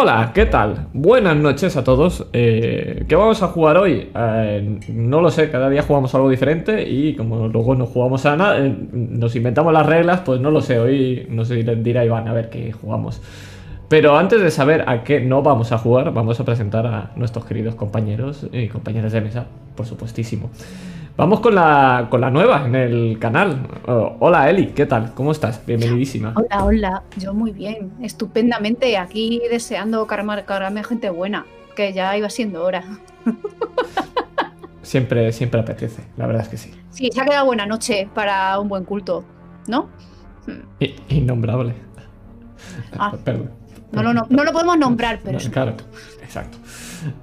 Hola, ¿qué tal? Buenas noches a todos. Eh, ¿Qué vamos a jugar hoy? Eh, no lo sé, cada día jugamos algo diferente y como luego no jugamos a nada, eh, nos inventamos las reglas, pues no lo sé. Hoy no sé, dirá Iván a ver qué jugamos. Pero antes de saber a qué no vamos a jugar, vamos a presentar a nuestros queridos compañeros y compañeras de mesa, por supuestísimo. Vamos con la, con la nueva en el canal. Oh, hola Eli, ¿qué tal? ¿Cómo estás? Bienvenidísima. Hola, hola. Yo muy bien, estupendamente. Aquí deseando cargarme a gente buena, que ya iba siendo hora. Siempre, siempre apetece, la verdad es que sí. Sí, se ha quedado buena noche para un buen culto, ¿no? innombrable. Ah, perdón. No, no, no, no lo podemos nombrar, pero... claro, exacto.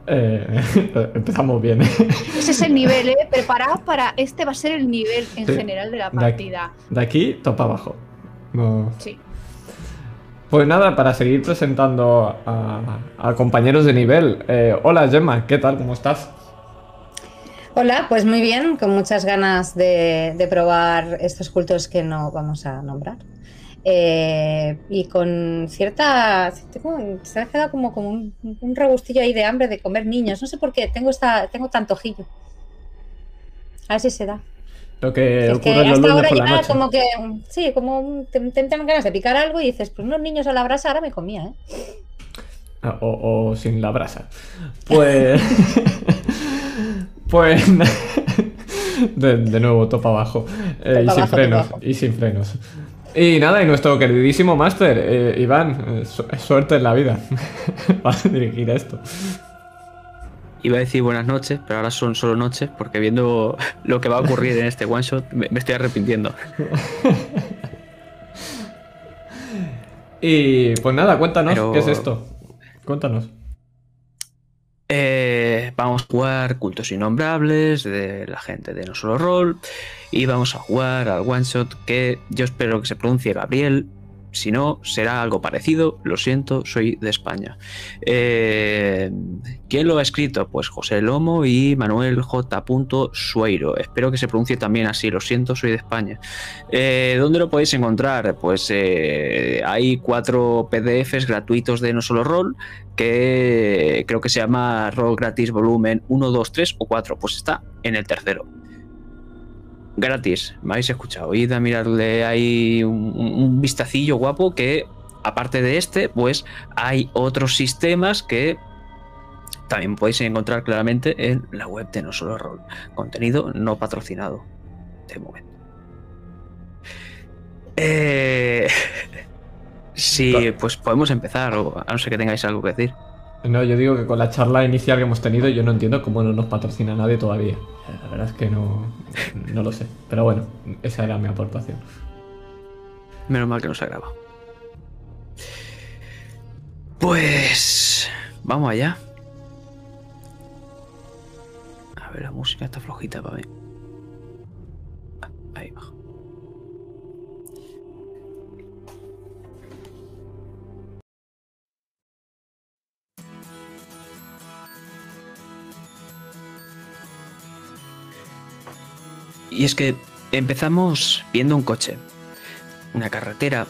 Eh, empezamos bien. Ese es el nivel, ¿eh? Preparados para. Este va a ser el nivel en general de la partida. De aquí, topa abajo. Sí. Pues nada, para seguir presentando a, compañeros de nivel. Eh, hola Gemma, ¿qué tal? ¿Cómo estás? Hola, pues muy bien, con muchas ganas de probar estos cultos que no vamos a nombrar. Eh, y con cierta. se ha quedado como, como un, un, regustillo ahí de hambre de comer niños. No sé por qué, tengo, esta, tengo tanto ojillo. A ver si se da. Lo que ocurre que hasta ahora ya como que. Sí, como te, te, ganas de picar algo y dices, pues unos niños a la brasa ahora me comía, ¿eh? Ah, o, sin la brasa. Pues. pues. de, nuevo, topa abajo. Eh, y sin frenos. Y sin frenos. Y nada, y nuestro queridísimo máster, eh, Iván, eh, suerte en la vida para dirigir esto. Iba a decir buenas noches, pero ahora son solo noches, porque viendo lo que va a ocurrir en este one shot, me, estoy arrepintiendo. y pues nada, cuéntanos, ¿qué es esto? Cuéntanos. Eh, vamos a jugar cultos innombrables de la gente de No Solo Roll. Y vamos a jugar al one shot que yo espero que se pronuncie Gabriel. Si no, será algo parecido. Lo siento, soy de España. Eh, ¿Quién lo ha escrito? Pues José Lomo y Manuel J. Sueiro. Espero que se pronuncie también así. Lo siento, soy de España. Eh, ¿Dónde lo podéis encontrar? Pues eh, hay cuatro PDFs gratuitos de No Solo Roll que creo que se llama Roll Gratis Volumen 1, 2, 3 o 4. Pues está en el tercero gratis, me habéis escuchado. Id a mirarle ahí un, vistacillo guapo que, aparte de este, pues hay otros sistemas que también podéis encontrar claramente en la web de No Solo Roll. Contenido no patrocinado, de momento. Eh, sí, pues podemos empezar, o a no ser que tengáis algo que decir. No, yo digo que con la charla inicial que hemos tenido, yo no entiendo cómo no nos patrocina nadie todavía. La verdad es que no, no lo sé. Pero bueno, esa era mi aportación. Menos mal que no se ha grabado. Pues. Vamos allá. A ver, la música está flojita para mí. Y es que empezamos viendo un coche, una carretera,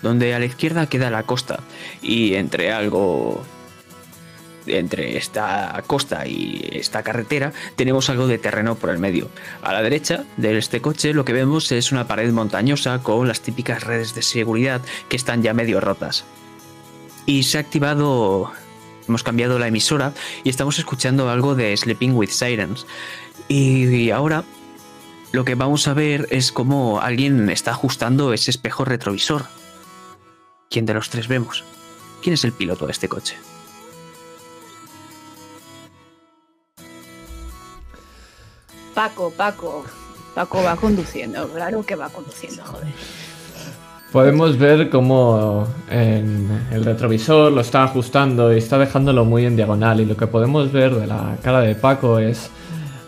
donde a la izquierda queda la costa y entre algo entre esta costa y esta carretera tenemos algo de terreno por el medio. A la derecha de este coche lo que vemos es una pared montañosa con las típicas redes de seguridad que están ya medio rotas. Y se ha activado, hemos cambiado la emisora y estamos escuchando algo de Sleeping with Sirens. Y ahora lo que vamos a ver es cómo alguien está ajustando ese espejo retrovisor. ¿Quién de los tres vemos? ¿Quién es el piloto de este coche? Paco, Paco. Paco va conduciendo, claro que va conduciendo, joder. Podemos ver cómo en el retrovisor lo está ajustando y está dejándolo muy en diagonal y lo que podemos ver de la cara de Paco es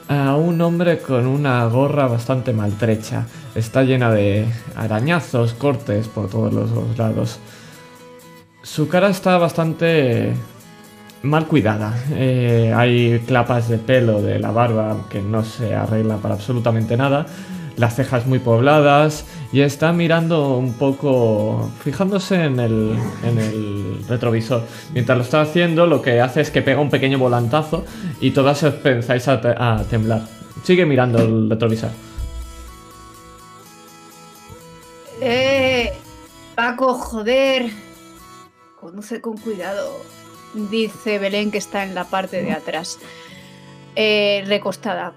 a un hombre con una gorra bastante maltrecha. Está llena de arañazos, cortes por todos los lados. Su cara está bastante mal cuidada. Eh, hay clapas de pelo de la barba que no se arregla para absolutamente nada. Las cejas muy pobladas y está mirando un poco, fijándose en el, en el retrovisor. Mientras lo está haciendo, lo que hace es que pega un pequeño volantazo y todas os pensáis a, te- temblar. Sigue mirando el retrovisor. Eh, Paco, joder. Conduce con cuidado. Dice Belén que está en la parte de atrás. Eh, recostada.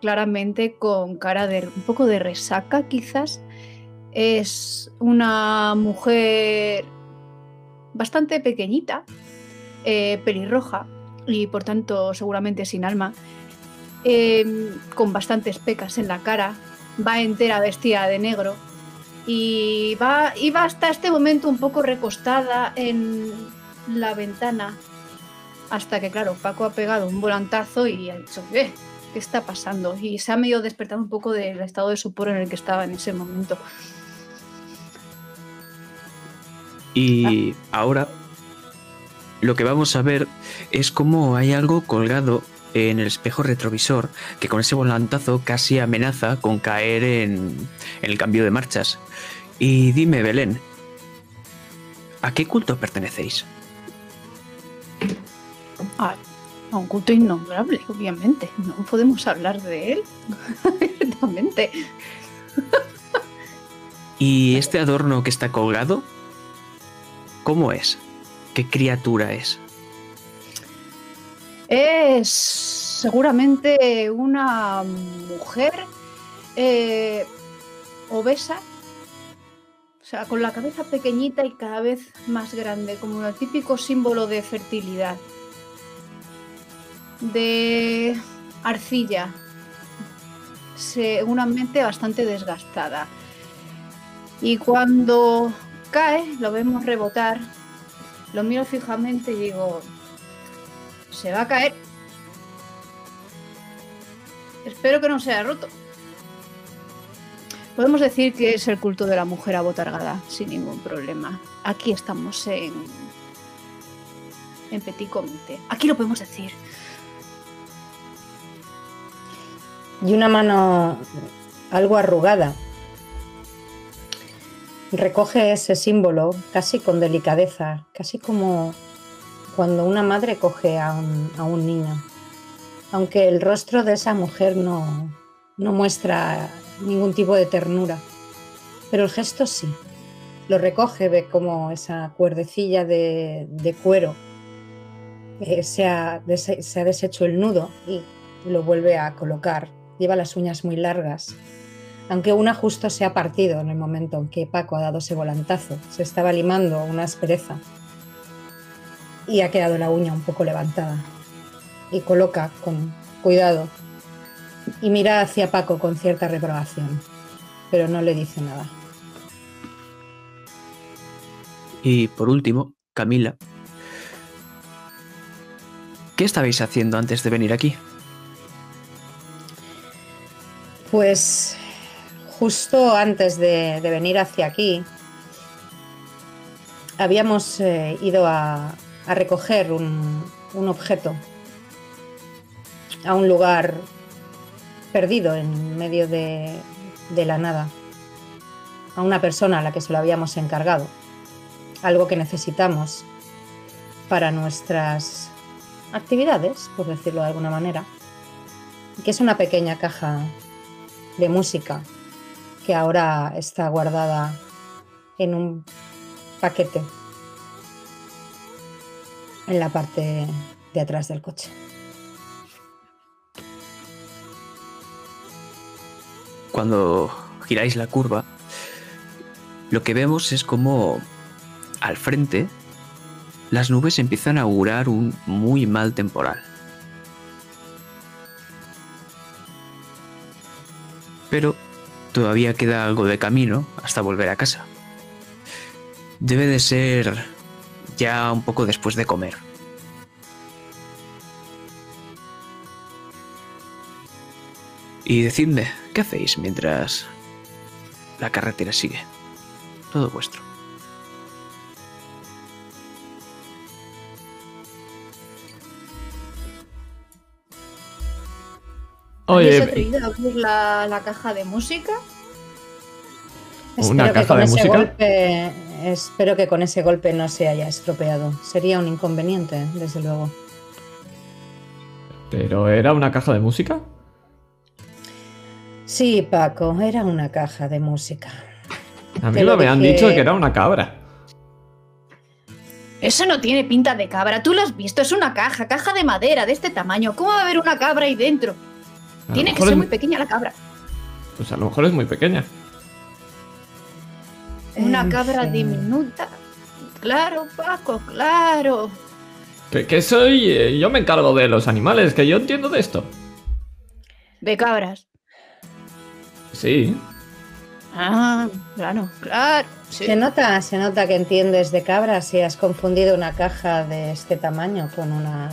Claramente con cara de un poco de resaca, quizás. Es una mujer bastante pequeñita, eh, pelirroja y por tanto seguramente sin alma, eh, con bastantes pecas en la cara, va entera vestida de negro y va, y va hasta este momento un poco recostada en la ventana. Hasta que, claro, Paco ha pegado un volantazo y ha dicho, "Eh, ¿qué está pasando? Y se ha medio despertado un poco del estado de sopor en el que estaba en ese momento. Y ahora lo que vamos a ver es cómo hay algo colgado en el espejo retrovisor que con ese volantazo casi amenaza con caer en, en el cambio de marchas. Y dime, Belén, ¿a qué culto pertenecéis? Ah, a un culto innombrable, obviamente. No podemos hablar de él abiertamente. ¿Y este adorno que está colgado? ¿Cómo es? ¿Qué criatura es? Es seguramente una mujer eh, obesa, o sea, con la cabeza pequeñita y cada vez más grande, como el típico símbolo de fertilidad, de arcilla, seguramente bastante desgastada. Y cuando cae, lo vemos rebotar, lo miro fijamente y digo, se va a caer. Espero que no sea roto. Podemos decir que es el culto de la mujer abotargada, sin ningún problema. Aquí estamos en. en Petit Comité. Aquí lo podemos decir. Y una mano algo arrugada. Recoge ese símbolo casi con delicadeza, casi como cuando una madre coge a un, a un niño. Aunque el rostro de esa mujer no, no muestra ningún tipo de ternura, pero el gesto sí. Lo recoge, ve como esa cuerdecilla de, de cuero eh, se, ha, se ha deshecho el nudo y lo vuelve a colocar lleva las uñas muy largas, aunque una justo se ha partido en el momento en que Paco ha dado ese volantazo. Se estaba limando una aspereza y ha quedado la uña un poco levantada. Y coloca con cuidado y mira hacia Paco con cierta reprobación, pero no le dice nada. Y por último, Camila. ¿Qué estabais haciendo antes de venir aquí? Pues justo antes de, venir hacia aquí, habíamos eh, ido a, recoger un, objeto a un lugar perdido en medio de la nada, a una persona a la que se lo habíamos encargado, algo que necesitamos para nuestras actividades, por decirlo de alguna manera, que es una pequeña caja de música que ahora está guardada en un paquete en la parte de atrás del coche. Cuando giráis la curva, lo que vemos es como al frente las nubes empiezan a augurar un muy mal temporal. Pero todavía queda algo de camino hasta volver a casa. Debe de ser ya un poco después de comer. Y decidme, ¿qué hacéis mientras la carretera sigue? Todo vuestro. ¿Alguien se ha Oye, atrevido a abrir la, la caja de música? Una Espero que caja con de ese música. golpe, espero que con ese golpe no se haya estropeado. Sería un inconveniente, desde luego. ¿pero era una caja de música? Sí, Paco, era una caja de música. A mí lo me han dicho que era una cabra. Eso no tiene pinta de cabra. Tú lo has visto. Es una caja, caja de madera de este tamaño. ¿Cómo va a haber una cabra ahí dentro? Tiene que ser es- muy pequeña la cabra. Pues a lo mejor es muy pequeña. Una En cabra diminuta. Claro, Paco, claro. Que, que soy. eh, Yo me encargo de los animales, que yo entiendo de esto. De cabras. Sí. Ah, claro, claro. Sí. Se nota, se nota que entiendes de cabras y has confundido una caja de este tamaño con una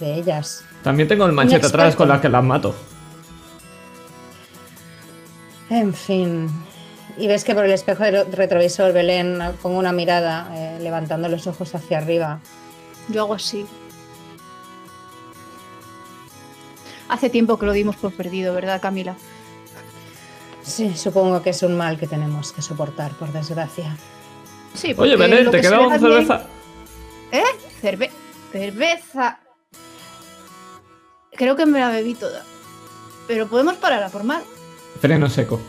de ellas. También tengo el machete atrás con la que las mato. En fin. Y ves que por el espejo del retrovisor Belén con una mirada, eh, levantando los ojos hacia arriba. Yo hago así. Hace tiempo que lo dimos por perdido, ¿verdad, Camila? Sí, supongo que es un mal que tenemos que soportar, por desgracia. Sí, Oye, Belén, ¿te que ve una también- cerveza? ¿Eh? Cerve cerveza. Creo que me la bebí toda. Pero podemos parar a formar. Freno seco.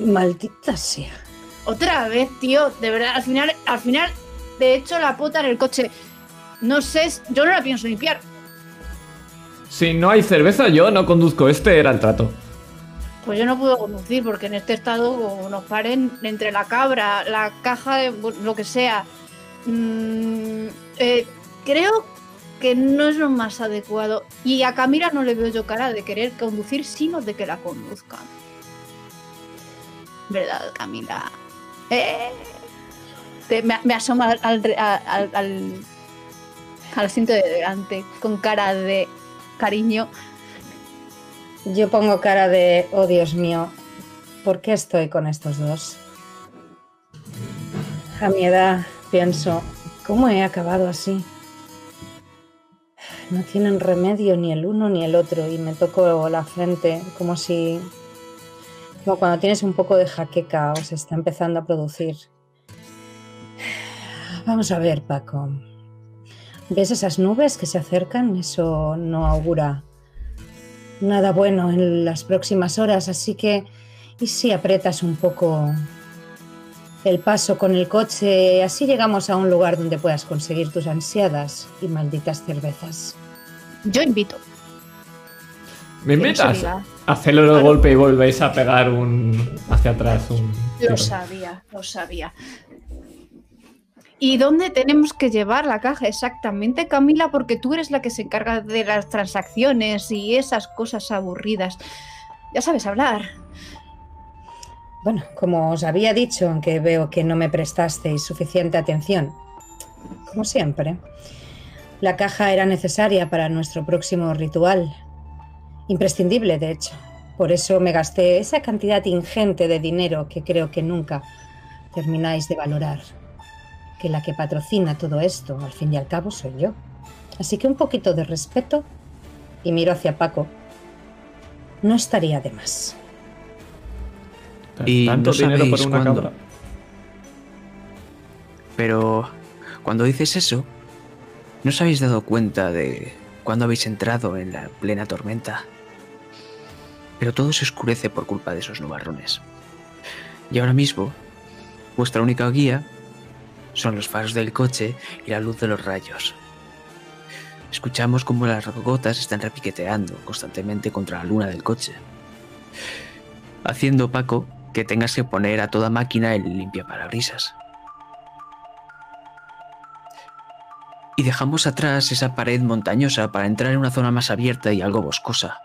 Maldita sea. Otra vez, tío. De verdad, al final, al final, de hecho, la puta en el coche. No sé, yo no la pienso limpiar. Si no hay cerveza, yo no conduzco. Este era el trato. Pues yo no puedo conducir porque en este estado nos paren entre la cabra, la caja de lo que sea. Mm, eh, creo que no es lo más adecuado. Y a Camila no le veo yo cara de querer conducir, sino de que la conduzcan. ¿Verdad, Camila? Eh, me, asoma al, al, al, al- asiento de delante con cara de cariño. Yo pongo cara de, oh Dios mío, ¿por qué estoy con estos dos? A mi edad pienso, ¿cómo he acabado así? No tienen remedio ni el uno ni el otro y me toco la frente como si, como cuando tienes un poco de jaqueca o se está empezando a producir. Vamos a ver, Paco. ¿Ves esas nubes que se acercan? Eso no augura nada bueno en las próximas horas, así que ¿y si aprietas un poco el paso con el coche? Así llegamos a un lugar donde puedas conseguir tus ansiadas y malditas cervezas. Yo invito. ¿Me invitas? el Claro. golpe y volvéis a pegar un. hacia atrás. Un Lo sabía, lo sabía. ¿Y dónde tenemos que llevar la caja exactamente, Camila? Porque tú eres la que se encarga de las transacciones y esas cosas aburridas. Ya sabes hablar. Bueno, como os había dicho, aunque veo que no me prestasteis suficiente atención, como siempre, la caja era necesaria para nuestro próximo ritual. Imprescindible, de hecho. Por eso me gasté esa cantidad ingente de dinero que creo que nunca termináis de valorar. Que la que patrocina todo esto, al fin y al cabo, soy yo. Así que un poquito de respeto, y miro hacia Paco, no estaría de más. Y Tanto no dinero por una cuándo. cabra. Pero cuando dices eso, ¿no os habéis dado cuenta de cuándo habéis entrado en la plena tormenta? Pero todo se oscurece por culpa de esos nubarrones. Y ahora mismo, vuestra única guía son los faros del coche y la luz de los rayos. Escuchamos cómo las gotas están repiqueteando constantemente contra la luna del coche. Haciendo, Paco, que tengas que poner a toda máquina el limpiaparabrisas. y dejamos atrás esa pared montañosa para entrar en una zona más abierta y algo boscosa,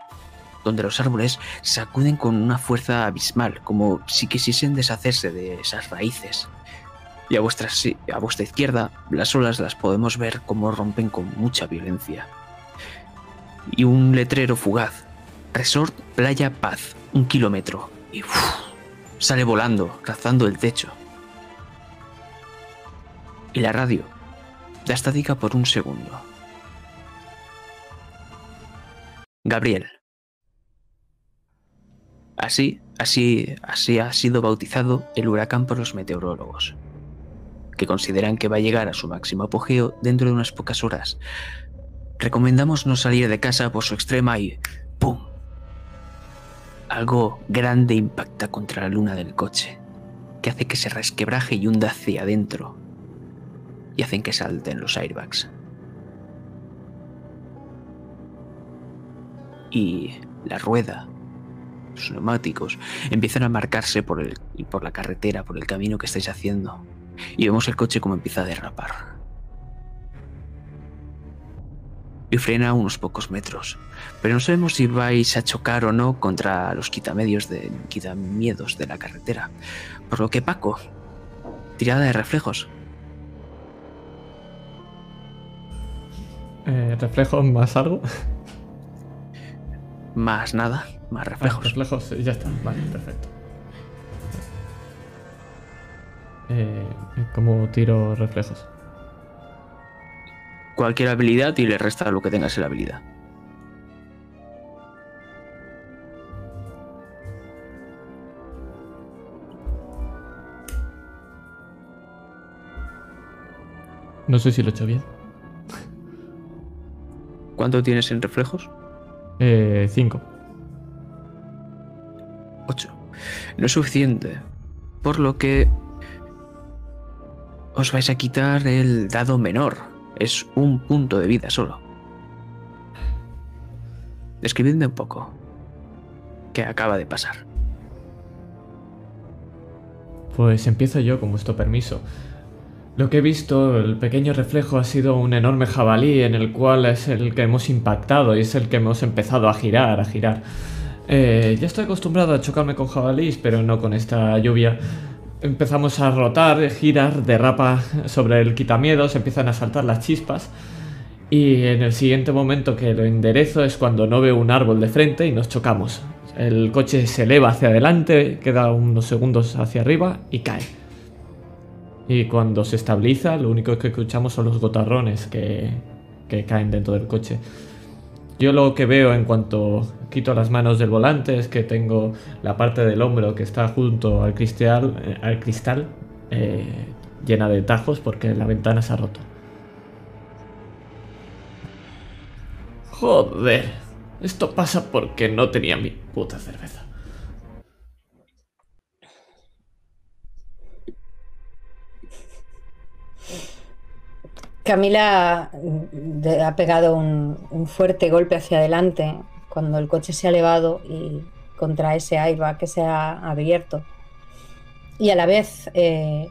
donde los árboles sacuden con una fuerza abismal, como si quisiesen deshacerse de esas raíces. Y a vuestra, a vuestra izquierda, las olas las podemos ver como rompen con mucha violencia. Y un letrero fugaz. Resort Playa Paz, un kilómetro. Y ¡uf! Sale volando, razando el techo. Y la radio, da estática por un segundo. Gabriel. Así, así, así ha sido bautizado el huracán por los meteorólogos, que consideran que va a llegar a su máximo apogeo dentro de unas pocas horas. Recomendamos no salir de casa por su extrema y ¡pum! Algo grande impacta contra la luna del coche, que hace que se resquebraje y hunda hacia adentro, y hacen que salten los airbags. Y la rueda, los neumáticos, empiezan a marcarse por, el, por la carretera, por el camino que estáis haciendo. Y vemos el coche como empieza a derrapar. Y frena a unos pocos metros. Pero no sabemos si vais a chocar o no contra los quitamedios de quitamiedos de la carretera. Por lo que Paco, tirada de reflejos. Eh, ¿Reflejos más algo? Más nada, más reflejos. Ah, reflejos, ya está. Vale, perfecto. Eh, ¿Cómo tiro reflejos? Cualquier habilidad y le resta lo que tengas en la habilidad. No sé si lo he hecho bien. ¿Cuánto tienes en reflejos? Eh, cinco. 8. No es suficiente. Por lo que os vais a quitar el dado menor. Es un punto de vida solo. Describidme un poco. ¿Qué acaba de pasar? Pues empiezo yo con vuestro permiso. Lo que he visto, el pequeño reflejo ha sido un enorme jabalí en el cual es el que hemos impactado y es el que hemos empezado a girar, a girar. Eh, ya estoy acostumbrado a chocarme con jabalís, pero no con esta lluvia. Empezamos a rotar, girar, derrapa sobre el quitamiedos, empiezan a saltar las chispas. Y en el siguiente momento que lo enderezo es cuando no veo un árbol de frente y nos chocamos. El coche se eleva hacia adelante, queda unos segundos hacia arriba y cae. Y cuando se estabiliza, lo único que escuchamos son los gotarrones que, que caen dentro del coche. Yo lo que veo en cuanto quito las manos del volante es que tengo la parte del hombro que está junto al cristal, eh, al cristal eh, llena de tajos porque la ventana se ha roto. Joder, esto pasa porque no tenía mi puta cerveza. Camila mm, ha pegado un, fuerte golpe hacia adelante cuando el coche se ha elevado y contra ese airbag que se ha abierto. Y a la vez eh,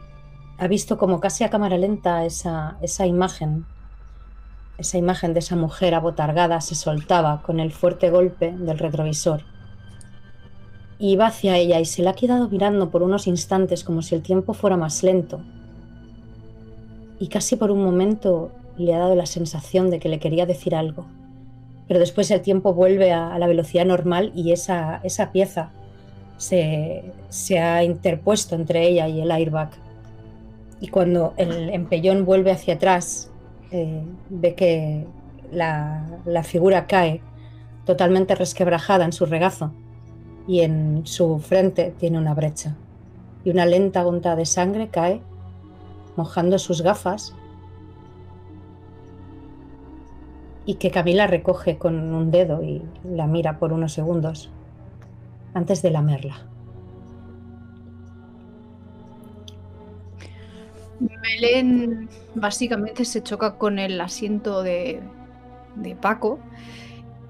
ha visto como casi a cámara lenta esa, esa imagen, esa imagen de esa mujer abotargada se soltaba con el fuerte golpe del retrovisor. Iba hacia ella y se la ha quedado mirando por unos instantes como si el tiempo fuera más lento y casi por un momento le ha dado la sensación de que le quería decir algo. Pero después el tiempo vuelve a, la velocidad normal y esa, esa pieza se, se ha interpuesto entre ella y el airbag. Y cuando el empellón vuelve hacia atrás, eh, ve que la, la figura cae totalmente resquebrajada en su regazo y en su frente tiene una brecha. Y una lenta gota de sangre cae mojando sus gafas y que Camila recoge con un dedo y la mira por unos segundos antes de lamerla. Belén básicamente se choca con el asiento de, de Paco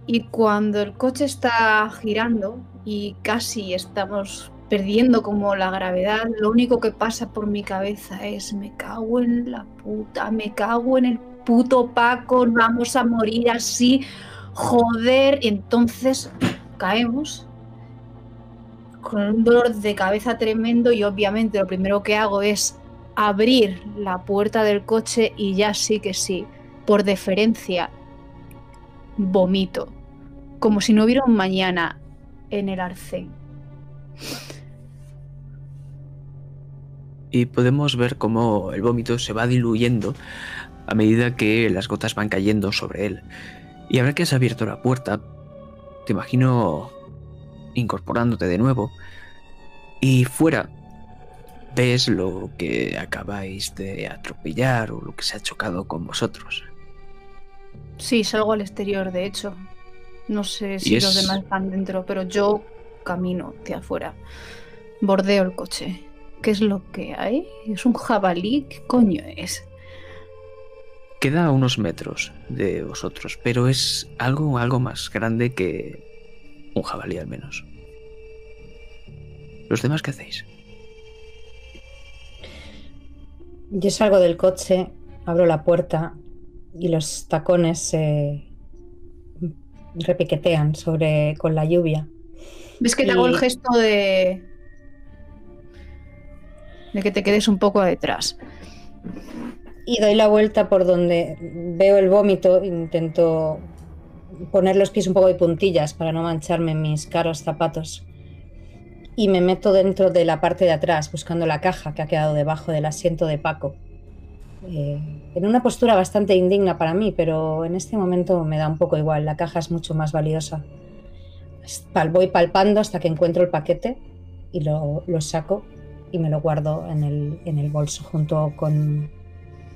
y cuando el coche está girando y casi estamos perdiendo como la gravedad, lo único que pasa por mi cabeza es me cago en la puta, me cago en el puto Paco, vamos a morir así, joder, y entonces caemos con un dolor de cabeza tremendo y obviamente lo primero que hago es abrir la puerta del coche y ya sí que sí, por deferencia, vomito, como si no hubiera un mañana en el arcén. Y podemos ver cómo el vómito se va diluyendo a medida que las gotas van cayendo sobre él. Y ahora que has abierto la puerta, te imagino incorporándote de nuevo y fuera ves lo que acabáis de atropellar o lo que se ha chocado con vosotros. Sí, salgo al exterior, de hecho. No sé si es- los demás están dentro, pero yo camino hacia afuera. Bordeo el coche. ¿Qué es lo que hay? ¿Es un jabalí? ¿Qué coño es? Queda a unos metros de vosotros, pero es algo, algo más grande que un jabalí al menos. ¿Los demás qué hacéis? Yo salgo del coche, abro la puerta y los tacones se repiquetean sobre con la lluvia. ¿Ves que te hago el gesto de. De que te quedes un poco detrás? Y doy la vuelta por donde veo el vómito, intento poner los pies un poco de puntillas para no mancharme mis caros zapatos. Y me meto dentro de la parte de atrás, buscando la caja que ha quedado debajo del asiento de Paco. Eh, en una postura bastante indigna para mí, pero en este momento me da un poco igual. La caja es mucho más valiosa. Voy palpando hasta que encuentro el paquete y lo, lo saco y me lo guardo en el, en el bolso junto con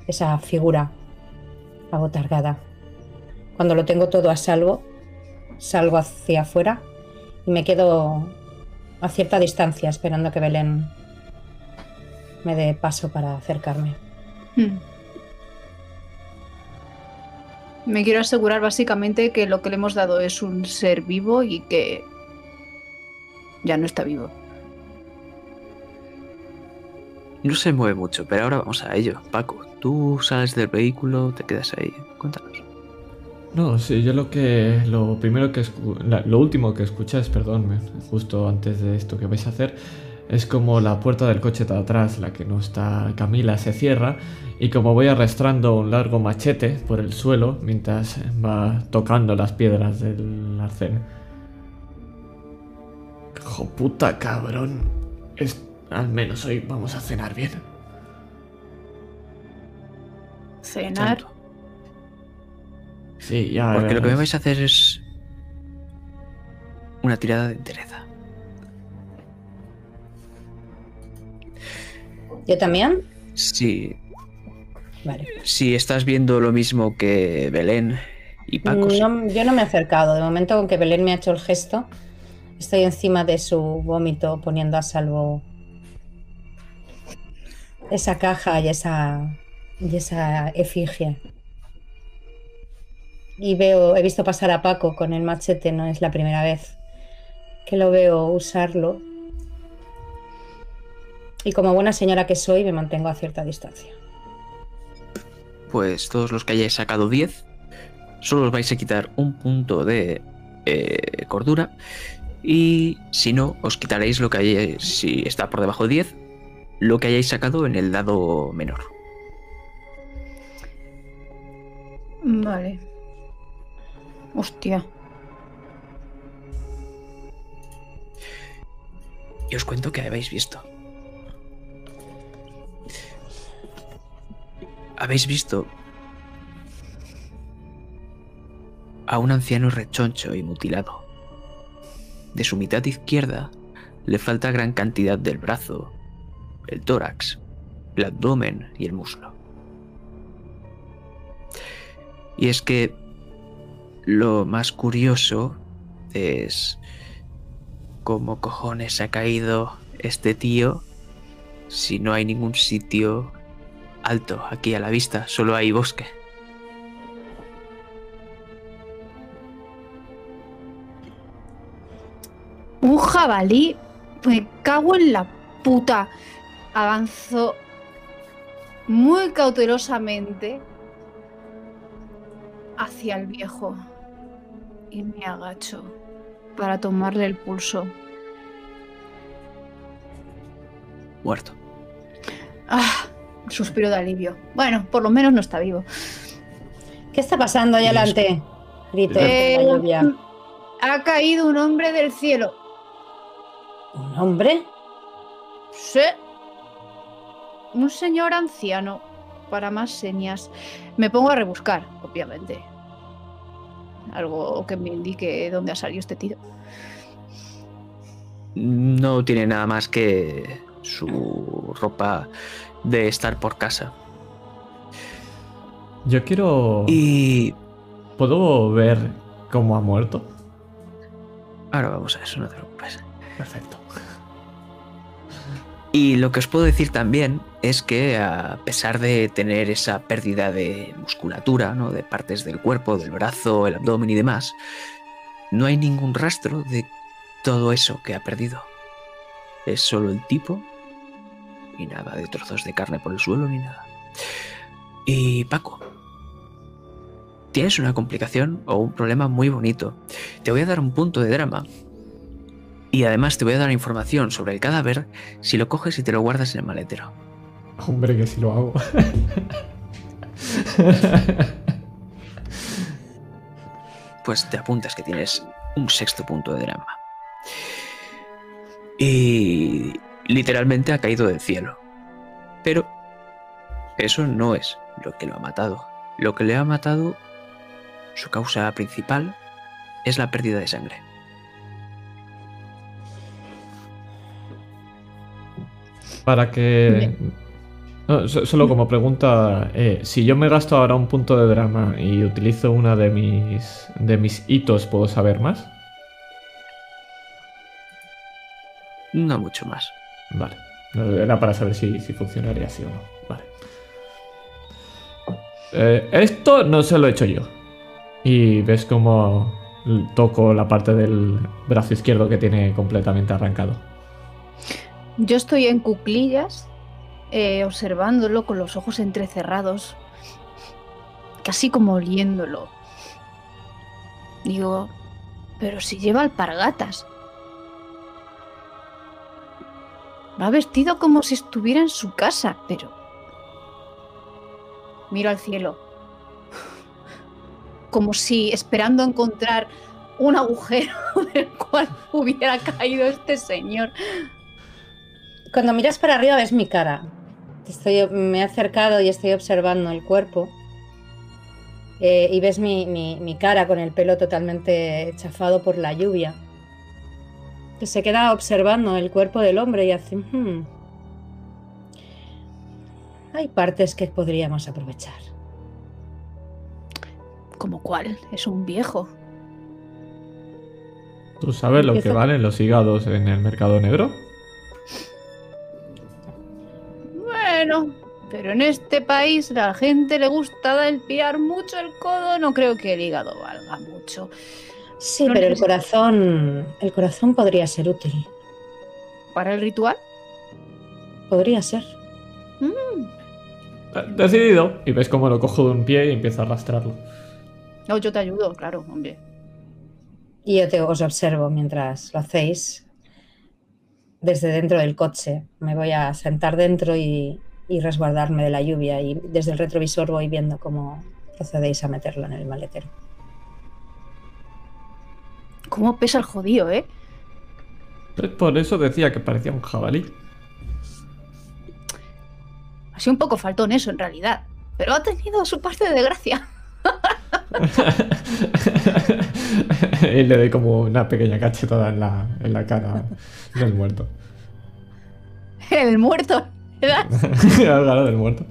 esa figura abotargada. Cuando lo tengo todo a salvo, salgo hacia afuera y me quedo a cierta distancia esperando que Belén me dé paso para acercarme. Hmm. Me quiero asegurar básicamente que lo que le hemos dado es un ser vivo y que ya no está vivo. No se mueve mucho, pero ahora vamos a ello. Paco, tú sales del vehículo, te quedas ahí. Cuéntanos. No, sí, yo lo que. Lo primero que. escu- lo último que escucháis, perdón, justo antes de esto que vais a hacer, es como la puerta del coche de atrás, la que no está Camila, se cierra. Y como voy arrastrando un largo machete por el suelo mientras va tocando las piedras del arcén. ¡Hijo puta cabrón! Al menos hoy vamos a cenar bien. Cenar. Sí, ya. Porque lo que me vais a hacer es una tirada de entereza. ¿Yo también? Si, Vale. si estás viendo lo mismo que Belén y Paco, sí. No, yo no me he acercado. De momento, con que Belén me ha hecho el gesto, estoy encima de su vómito poniendo a salvo esa caja y esa, y esa efigie. Y veo, he visto pasar a Paco con el machete, no es la primera vez que lo veo usarlo. Y como buena señora que soy, me mantengo a cierta distancia. pues todos los que hayáis sacado 10, solo os vais a quitar un punto de eh, cordura. Y si no, os quitaréis lo que hayáis, si está por debajo de 10, lo que hayáis sacado en el dado menor. Vale. Hostia. Y os cuento que habéis visto. Habéis visto a un anciano rechoncho y mutilado. De su mitad izquierda le falta gran cantidad del brazo, el tórax, el abdomen y el muslo. Y es que lo más curioso es cómo cojones ha caído este tío si no hay ningún sitio alto aquí a la vista, solo hay bosque. Un jabalí. Me cago en la puta. Avanzo muy cautelosamente hacia el viejo y me agacho para tomarle el pulso. Muerto. Ah, suspiro de alivio. Bueno, por lo menos no está vivo. ¿Qué está pasando es- adelante? Grito Eh, la lluvia. ha caído un hombre del cielo. ¿Un hombre? Sí. Un señor anciano. Para más señas. Me pongo a rebuscar, obviamente. Algo que me indique dónde ha salido este tío. No tiene nada más que su ropa de estar por casa. Yo quiero. Y ¿Puedo ver cómo ha muerto? ahora vamos a eso, no te preocupes. Perfecto. Y lo que os puedo decir también es que a pesar de tener esa pérdida de musculatura, ¿no? de partes del cuerpo, del brazo, el abdomen y demás, no hay ningún rastro de todo eso que ha perdido. Es solo el tipo y nada de trozos de carne por el suelo ni nada. Y Paco, tienes una complicación o un problema muy bonito. Te voy a dar un punto de drama. Y además te voy a dar información sobre el cadáver si lo coges y te lo guardas en el maletero. Hombre, que si lo hago. Pues te apuntas que tienes un sexto punto de drama. Y literalmente ha caído del cielo. Pero eso no es lo que lo ha matado. Lo que le ha matado, su causa principal, es la pérdida de sangre. Para que. No, solo como pregunta, eh, si yo me gasto ahora un punto de drama y utilizo una de mis de mis hitos, ¿puedo saber más? No mucho más. Vale. Era para saber si, si funcionaría así o no. Vale. Eh, esto no se lo he hecho yo. Y ves como toco la parte del brazo izquierdo que tiene completamente arrancado. Yo estoy en cuclillas, eh, observándolo con los ojos entrecerrados, casi como oliéndolo. Digo, pero si lleva alpargatas. Va vestido como si estuviera en su casa, pero... Miro al cielo. Como si esperando encontrar un agujero del cual hubiera caído este señor. Cuando miras para arriba ves mi cara. Estoy, me he acercado y estoy observando el cuerpo. Eh, y ves mi, mi- mi cara con el pelo totalmente chafado por la lluvia. Que se queda observando el cuerpo del hombre y hace... "Hmm, Hay partes que podríamos aprovechar. ¿Como cuál? Es un viejo. ¿Tú sabes lo que valen los hígados en el mercado negro? Bueno, pero en este país la gente le gusta pillar mucho el codo, no creo que el hígado valga mucho. Sí, No pero el corazón... El corazón podría ser útil. ¿Para el ritual? Podría ser. Eh, Decidido. Y ves cómo lo cojo de un pie y empiezo a arrastrarlo. No, yo te ayudo, claro, hombre. Y yo te, os observo mientras lo hacéis desde dentro del coche. Me voy a sentar dentro y, y resguardarme de la lluvia y desde el retrovisor voy viendo cómo procedéis a meterlo en el maletero. ¿Cómo pesa el jodido, eh? Pues por eso decía que parecía un jabalí. Ha sido un poco faltón eso, en realidad. Pero ha tenido su parte de gracia. y le doy como una pequeña cachetada en la, en la cara del muerto. El muerto, ¿verdad? Al galo del muerto.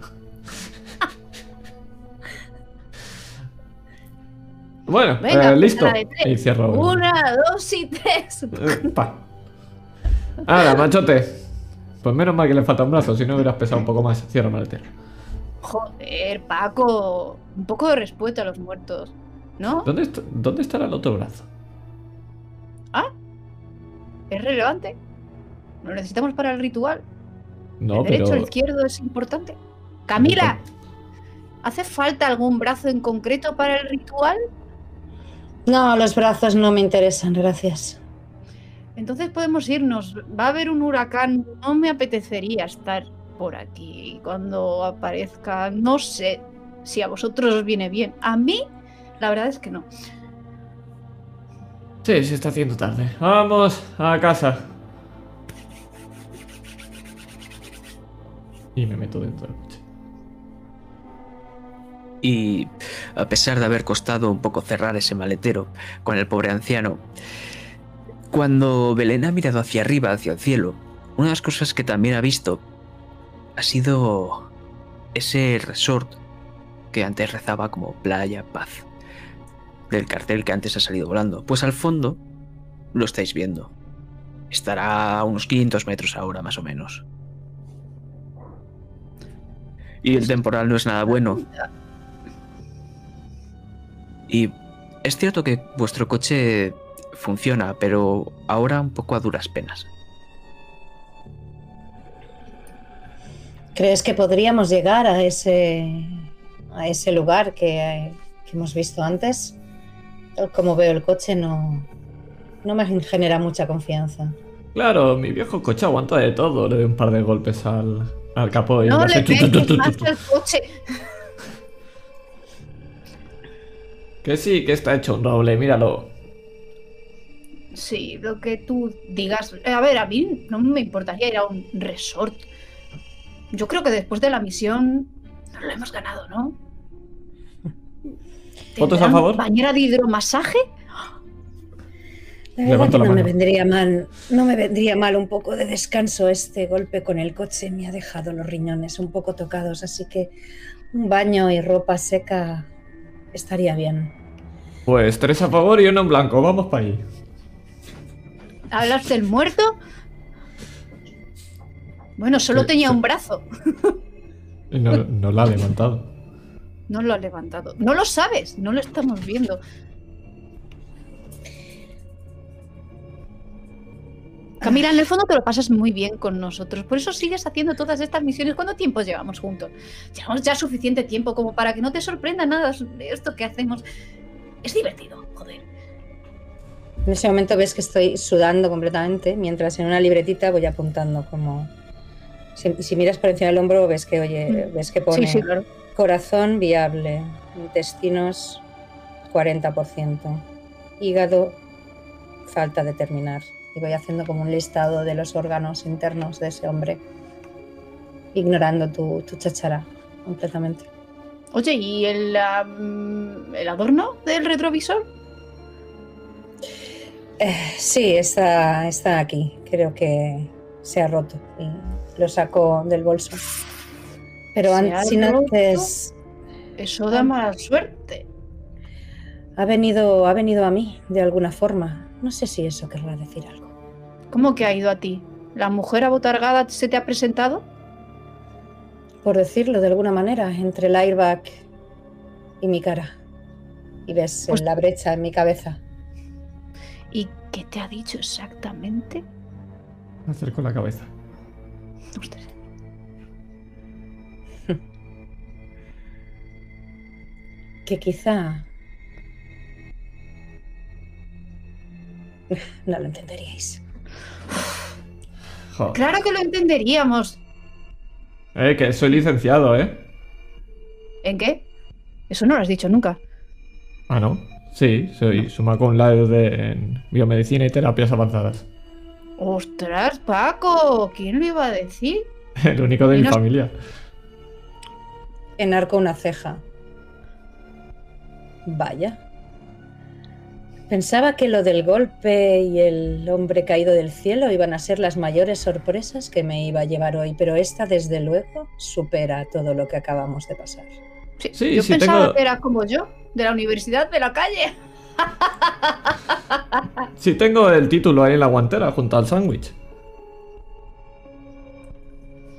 Bueno, Venga, eh, listo. Y cierro. Una, dos y tres. Pa. Ahora, machote. Pues menos mal que le falta un brazo, si no hubieras pesado un poco más. Cierra maletero. Joder, Paco. Un poco de respeto a los muertos, ¿no? ¿Dónde, ¿Dónde estará el otro brazo? Es relevante. Lo necesitamos para el ritual. No, el derecho, pero. el izquierdo es importante. Camila, ¿hace falta algún brazo en concreto para el ritual? No, los brazos no me interesan, gracias. Entonces podemos irnos. Va a haber un huracán. No me apetecería estar por aquí cuando aparezca. No sé si a vosotros os viene bien. A mí, la verdad es que no. Sí, se está haciendo tarde. Vamos a casa. Y me meto dentro del coche. Y a pesar de haber costado un poco cerrar ese maletero con el pobre anciano, cuando Belén ha mirado hacia arriba, hacia el cielo, una de las cosas que también ha visto ha sido ese resort que antes rezaba como Playa Paz, del cartel que antes ha salido volando. Pues al fondo lo estáis viendo. Estará a unos 500 metros ahora, más o menos. Y el temporal no es nada bueno. Y es cierto que vuestro coche funciona, pero ahora un poco a duras penas. ¿Crees que podríamos llegar a ese, a ese lugar que, que hemos visto antes? Como veo el coche, no, no me genera mucha confianza. Claro, mi viejo coche aguanta de todo. Le doy un par de golpes al, al capó y No le pegues más al coche. Que sí, que está hecho un roble, míralo. Sí, lo que tú digas. A ver, a mí no me importaría ir a un resort. Yo creo que después de la misión lo hemos ganado, ¿no? ¿Fotos a ¿Tendrán favor? ¿Bañera de hidromasaje? La verdad Levanto que la no me vendría mal, no me vendría mal un poco de descanso. Este golpe con el coche me ha dejado los riñones un poco tocados, así que un baño y ropa seca estaría bien. Pues tres a favor y uno en blanco. Vamos para ahí. ¿Hablas del muerto? Bueno, solo tenía un brazo. Y No, no la ha levantado. No lo ha levantado. No lo sabes, no lo estamos viendo. Camila, en el fondo te lo pasas muy bien con nosotros. Por eso sigues haciendo todas estas misiones. ¿Cuánto tiempo llevamos juntos? Llevamos ya suficiente tiempo como para que no te sorprenda nada de esto que hacemos. Es divertido, joder. En ese momento ves que estoy sudando completamente, mientras en una libretita voy apuntando como... Si, si miras por encima del hombro ves que, oye, Mm. ves que pone Sí, sí, claro. corazón viable, intestinos 40%, hígado falta de terminar. Y voy haciendo como un listado de los órganos internos de ese hombre, ignorando tu, tu chachara completamente. Oye, ¿y el, am, el adorno del retrovisor? Eh, sí, está, está aquí. Creo que se ha roto y lo saco del bolso. Pero ¿Se an- ha sin antes Eso da mala suerte. ha venido, ha venido a mí de alguna forma. No sé si eso querrá decir algo. ¿Cómo que ha ido a ti? ¿La mujer abotargada se te ha presentado? Por decirlo de alguna manera, entre el airbag y mi cara. Y ves Pues- la brecha en mi cabeza. ¿Y qué te ha dicho exactamente? Me acerco la cabeza. Ostras. Que quizá... No lo entenderíais. Joder. Claro que lo entenderíamos. Eh, que soy licenciado, ¿eh? ¿En qué? Eso no lo has dicho nunca. Ah, ¿no? Sí, soy suma con laude de en biomedicina y terapias avanzadas. ¡Ostras, Paco! ¿Quién lo iba a decir? El único de Y mi no- familia. Enarco una ceja. Vaya. Pensaba que lo del golpe y el hombre caído del cielo iban a ser las mayores sorpresas que me iba a llevar hoy, pero esta desde luego supera todo lo que acabamos de pasar. Sí, Sí, yo sí, pensaba tengo- que era como yo, de la universidad de la calle. Sí, tengo el título ahí en la guantera junto al sándwich.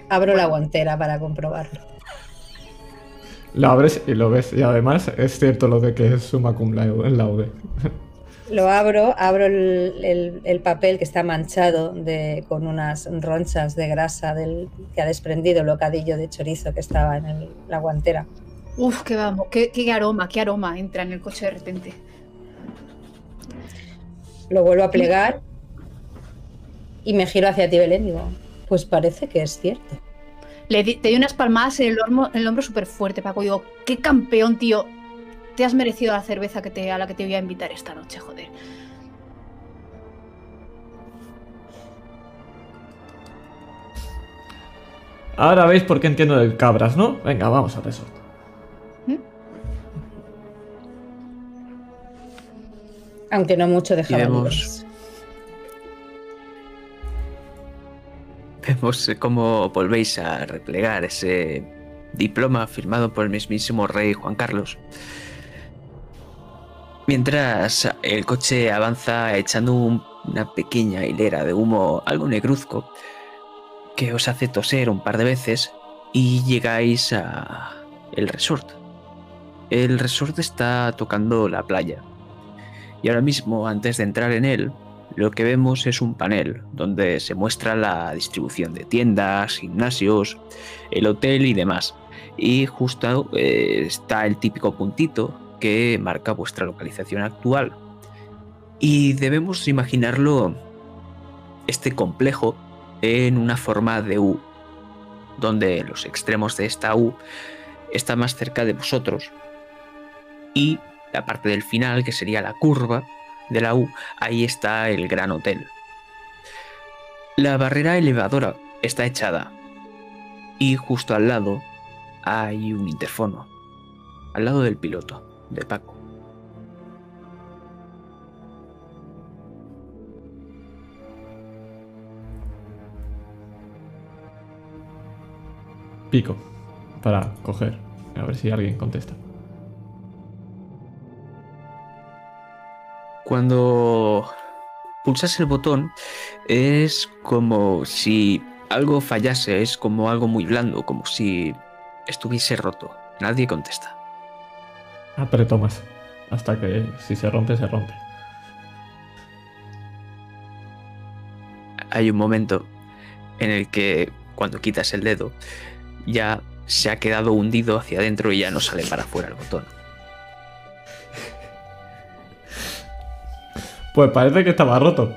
Abro la guantera para comprobarlo. Lo abres y lo ves. Y además es cierto lo de que es suma cum laude. Lo abro, abro el, el- el papel que está manchado de, con unas ronchas de grasa del, que ha desprendido el bocadillo de chorizo que estaba en el- la guantera. Uf, qué vamos, qué, qué aroma, qué aroma entra en el coche de repente. Lo vuelvo a plegar y me giro hacia ti, Belén. y Digo, pues parece que es cierto. Le di- te di unas palmadas en el, hombro- en el hombro súper fuerte, Paco. Digo, qué campeón, tío. Te has merecido la cerveza que te, a la que te voy a invitar esta noche, joder. Ahora veis por qué entiendo del cabras, ¿no? Venga, vamos a eso. ¿Mm? Aunque no mucho de jabalíes. Vemos eh, cómo volvéis a replegar ese diploma firmado por el mismísimo rey Juan Carlos. Mientras el coche avanza echando un- una pequeña hilera de humo algo negruzco que os hace toser un par de veces y llegáis a el resort. El resort está tocando la playa. Y ahora mismo, antes de entrar en él, lo que vemos es un panel donde se muestra la distribución de tiendas, gimnasios, el hotel y demás. Y justo eh, está el típico puntito que marca vuestra localización actual. Y debemos imaginarlo, este complejo, en una forma de U, donde los extremos de esta U están más cerca de vosotros. Y la parte del final, que sería la curva, de la U, ahí está el gran hotel. La barrera elevadora está echada y justo al lado hay un interfono, al lado del piloto, de Paco. Pico. Para coger. A ver si alguien contesta. Cuando pulsas el botón es como si algo fallase, es como algo muy blando, como si estuviese roto. Nadie contesta. Apreto más. Hasta que si se rompe, se rompe. hay un momento en el que cuando quitas el dedo ya se ha quedado hundido hacia adentro y ya no sale para afuera el botón. Pues parece que estaba roto.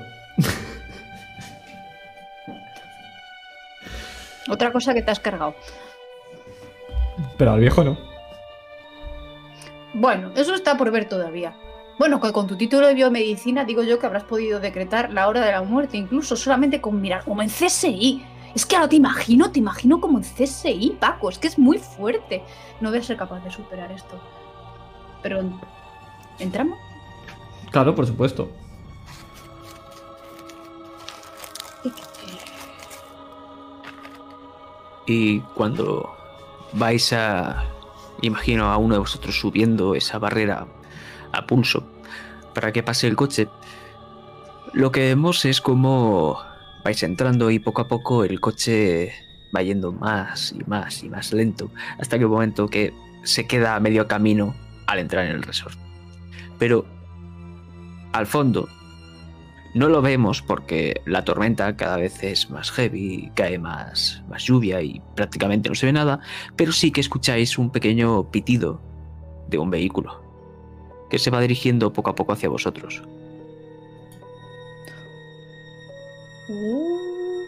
Otra cosa que te has cargado. Pero al viejo no. Bueno, eso está por ver todavía. Bueno, que con tu título de biomedicina digo yo que habrás podido decretar la hora de la muerte, incluso solamente con mirar, como en CSI. Es que ahora te imagino, te imagino como en CSI, Paco, es que es muy fuerte. No voy a ser capaz de superar esto. Pero, ¿entramos? Claro, por supuesto. Y cuando vais a, imagino a uno de vosotros subiendo esa barrera a pulso para que pase el coche, lo que vemos es como vais entrando y poco a poco el coche va yendo más y más y más lento hasta que un momento que se queda medio camino al entrar en el resort. Pero al fondo no lo vemos porque la tormenta cada vez es más heavy, cae más, más lluvia y prácticamente no se ve nada, pero sí que escucháis un pequeño pitido de un vehículo que se va dirigiendo poco a poco hacia vosotros. Uh,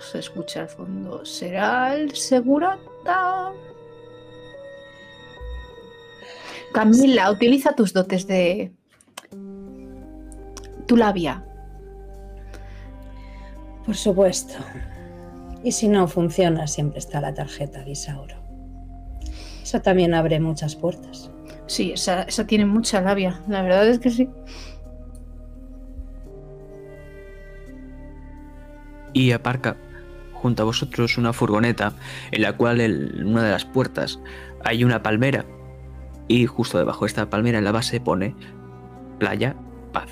se escucha al fondo. ¿Será el segurata? Camila, utiliza tus dotes de tu labia. Por supuesto. Y si no funciona, siempre está la tarjeta de Isauro. Eso también abre muchas puertas. Sí, esa, esa tiene mucha labia. La verdad es que sí. Y aparca junto a vosotros una furgoneta en la cual en una de las puertas hay una palmera y justo debajo de esta palmera en la base pone Playa Paz.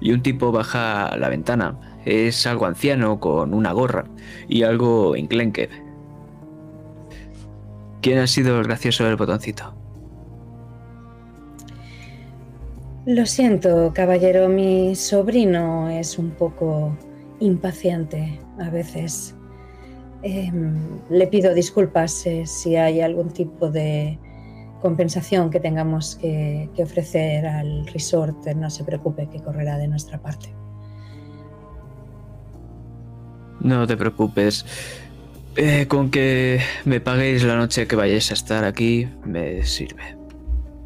Y un tipo baja la ventana. Es algo anciano con una gorra y algo enclenque. ¿Quién ha sido el gracioso del botoncito? Lo siento, caballero, mi sobrino es un poco impaciente a veces. Em, le pido disculpas eh, si hay algún tipo de compensación que tengamos que, que ofrecer al resort. No se preocupe, que correrá de nuestra parte. No te preocupes. Eh, con que me paguéis la noche que vayáis a estar aquí, me sirve.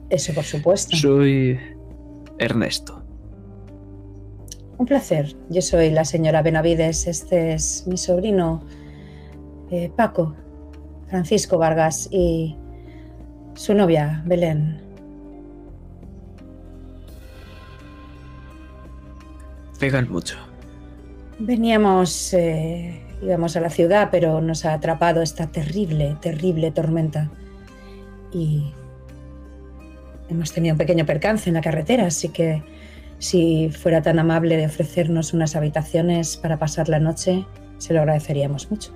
Eso, por supuesto. Soy Ernesto. Un placer. Yo soy la señora Benavides. Este es mi sobrino eh, Paco, Francisco Vargas, y su novia, Belén. pegan mucho. Veníamos, eh, íbamos a la ciudad, pero nos ha atrapado esta terrible, terrible tormenta. Y hemos tenido un pequeño percance en la carretera, así que si fuera tan amable de ofrecernos unas habitaciones para pasar la noche, se lo agradeceríamos mucho.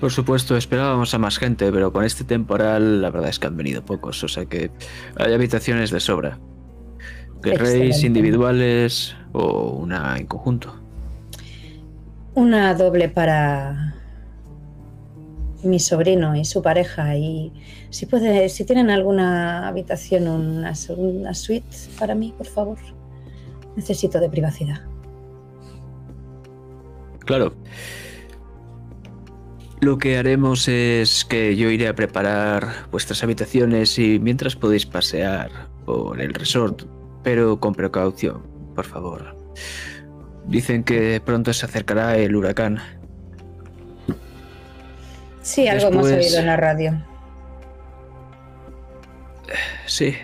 Por supuesto, esperábamos a más gente, pero con este temporal la verdad es que han venido pocos, o sea que hay habitaciones de sobra. ¿Querréis individuales o una en conjunto? Una doble para mi sobrino y su pareja. Y si puede, si tienen alguna habitación, una, una suite para mí, por favor. Necesito de privacidad. Claro. Lo que haremos es que yo iré a preparar vuestras habitaciones y mientras podéis pasear por el resort, pero con precaución, por favor. Dicen que pronto se acercará el huracán. Sí, algo hemos oído en la radio. Sí,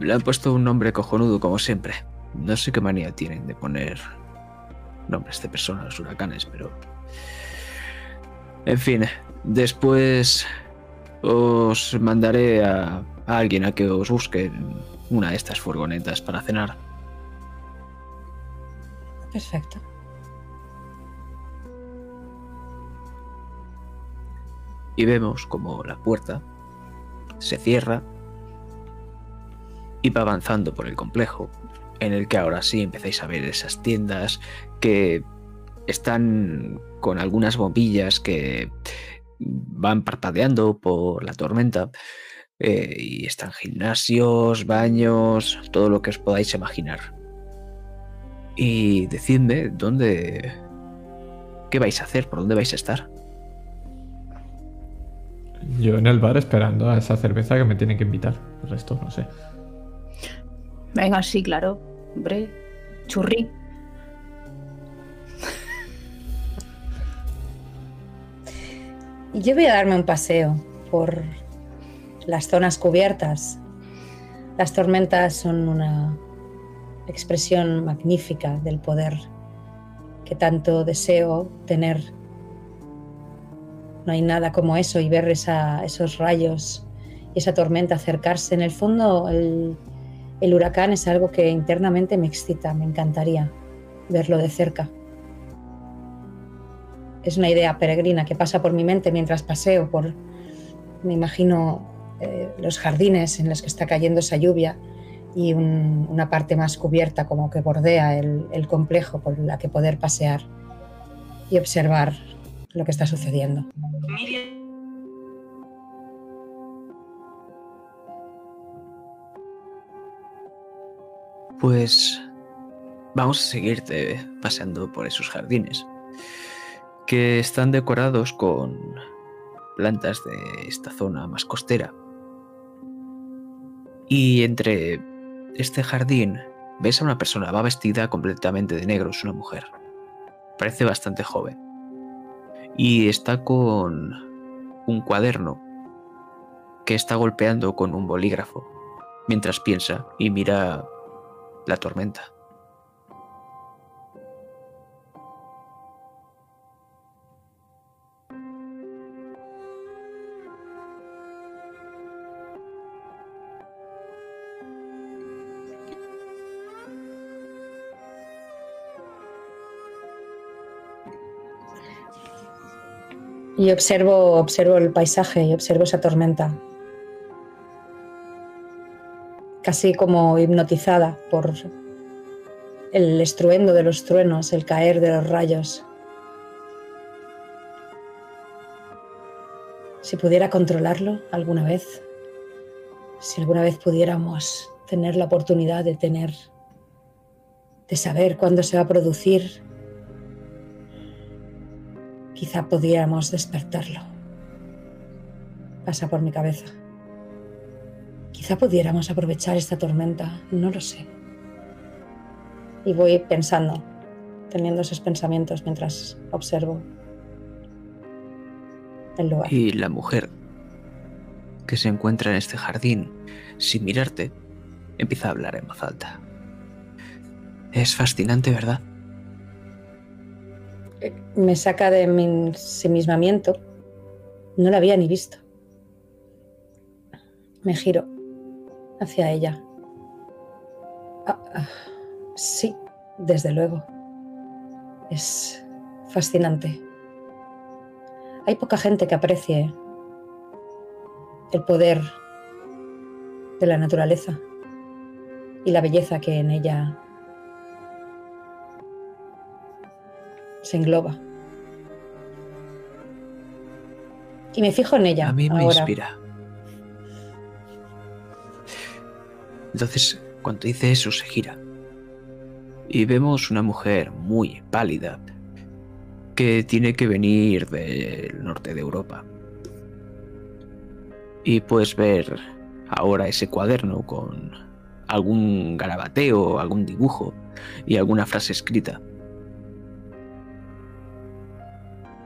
le han puesto un nombre cojonudo como siempre. No sé qué manía tienen de poner nombres de personas a los huracanes, pero... En fin, después os mandaré a, a alguien a que os busque una de estas furgonetas para cenar. Perfecto. y vemos como la puerta se cierra y va avanzando por el complejo, en el que ahora sí empezáis a ver esas tiendas que están con algunas bombillas que van parpadeando por la tormenta. Eh, y están gimnasios, baños, todo lo que os podáis imaginar. Y decidme dónde... ¿Qué vais a hacer? ¿Por dónde vais a estar? Yo en el bar esperando a esa cerveza que me tienen que invitar. El resto no sé. Venga, sí, claro. Hombre, churri. Y yo voy a darme un paseo por las zonas cubiertas. Las tormentas son una expresión magnífica del poder que tanto deseo tener. No hay nada como eso y ver esos rayos y esa tormenta acercarse. En el fondo, el, el huracán es algo que internamente me excita, me encantaría verlo de cerca. Es una idea peregrina que pasa por mi mente mientras paseo por, me imagino, eh, los jardines en los que está cayendo esa lluvia y un- una parte más cubierta como que bordea el, el complejo por la que poder pasear y observar lo que está sucediendo. Pues vamos a seguirte paseando por esos jardines, que están decorados con plantas de esta zona más costera. Y entre este jardín ves a una persona, va vestida completamente de negro, es una mujer. Parece bastante joven. Y está con un cuaderno que está golpeando con un bolígrafo mientras piensa y mira la tormenta. Y observo, observo el paisaje y observo esa tormenta. Casi como hipnotizada por el estruendo de los truenos, el caer de los rayos. Si pudiera controlarlo alguna vez, si alguna vez pudiéramos tener la oportunidad de tener, de saber cuándo se va a producir Quizá pudiéramos despertarlo. Pasa por mi cabeza. Quizá pudiéramos aprovechar esta tormenta, no lo sé. Y voy pensando, teniendo esos pensamientos mientras observo el lugar. Y la mujer que se encuentra en este jardín, sin mirarte, empieza a hablar en voz alta. Es fascinante, ¿verdad? Me saca de mi ensimismamiento. No la había ni visto. Me giro hacia ella. Ah, ah, sí, desde luego. Es fascinante. Hay poca gente que aprecie el poder de la naturaleza y la belleza que en ella se engloba. Y me fijo en ella. A mí me ahora. inspira. Entonces, cuando dice eso, se gira. Y vemos una mujer muy pálida que tiene que venir del norte de Europa. Y puedes ver ahora ese cuaderno con algún garabateo, algún dibujo y alguna frase escrita.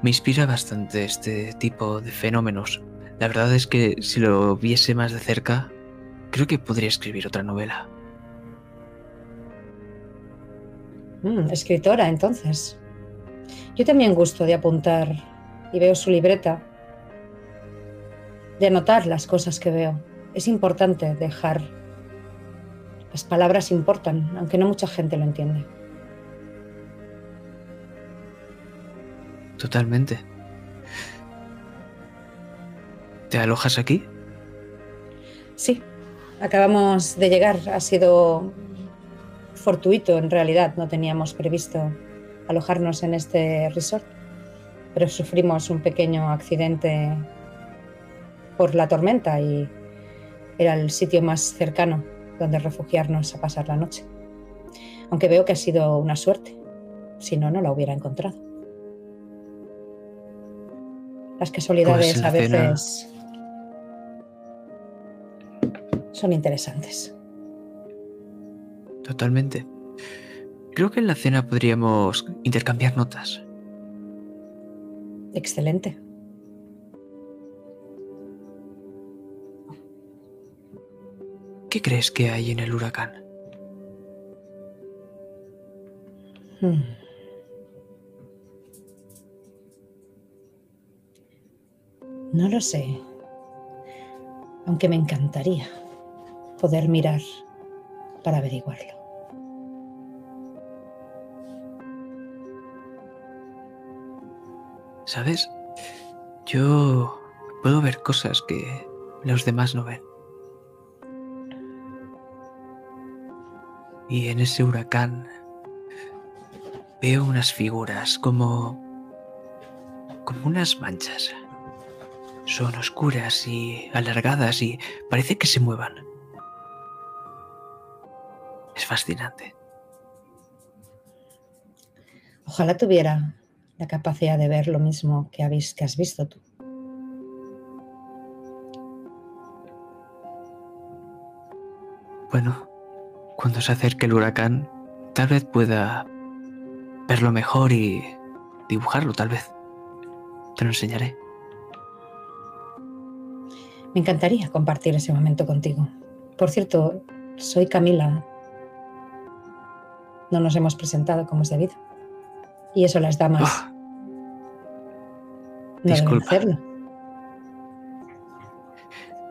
Me inspira bastante este tipo de fenómenos. La verdad es que si lo viese más de cerca, creo que podría escribir otra novela. Mm, escritora, entonces. Yo también gusto de apuntar y veo su libreta, de anotar las cosas que veo. Es importante dejar... Las palabras importan, aunque no mucha gente lo entiende. Totalmente. ¿Te alojas aquí? Sí, acabamos de llegar. Ha sido fortuito en realidad. No teníamos previsto alojarnos en este resort, pero sufrimos un pequeño accidente por la tormenta y era el sitio más cercano donde refugiarnos a pasar la noche. Aunque veo que ha sido una suerte. Si no, no la hubiera encontrado. Las casualidades Pues a veces son interesantes. Totalmente. Creo que en la cena podríamos intercambiar notas. Excelente. ¿Qué crees que hay en el huracán? Hmm. No lo sé, aunque me encantaría poder mirar para averiguarlo. ¿Sabes? Yo puedo ver cosas que los demás no ven. Y en ese huracán veo unas figuras como como unas manchas. Son oscuras y alargadas y parece que se muevan. Es fascinante. Ojalá tuviera la capacidad de ver lo mismo que, habéis, que has visto tú. Bueno, cuando se acerque el huracán, tal vez pueda verlo mejor y dibujarlo, tal vez. Te lo enseñaré. Me encantaría compartir ese momento contigo. Por cierto, soy Camila. No nos hemos presentado como es debido. Y eso las damas Ah, no deben disculpa. hacerlo.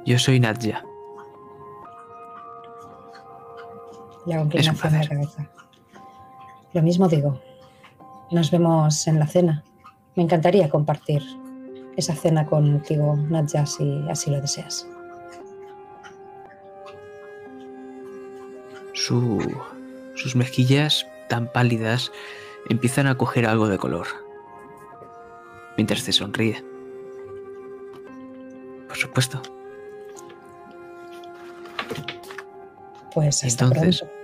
yo soy Nadja. Le hago Es un inclinación de la placer. cabeza. Lo mismo digo. Nos vemos en la cena. Me encantaría compartir esa cena contigo, Nadja, si así lo deseas. Su, sus mejillas, tan pálidas, empiezan a coger algo de color. Mientras te sonríe. Por supuesto. Pues hasta Entonces- pronto.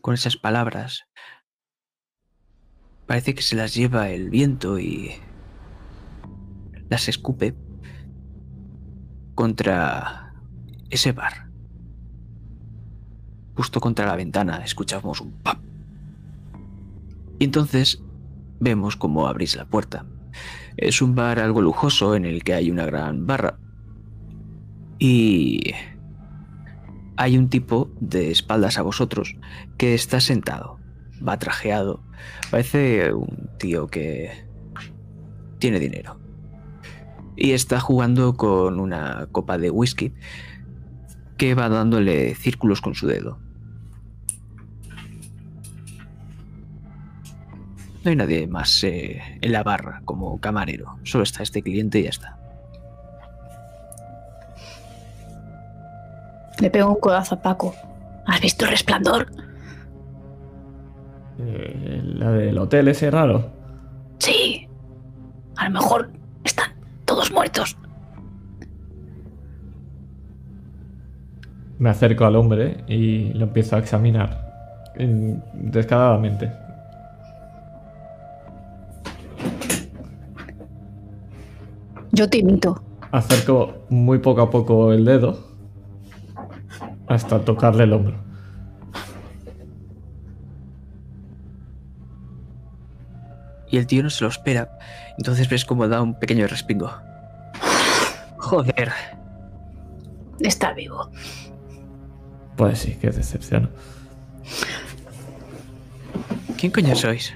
con esas palabras. Parece que se las lleva el viento y las escupe contra ese bar. Justo contra la ventana escuchamos un pap. Y entonces vemos cómo abrís la puerta. Es un bar algo lujoso en el que hay una gran barra. Y hay un tipo de espaldas a vosotros que está sentado, va trajeado. Parece un tío que tiene dinero. Y está jugando con una copa de whisky que va dándole círculos con su dedo. No hay nadie más eh, en la barra como camarero. Solo está este cliente y ya está. Le pego un codazo a Paco. ¿Has visto el resplandor? Eh, la del hotel ese raro. Sí. A lo mejor están todos muertos. Me acerco al hombre y lo empiezo a examinar mm, descaradamente. Yo te imito. Acerco muy poco a poco el dedo hasta tocarle el hombro. Y el tío no se lo espera. Entonces ves como da un pequeño respingo. Joder. Está vivo. Pues sí, qué decepción. ¿Quién coño sois?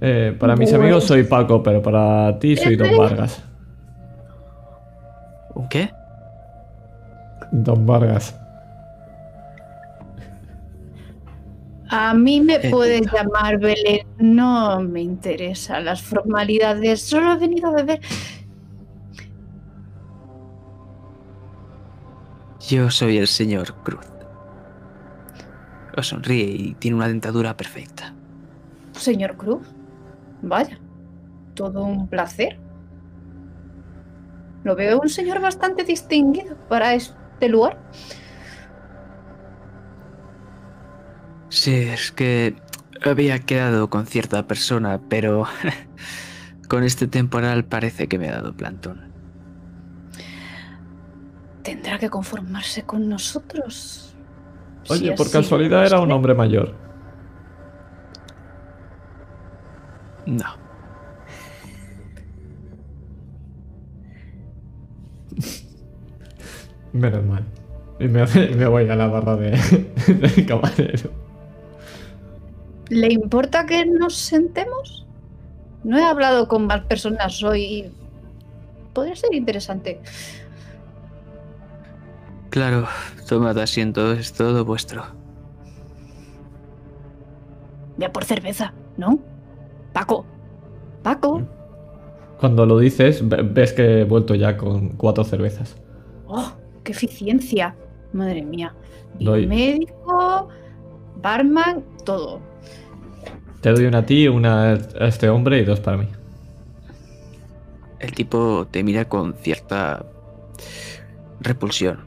Eh, para mis amigos soy Paco, pero para ti soy Don Vargas. ¿Un qué? Don Vargas. A mí me puedes llamar Belén. No me interesan las formalidades. Solo he venido a beber. Yo soy el señor Cruz. Os sonríe y tiene una dentadura perfecta. Señor Cruz. Vaya. Todo un placer. Lo veo un señor bastante distinguido para este lugar. Sí, es que había quedado con cierta persona, pero con este temporal parece que me ha dado plantón. Tendrá que conformarse con nosotros. Oye, Si por casualidad era un hombre mayor. No. Menos mal. Y me, me voy a la barra de, de camarero. ¿Le importa que nos sentemos? No he hablado con más personas hoy. y Podría ser interesante. Claro, tomad asiento, es todo vuestro. Ya por cerveza, ¿no? Paco. Paco. Cuando lo dices, ve- ves que he vuelto ya con cuatro cervezas. ¡Oh! ¡Qué eficiencia! Madre mía. Y Doy. médico, barman, todo. Te doy una a ti, una a este hombre y dos para mí. El tipo te mira con cierta repulsión.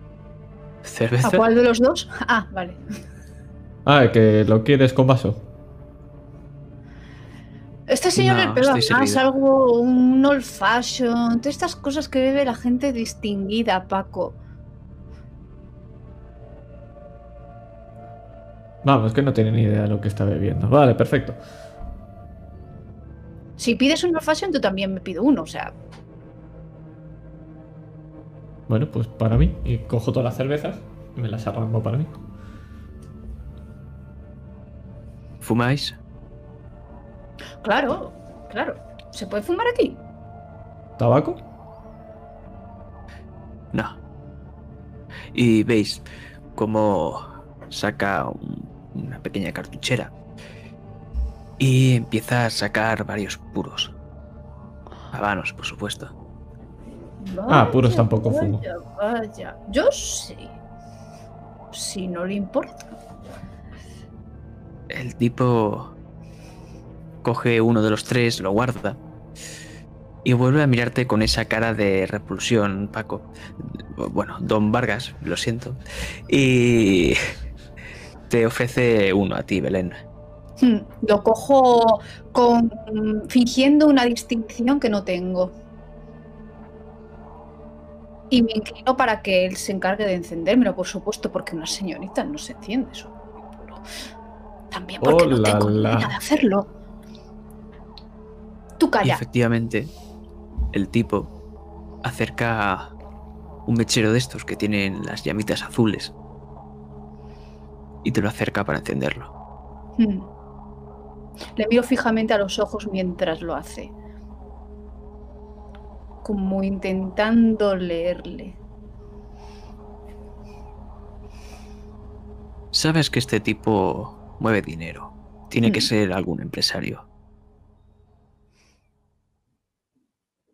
¿A ¿Cerveza? cuál de los dos? Ah, vale. Ah, que lo quieres con vaso. Este señor No, le pega más algo, un old fashion, todas estas cosas que bebe la gente distinguida, Paco. Vamos, que no tiene ni idea de lo que está bebiendo. Vale, perfecto. Si pides un fashion, tú también me pido uno, o sea, Bueno, pues para mí. Y cojo todas las cervezas y me las arranco para mí. ¿Fumáis? claro, claro. ¿Se puede fumar aquí? ¿Tabaco? No. Y veis cómo saca un- una pequeña cartuchera y empieza a sacar varios puros. Habanos, por supuesto. Ah, puros Vaya, tampoco fumo. Vaya, vaya. Yo sí. Si no le importa. El tipo coge uno de los tres, lo guarda y vuelve a mirarte con esa cara de repulsión, Paco. Bueno, Don Vargas, lo siento. Y te ofrece uno a ti, Belén. Hmm, Lo cojo con fingiendo una distinción que no tengo. Y me inclino para que él se encargue de encendérmelo, por supuesto, porque una señorita no se enciende eso. También porque no la, tengo ni la. de hacerlo. Tú Y calla. efectivamente, el tipo acerca un mechero de estos que tienen las llamitas azules y te lo acerca para encenderlo. Hmm. Le miro fijamente a los ojos mientras lo hace. Como intentando leerle. Sabes que este tipo mueve dinero. Tiene que Mm. ser algún empresario.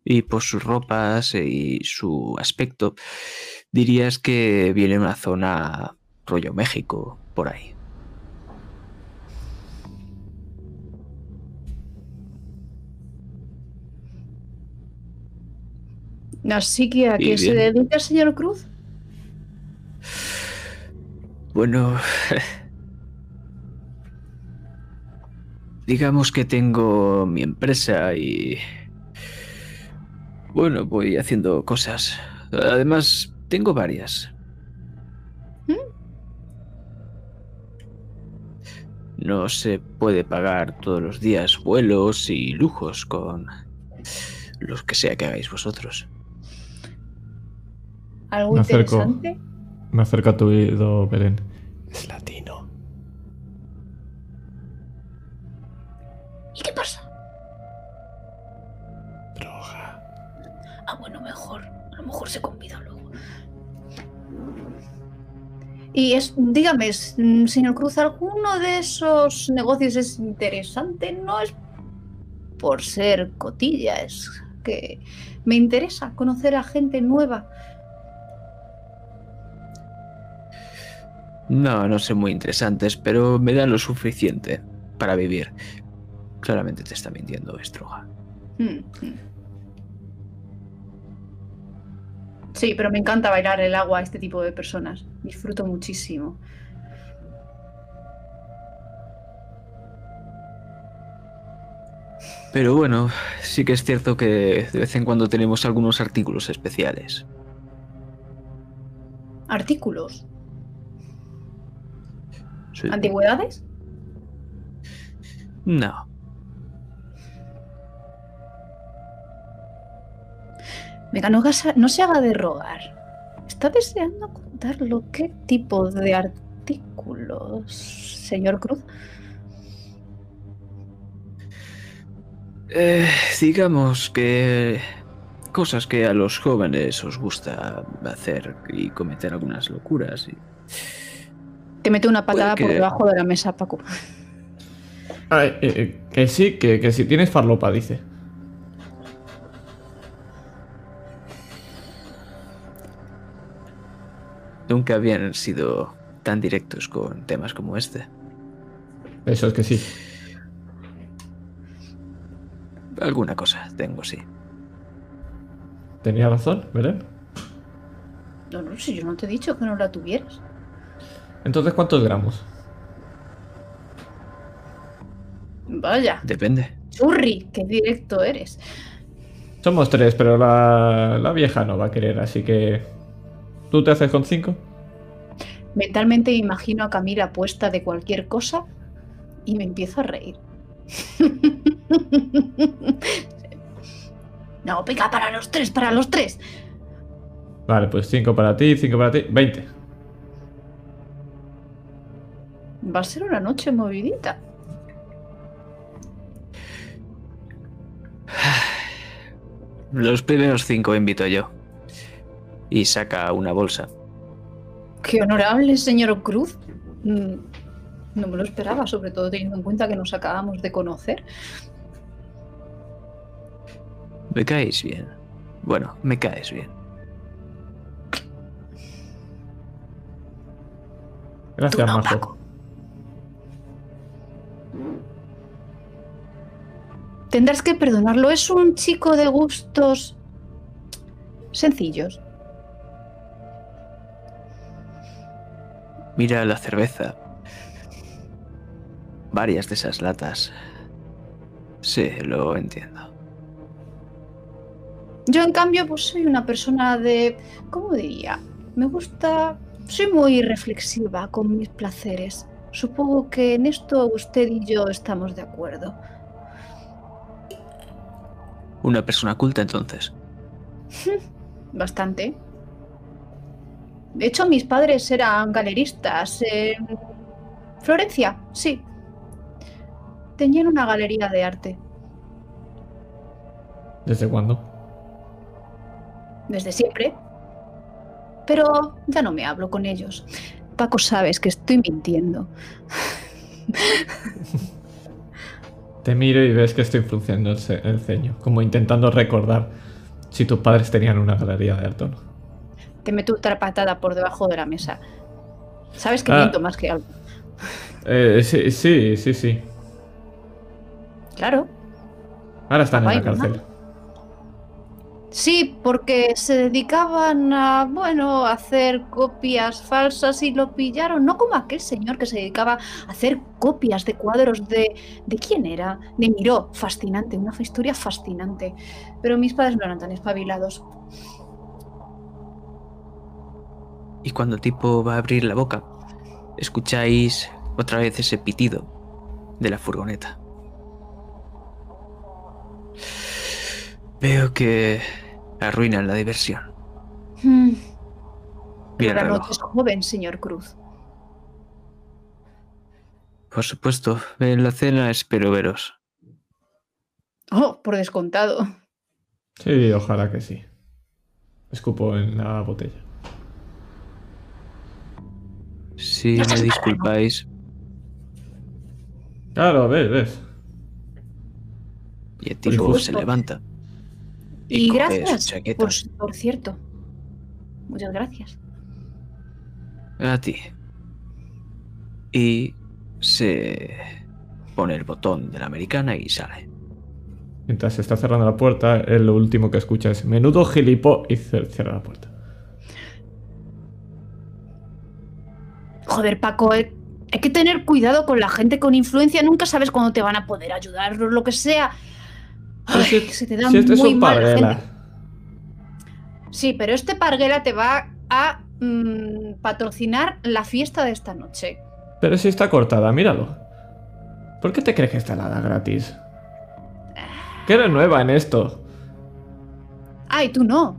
Y por sus ropas y su aspecto, dirías que viene de una zona rollo México, por ahí. Así que a qué se dedica el señor Cruz? Bueno, digamos que tengo mi empresa y... Bueno, voy haciendo cosas. Además, tengo varias. No se puede pagar todos los días vuelos y lujos con los que sea que hagáis vosotros. ¿Algo Me acerco. interesante? Me acerco a tu oído, Belén. Es latino. Y es, dígame, es- mm, señor Cruz, ¿alguno de esos negocios es interesante? No es por ser cotilla, es que me interesa conocer a gente nueva. No, no son muy interesantes, pero me dan lo suficiente para vivir. Claramente te está mintiendo, Estroga. Mm, mm. Sí, pero me encanta bailar el agua a este tipo de personas. Disfruto muchísimo. Pero bueno, sí que es cierto que de vez en cuando tenemos algunos artículos especiales. Artículos. Sí. ¿Antigüedades? No, Venga, no, se haga de rogar. Está deseando contarlo. ¿Qué tipo de artículos, señor Cruz? Eh, digamos que cosas que a los jóvenes os gusta hacer y cometer algunas locuras. Y... Te mete una patada Puede por que- debajo de la mesa, Paco. Eh, eh, que sí, que, que si tienes farlopa, dice. Nunca habían sido tan directos con temas como este. Eso es que sí. Alguna cosa tengo, sí. Tenía razón, Belén. No, no, si yo no te he dicho que no la tuvieras. Entonces, ¿cuántos gramos? Vaya, Depende. churri, qué directo eres. Somos tres, pero la, la vieja no va a querer, así que... ¿Tú te haces con cinco? Mentalmente me imagino a Camila puesta de cualquier cosa y me empiezo a reír. No, venga, para los tres, para los tres. Vale, pues cinco para ti, cinco para ti, 20. Va a ser una noche movidita. Los primeros cinco invito yo. Y saca una bolsa. Qué honorable, señor Cruz. Mm, No me lo esperaba, sobre todo teniendo en cuenta que nos acabamos de conocer. Me caes bien. Bueno, me caes bien. Gracias, no. Paco. Tendrás que perdonarlo. Es un chico de gustos sencillos. Mira la cerveza. Varias de esas latas. Sí, lo entiendo. Yo, en cambio, pues soy una persona de. ¿Cómo diría? Me gusta. Soy muy reflexiva con mis placeres. Supongo que en esto usted y yo estamos de acuerdo. Una persona culta entonces. Bastante. De hecho, mis padres eran galeristas. En Florencia, sí. Tenían una galería de arte. ¿Desde cuándo? Desde siempre. Pero ya no me hablo con ellos. Paco, sabes que estoy mintiendo. Te miro y ves que estoy frunciendo el, ce- el ceño, como intentando recordar si tus padres tenían una galería de arte o no. Te meto otra patada por debajo de la mesa. Sabes que Ah. miento más que algo. Eh, sí, sí, sí, sí. Claro. Ahora están en la cárcel. Sí, porque se dedicaban a, bueno, a hacer copias falsas y lo pillaron. No como aquel señor que se dedicaba a hacer copias de cuadros de... ¿De quién era? De Miró. Fascinante, una historia fascinante. Pero mis padres no eran tan espabilados. Y cuando el tipo va a abrir la boca, escucháis otra vez ese pitido de la furgoneta. Veo que arruinan la diversión. Hmm, Mira la el noche reloj. es joven, señor Cruz. Por supuesto, en la cena espero veros. Oh, por descontado. Sí, ojalá que sí. Escupo en la botella. Si me disculpáis, Claro, ves, ves. y el tipo se levanta. Y, gracias, por, por cierto. Muchas gracias. A ti. Y se pone el botón de la americana y sale. Mientras se está cerrando la puerta, lo último que escucha es menudo gilipo y cierra la puerta. Joder, Paco, eh, hay que tener cuidado con la gente con influencia. Nunca sabes cuándo te van a poder ayudar o lo que sea. Ay, si- se te da si este es muy un mal la parguela. gente. Sí, pero este parguela te va a mm, patrocinar la fiesta de esta noche. Pero si está cortada, míralo. ¿Por qué te crees que está helada gratis? Que eres nueva en esto. Ay, tú no.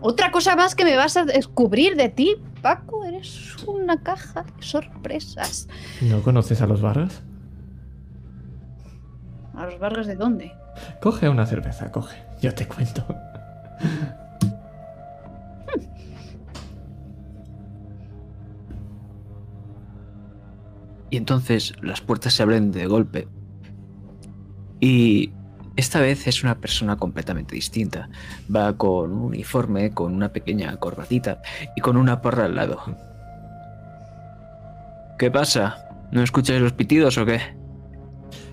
Otra cosa más que me vas a descubrir de ti, Paco, una caja de sorpresas. ¿No conoces a los Vargas? ¿A los Vargas de dónde? Coge una cerveza, coge. Yo te cuento. Y entonces las puertas se abren de golpe. Y esta vez es una persona completamente distinta. Va con un uniforme, con una pequeña corbatita y con una porra al lado. ¿Qué pasa? ¿No escucháis los pitidos o qué?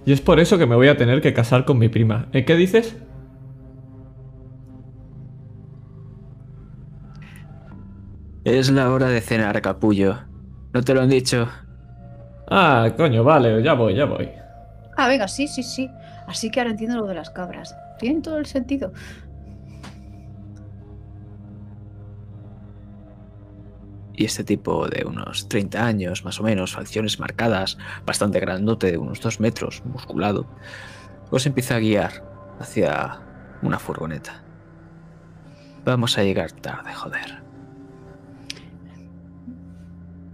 Y es por eso que me voy a tener que casar con mi prima. ¿Eh, ¿Qué dices? Es la hora de cenar, capullo. ¿No te lo han dicho? Ah, coño, vale, ya voy, ya voy. Ah, venga, sí, sí, sí. Así que ahora entiendo lo de las cabras. Tiene todo el sentido. Y este tipo de unos 30 años, más o menos, facciones marcadas, bastante grandote, de unos 2 metros, musculado, os empieza a guiar hacia una furgoneta. Vamos a llegar tarde, joder.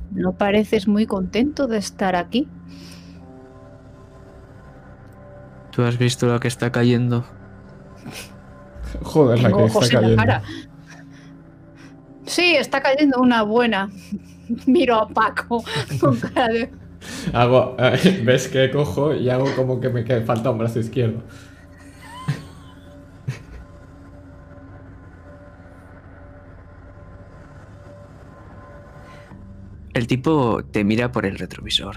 ¿No pareces muy contento de estar aquí? ¿Tú has visto lo que está cayendo? Joder, la Tengo que está en la cayendo. Sí, está cayendo una buena. Miro a Paco con cara de... Hago, eh, ves que cojo y hago como que me falta un brazo izquierdo. El tipo te mira por el retrovisor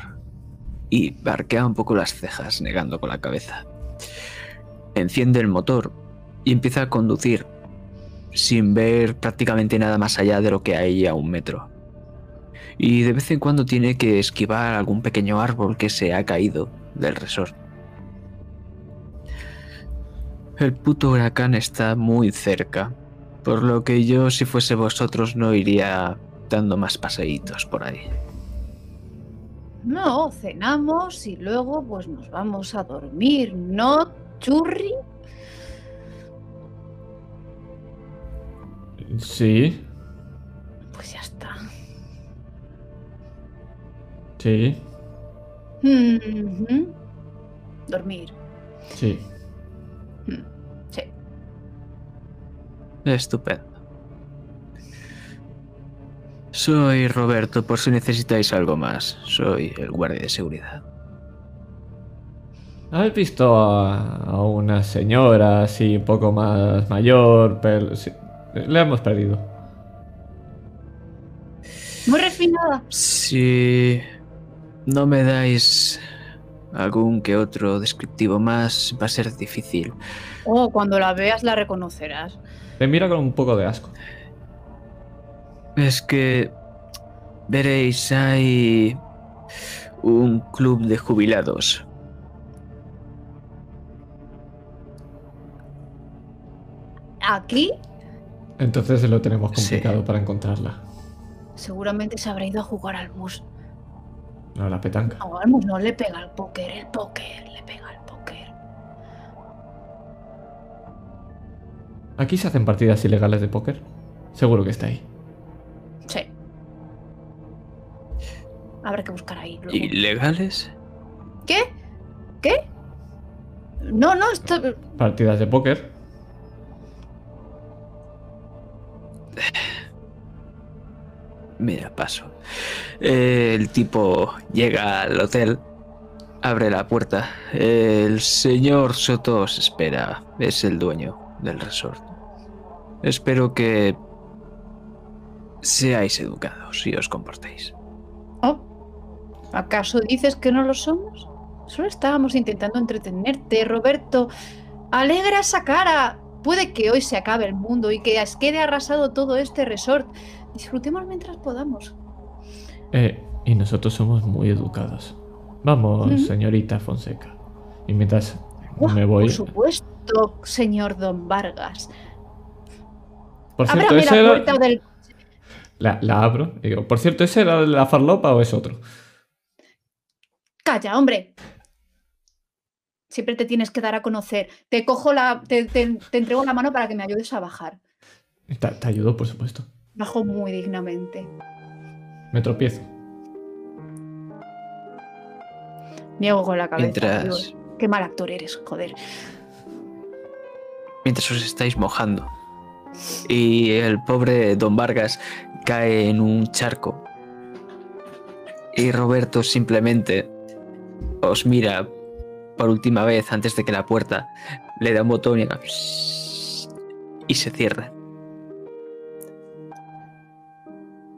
y barquea un poco las cejas, negando con la cabeza. Enciende el motor y empieza a conducir sin ver prácticamente nada más allá de lo que hay a un metro. Y de vez en cuando tiene que esquivar algún pequeño árbol que se ha caído del resort. El puto huracán está muy cerca, por lo que yo si fuese vosotros no iría dando más paseitos por ahí. No, cenamos y luego pues nos vamos a dormir, ¿no, churri? Sí. Pues ya está. Sí. Mm-hmm. Dormir. Sí. Mm, sí. Estupendo. Soy Roberto, por si necesitáis algo más. Soy el guardia de seguridad. ¿Habéis visto a, a una señora así un poco más mayor, pero, sí, le hemos perdido. Muy refinada. Si no me dais algún que otro descriptivo más, va a ser difícil. Oh, cuando la veas la reconocerás. Te mira con un poco de asco. Es que veréis, hay un club de jubilados. Aquí Entonces lo tenemos Sí. complicado para encontrarla. seguramente se habrá ido a jugar al bus. No, la petanca. No, al bus no le pega al póker, el póker, le pega al póker. ¿Aquí se hacen partidas ilegales de póker? Seguro que está ahí. Sí. Habrá que buscar ahí. luego. ¿Ilegales? ¿Qué? ¿Qué? No, no, esto. Partidas de póker. Mira, paso. Eh, el tipo llega al hotel, abre la puerta. El señor Soto os espera. Es el dueño del resort. Espero que seáis educados y os comportéis. Oh, ¿Acaso dices que no lo somos? Solo estábamos intentando entretenerte, Roberto. Alegra esa cara. Puede que hoy se acabe el mundo y que quede arrasado todo este resort. Disfrutemos mientras podamos. Eh, y nosotros somos muy educados. Vamos, señorita Fonseca. Y mientras me voy. Por supuesto, señor Don Vargas. Por cierto, la era- puerta del. la, la abro. y digo, por cierto, ¿ese era la farlopa o es otro? Calla, hombre. Siempre te tienes que dar a conocer. Te cojo la. Te, te- te entrego la mano para que me ayudes a bajar. Te, te ayudo, por supuesto. Bajo muy dignamente. Me tropiezo. Niego con la cabeza. Mientras, Qué mal actor eres, joder. mientras os estáis mojando. Y el pobre don Vargas cae en un charco. Y Roberto simplemente os mira por última vez antes de que la puerta le da un botón y, haga y se cierra.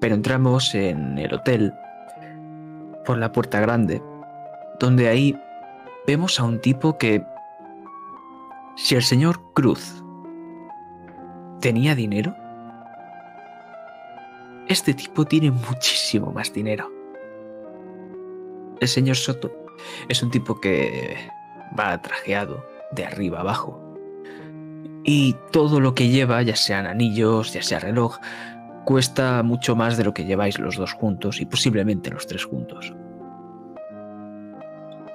Pero entramos en el hotel por la puerta grande, donde ahí vemos a un tipo que si el señor Cruz tenía dinero, este tipo tiene muchísimo más dinero. El señor Soto es un tipo que va trajeado de arriba abajo. Y todo lo que lleva, ya sean anillos, ya sea reloj, cuesta mucho más de lo que lleváis los dos juntos y posiblemente los tres juntos.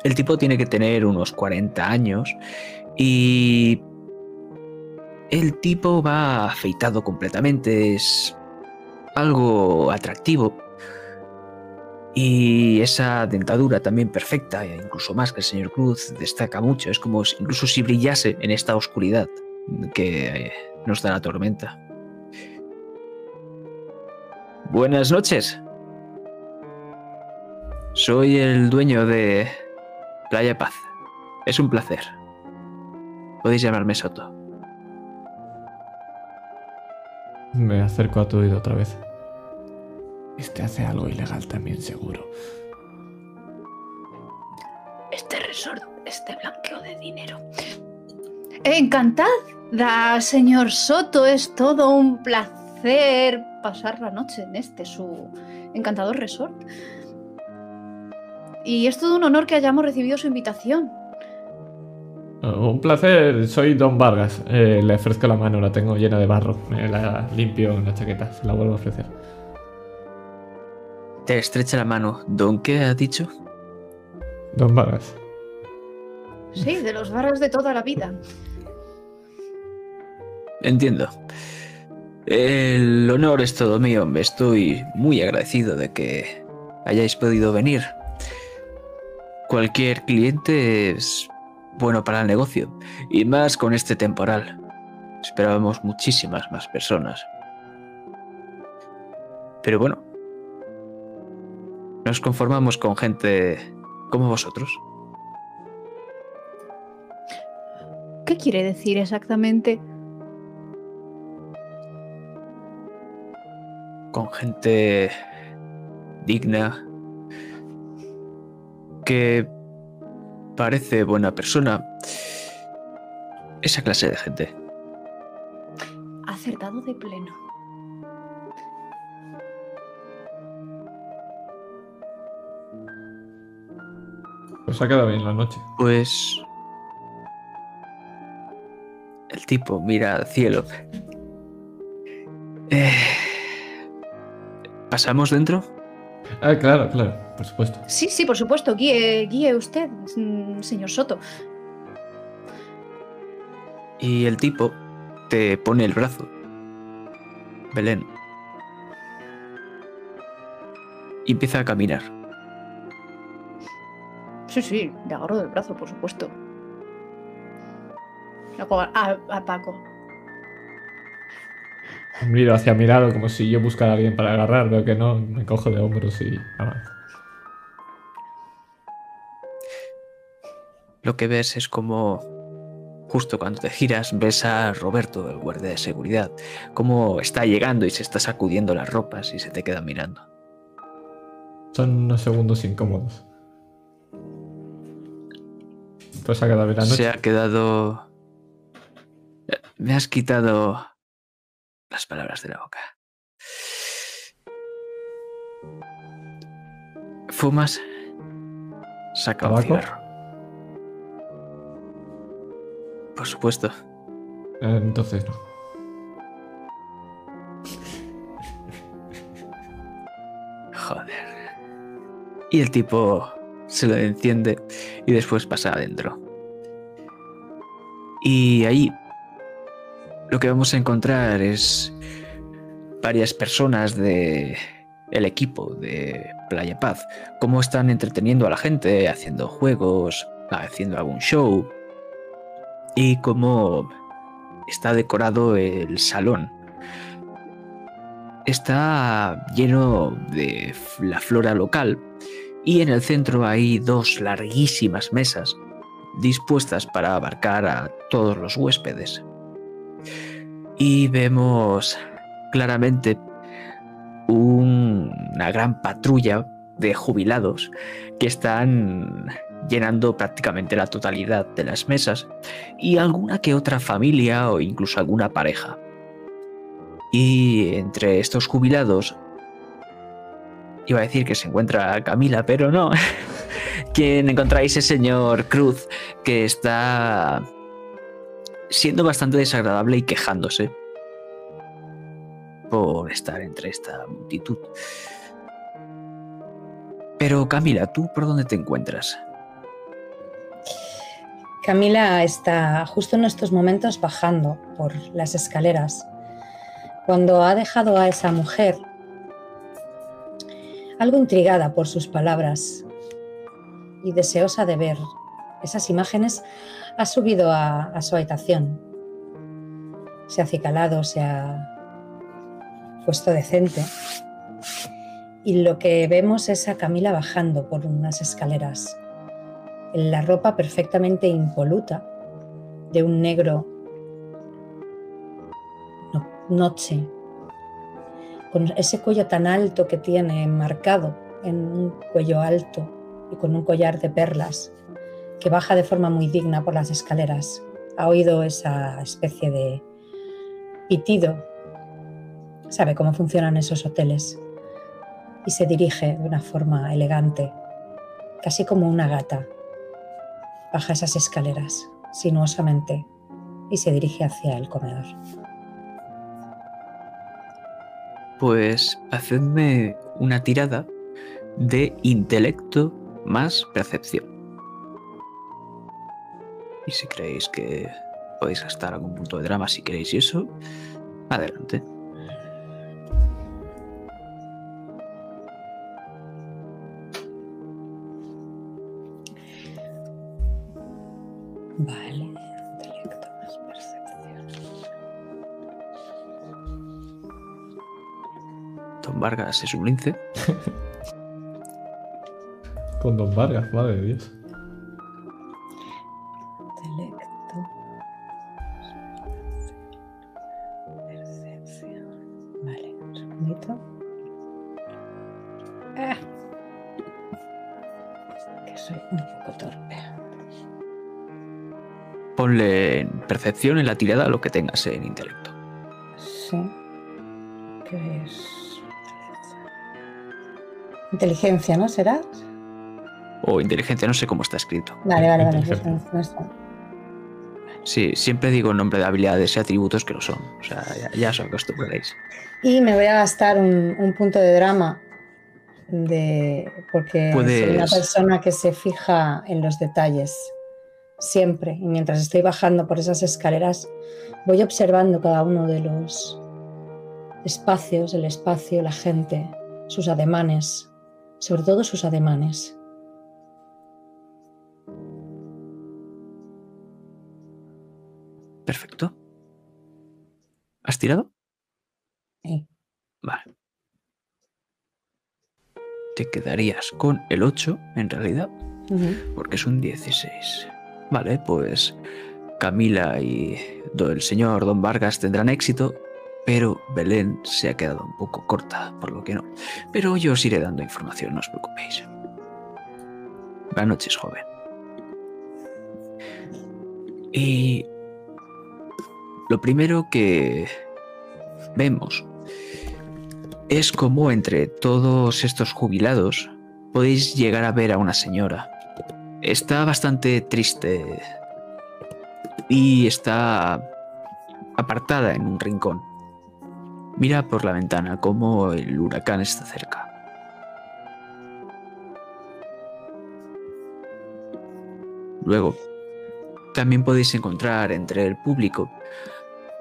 El tipo tiene que tener unos 40 años y el tipo va afeitado completamente, es algo atractivo. Y esa dentadura también perfecta, e incluso más que el señor Cruz, destaca mucho. Es como si- incluso si brillase en esta oscuridad que nos da la tormenta. Buenas noches. Soy el dueño de Playa Paz. Es un placer. Podéis llamarme Soto. Me acerco a tu oído otra vez. Este hace algo ilegal también, seguro. Este resort es de blanqueo de dinero. Encantada, señor Soto. Es todo un placer pasar la noche en este, su encantador resort. Y es todo un honor que hayamos recibido su invitación. Oh, Un placer, soy Don Vargas. Eh, le ofrezco la mano, la tengo llena de barro. Me la limpio en la chaqueta, se la vuelvo a ofrecer. Te estrecha la mano. ¿Don qué ha dicho? Don Vargas. Sí, de los barras de toda la vida. Entiendo. El honor es todo mío. Me estoy muy agradecido de que hayáis podido venir. cualquier cliente es bueno para el negocio, y más con este temporal. Esperábamos muchísimas más personas. Pero bueno, nos conformamos con gente como vosotros. ¿Qué quiere decir exactamente? Con gente digna, que parece buena persona. Esa clase de gente. Acertado de pleno. Pues ha quedado bien la noche. Pues... El tipo mira al cielo. Eh, ¿Pasamos dentro? Ah, claro, claro, por supuesto. Sí, sí, por supuesto. Guíe, guíe usted, mm, señor Soto. Y el tipo te pone el brazo. Belén. Y empieza a caminar. Sí, sí, le agarro del brazo, por supuesto. A, a Paco. Miro hacia mi lado como si yo buscara a alguien para agarrar. Veo que no, me cojo de hombros y avanzo. Lo que ves es como justo cuando te giras ves a Roberto, el guardia de seguridad, cómo está llegando y se está sacudiendo las ropas y se te queda mirando. Son unos segundos incómodos. Ha quedado bien la noche. Se ha quedado... Me has quitado las palabras de la boca. ¿Fumas? Saca un cigarro. Por supuesto. Entonces no. Joder. Y el tipo se lo enciende y después pasa adentro. Y ahí lo que vamos a encontrar es varias personas de el equipo de Playa Paz, cómo están entreteniendo a la gente, haciendo juegos, haciendo algún show y cómo está decorado el salón. Está lleno de la flora local y en el centro hay dos larguísimas mesas dispuestas para abarcar a todos los huéspedes. Y vemos claramente un- una gran patrulla de jubilados que están llenando prácticamente la totalidad de las mesas y alguna que otra familia o incluso alguna pareja. Y entre estos jubilados, iba a decir que se encuentra Camila, pero no. Quien encontráis es señor Cruz, que está siendo bastante desagradable y quejándose por estar entre esta multitud. Pero Camila, ¿tú por dónde te encuentras? Camila está justo en estos momentos bajando por las escaleras. Cuando ha dejado a esa mujer, algo intrigada por sus palabras y deseosa de ver esas imágenes, ha subido a, su habitación. Se ha acicalado, se ha puesto decente. Y lo que vemos es a Camila bajando por unas escaleras en la ropa perfectamente impoluta de un negro no- noche, con ese cuello tan alto que tiene enmarcado en un cuello alto y con un collar de perlas que baja de forma muy digna por las escaleras. Ha oído esa especie de pitido, sabe cómo funcionan esos hoteles y se dirige de una forma elegante, casi como una gata, baja esas escaleras sinuosamente y se dirige hacia el comedor. Pues hacedme una tirada de intelecto más percepción. Y si creéis que podéis gastar algún punto de drama, si queréis eso, adelante. Vargas es un lince. Con Don Vargas, madre de Dios. Intelecto. Percepción. Vale, un segundito. Que soy un poco torpe. Ponle en percepción en la tirada lo que tengas en intelecto. Sí. Inteligencia, ¿no? ¿Será? O inteligencia, no sé cómo está escrito. Vale, vale, vale. No está. Sí, siempre digo el nombre de habilidades y atributos que lo son. O sea, ya, ya os acostumbraréis. Y me voy a gastar un, un punto de drama de porque soy una persona que se fija en los detalles siempre. Y mientras estoy bajando por esas escaleras, voy observando cada uno de los espacios, el espacio, la gente, sus ademanes, sobre todo sus ademanes. Perfecto. ¿Has tirado? Sí. Vale. Te quedarías con el 8, en realidad, porque es un 16. Vale, pues Camila y el señor Don Vargas tendrán éxito, pero Belén se ha quedado un poco corta, por lo que no. Pero yo os iré dando información, no os preocupéis. Buenas noches, joven. Y lo primero que vemos es como entre todos estos jubilados podéis llegar a ver a una señora. Está bastante triste y está apartada en un rincón. Mira por la ventana como el huracán está cerca. Luego, también podéis encontrar entre el público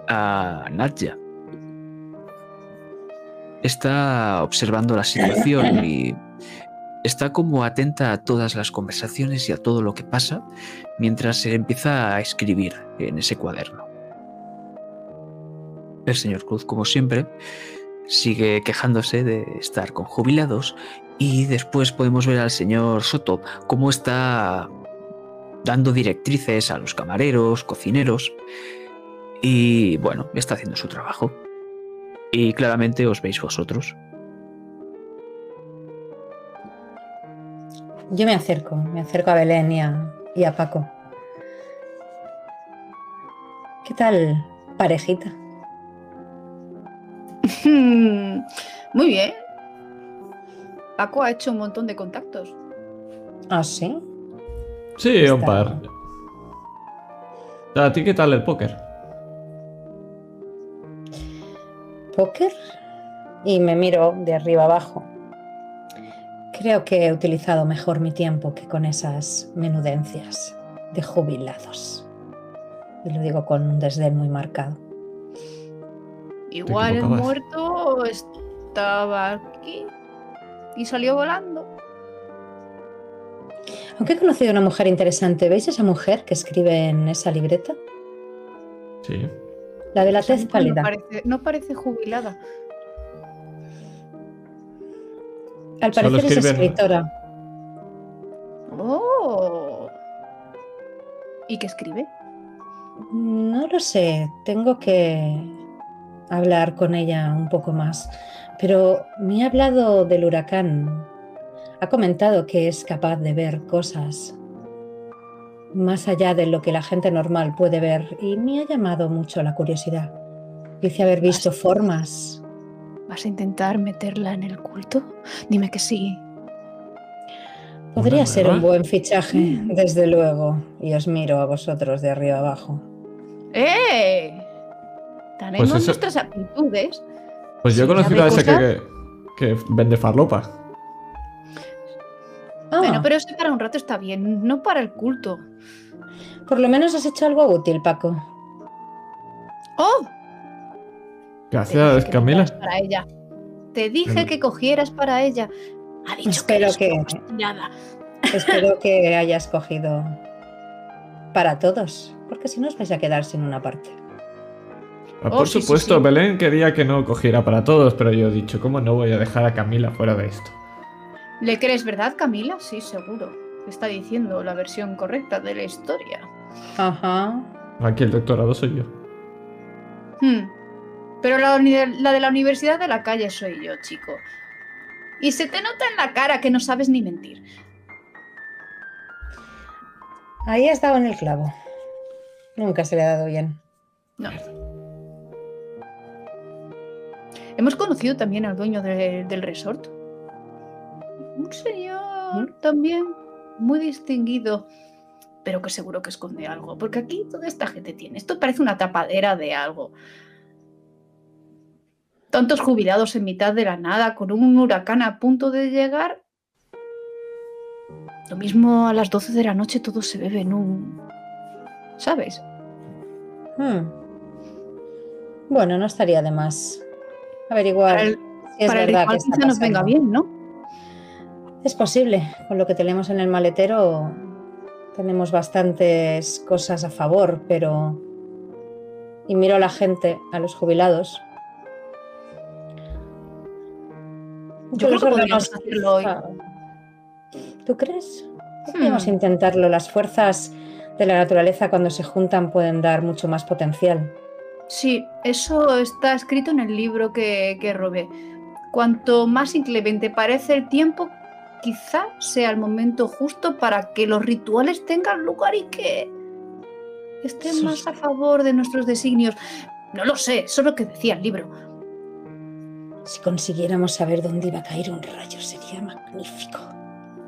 a Nadja. Está observando la situación y está como atenta a todas las conversaciones y a todo lo que pasa mientras se empieza a escribir en ese cuaderno. El señor Cruz, como siempre, sigue quejándose de estar con jubilados y después podemos ver al señor Soto cómo está dando directrices a los camareros, cocineros y bueno, está haciendo su trabajo. Y claramente os veis vosotros. Yo me acerco, me acerco a Belén y a, y a Paco. ¿Qué tal, parejita? Muy bien. Paco ha hecho un montón de contactos. ¿Ah, sí? Sí, un par. ¿A ti qué tal el póker? ¿Póker? Y me miro de arriba abajo. Creo que he utilizado mejor mi tiempo que con esas menudencias de jubilados. Y lo digo con un desdén muy marcado. Igual el muerto estaba aquí y salió volando. Aunque he conocido a una mujer interesante, ¿veis esa mujer que escribe en esa libreta? Sí. La de la Esa tez no pálida. parece, no parece jubilada. Al parecer es escritora. Oh. ¿Y qué escribe? No lo sé, tengo que hablar con ella un poco más. Pero me ha hablado del huracán. Ha comentado que es capaz de ver cosas más allá de lo que la gente normal puede ver y me ha llamado mucho la curiosidad. Dice haber visto formas. ¿Vas a intentar meterla en el culto? Dime que sí. Podría ¿Una ser un buen fichaje, desde luego. Y os miro a vosotros de arriba abajo. ¡Eh! Tenemos Pues eso- nuestras aptitudes. Pues yo he Sí, conocido a ¿sabe ese que, que, que vende farlopa. Ah, Bueno, pero eso para un rato está bien, no para el culto. por lo menos has hecho algo útil, Paco. ¡Oh! Gracias, Camila. para ella. Te dije Mm. que cogieras para ella. Ha dicho Espero que, que- una obstinada. Espero que hayas cogido para todos, porque si no os vais a quedar sin una parte. Ah, Oh, Por sí, supuesto, sí. Belén quería que no cogiera para todos, pero yo he dicho, ¿cómo no voy a dejar a Camila fuera de esto? ¿Le crees verdad, Camila? Sí, seguro. Está diciendo la versión correcta de la historia. Ajá. Aquí el doctorado soy yo. Hmm. Pero la, la de la universidad de la calle soy yo, chico. Y se te nota en la cara que no sabes ni mentir. Ahí has dado en el clavo. Nunca se le ha dado bien. No. Hemos conocido también al dueño de- del resort. Un señor también muy distinguido, pero que seguro que esconde algo. Porque aquí toda esta gente tiene. Esto parece una tapadera de algo. Tantos jubilados en mitad de la nada, con un huracán a punto de llegar. Lo mismo a las 12 de la noche todo se bebe en un... ¿Sabes? Hmm. Bueno, no estaría de más averiguar Para el, si es para verdad que está nos venga bien, ¿no? Es posible. Con lo que tenemos en el maletero tenemos bastantes cosas a favor, pero... Y miro a la gente, a los jubilados. Yo creo que podríamos hacerlo hoy. ¿Tú crees? Podríamos Hmm. intentarlo. Las fuerzas de la naturaleza cuando se juntan pueden dar mucho más potencial. Sí, eso está escrito en el libro que, que robé. Cuanto más inclemente parece el tiempo, quizá sea el momento justo para que los rituales tengan lugar y que estén más a favor de nuestros designios. No lo sé, eso es lo que decía el libro. Si consiguiéramos saber dónde iba a caer un rayo, sería magnífico.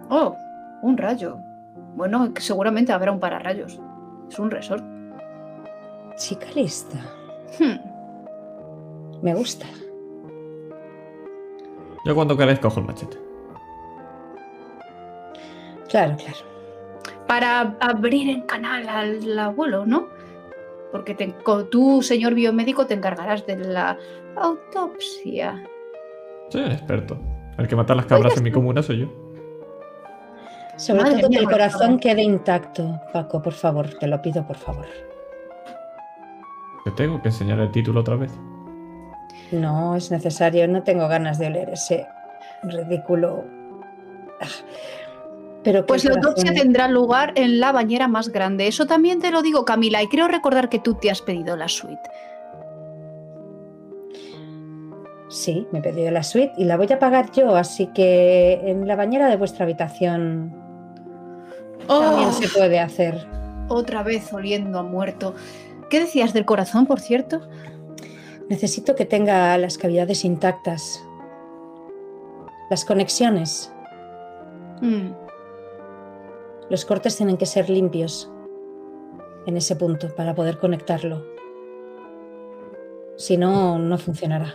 Oh, un rayo. Bueno, seguramente habrá un pararrayos. Es un resort. Chica lista. Hmm. Me gusta. Yo cuando queráis cojo el machete. Claro, claro. Para abrir en canal al abuelo, ¿no? Porque te- tú, señor biomédico, te encargarás de la autopsia. Soy un experto. El que mata las cabras en mi comuna soy yo. Sobre Madre todo mía, que el corazón quede intacto, Paco, por favor, te lo pido, por favor. Te tengo que enseñar el título otra vez. No es necesario, no tengo ganas de oler ese ridículo. Ah. Pero Pues la autopsia tendrá lugar en la bañera más grande. Eso también te lo digo, Camila, y creo recordar que tú te has pedido la suite. Sí, me he pedido la suite y la voy a pagar yo, así que en la bañera de vuestra habitación también Oh, se puede hacer. Otra vez oliendo a muerto. ¿Qué decías del corazón, por cierto? Necesito que tenga las cavidades intactas. Las conexiones. Mm, Los cortes tienen que ser limpios en ese punto para poder conectarlo. Si no, no funcionará.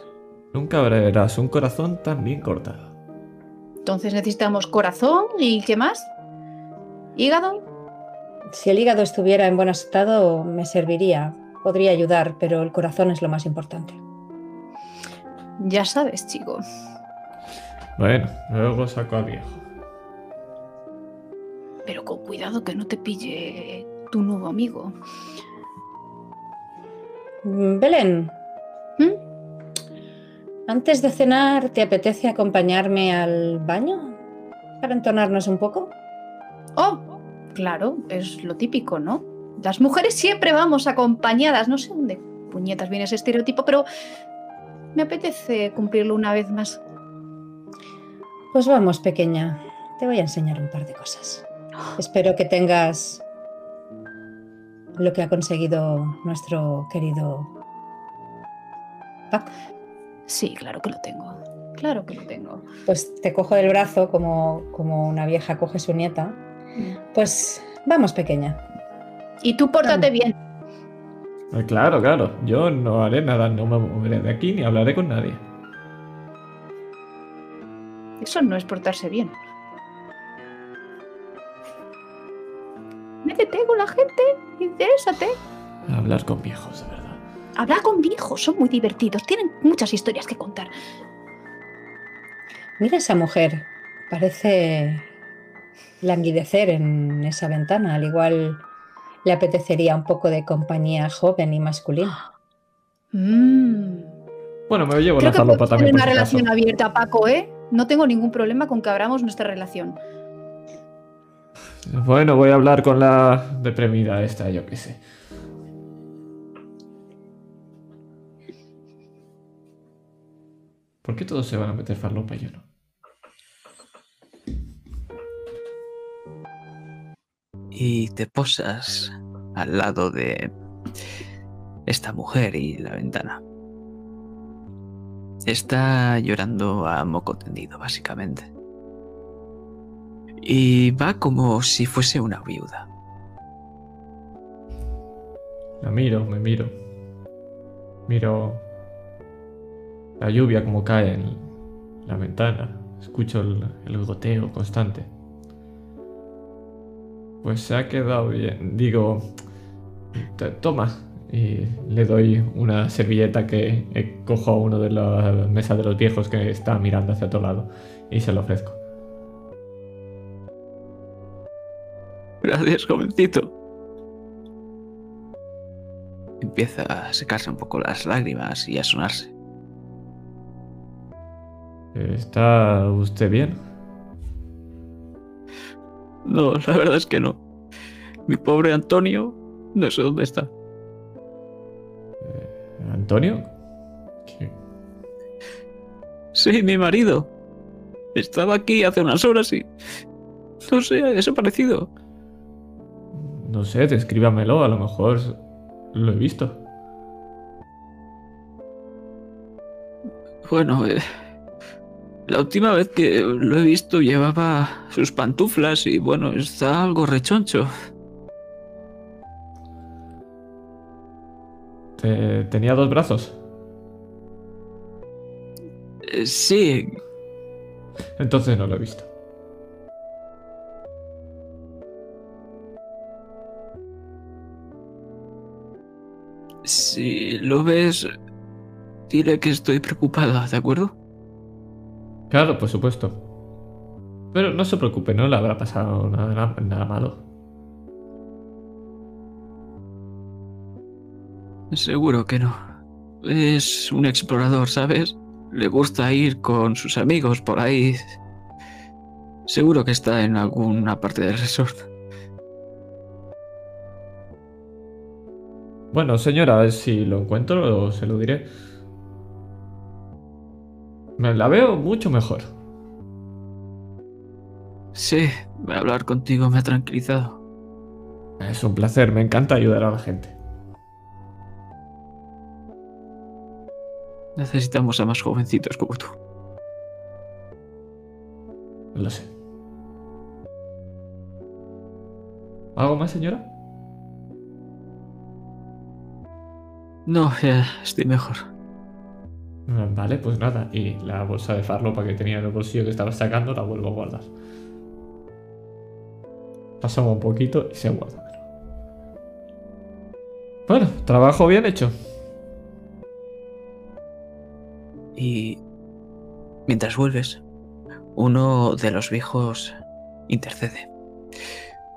Nunca verás un corazón tan bien cortado. Entonces necesitamos corazón y ¿qué más? ¿Hígado? Si el hígado estuviera en buen estado, me serviría. Podría ayudar, pero el corazón es lo más importante. Ya sabes, chico. Bueno, luego saco a viejo. Pero con cuidado que no te pille tu nuevo amigo. Mm, Belén, ¿Mm? antes de cenar, ¿te apetece acompañarme al baño? Para entonarnos un poco. Oh, claro, es lo típico, ¿no? Las mujeres siempre vamos acompañadas. No sé dónde puñetas viene ese estereotipo, pero me apetece cumplirlo una vez más. Pues vamos, pequeña. Te voy a enseñar un par de cosas. Espero que tengas lo que ha conseguido nuestro querido. Sí, claro que lo tengo. Claro que lo tengo. Pues te cojo del brazo como, como una vieja coge su nieta. Pues vamos, pequeña. Y tú pórtate Vamos. bien. Eh, Claro, claro. Yo no haré nada, no me moveré de aquí ni hablaré con nadie. Eso no es portarse bien. Métete con la gente, interésate. Hablar con viejos, de verdad. Hablar con viejos, son muy divertidos, tienen muchas historias que contar. Mira esa mujer. Parece languidecer en esa ventana, al igual le apetecería un poco de compañía joven y masculina. Mm. Bueno, me llevo Creo la que también. una relación abierta, Paco, ¿eh? No tengo ningún problema con que abramos nuestra relación. Bueno, voy a hablar con la deprimida esta, yo qué sé. ¿Por qué todos se van a meter falopa y yo no? Y te posas al lado de esta mujer y la ventana. Está llorando a moco tendido, básicamente. Y va como si fuese una viuda. La miro, me miro. Miro la lluvia como cae en la ventana. Escucho el, el goteo constante. Pues se ha quedado bien. Digo, "T- toma. Y le doy una servilleta que cojo a uno de la mesa de los viejos que está mirando hacia otro lado. Y se lo ofrezco. Gracias, jovencito. Empieza a secarse un poco las lágrimas y a sonarse. ¿Está usted bien? No, la verdad es que no. Mi pobre Antonio, no sé dónde está. ¿Antonio? ¿Qué- Sí, mi marido. Estaba aquí hace unas horas y... No sé, ha desaparecido. No sé, descríbamelo, a lo mejor lo he visto. Bueno, eh, la última vez que lo he visto llevaba sus pantuflas y bueno, está algo rechoncho. Te- tenía dos brazos. Eh, sí, Entonces no lo he visto. si lo ves, dile que estoy preocupada, ¿de acuerdo? Claro, por supuesto. Pero no se preocupe, no le habrá pasado nada, nada malo. Seguro que no. Es un explorador, ¿sabes? Le gusta ir con sus amigos por ahí. Seguro que está en alguna parte del resort. Bueno, señora, a ver si lo encuentro, se lo diré. Me la veo mucho mejor. Sí, hablar contigo me ha tranquilizado. Es un placer, me encanta ayudar a la gente. Necesitamos a más jovencitos como tú. Lo sé. ¿Algo más, señora? No, ya estoy mejor. Vale, pues nada. Y la bolsa de farlopa que tenía en el bolsillo que estaba sacando la vuelvo a guardar. Pasamos un poquito y se guarda. Bueno, trabajo bien hecho. Y mientras vuelves, uno de los viejos intercede.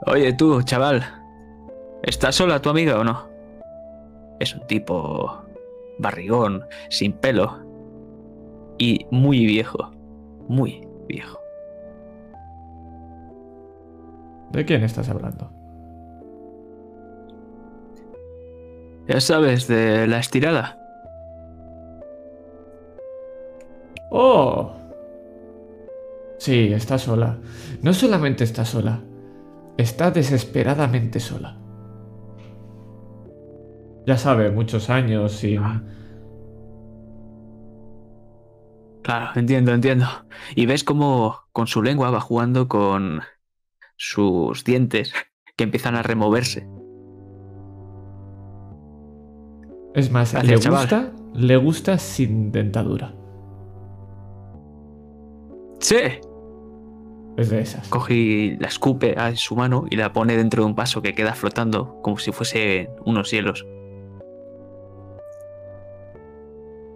Oye tú, chaval, ¿estás sola tu amiga o no? Es un tipo barrigón, sin pelo y muy viejo, muy viejo. ¿De quién estás hablando? Ya sabes, de la estirada. ¡Oh! Sí, está sola. No solamente está sola, está desesperadamente sola. Ya sabe, muchos años sin... Claro, entiendo, entiendo. Y ves cómo con su lengua va jugando con sus dientes que empiezan a removerse. Es más, Gracias, le chaval. gusta, le gusta sin dentadura. ¡Sí! Es de esas. Coge la escupe a su mano y la pone dentro de un vaso que queda flotando como si fuese unos hielos.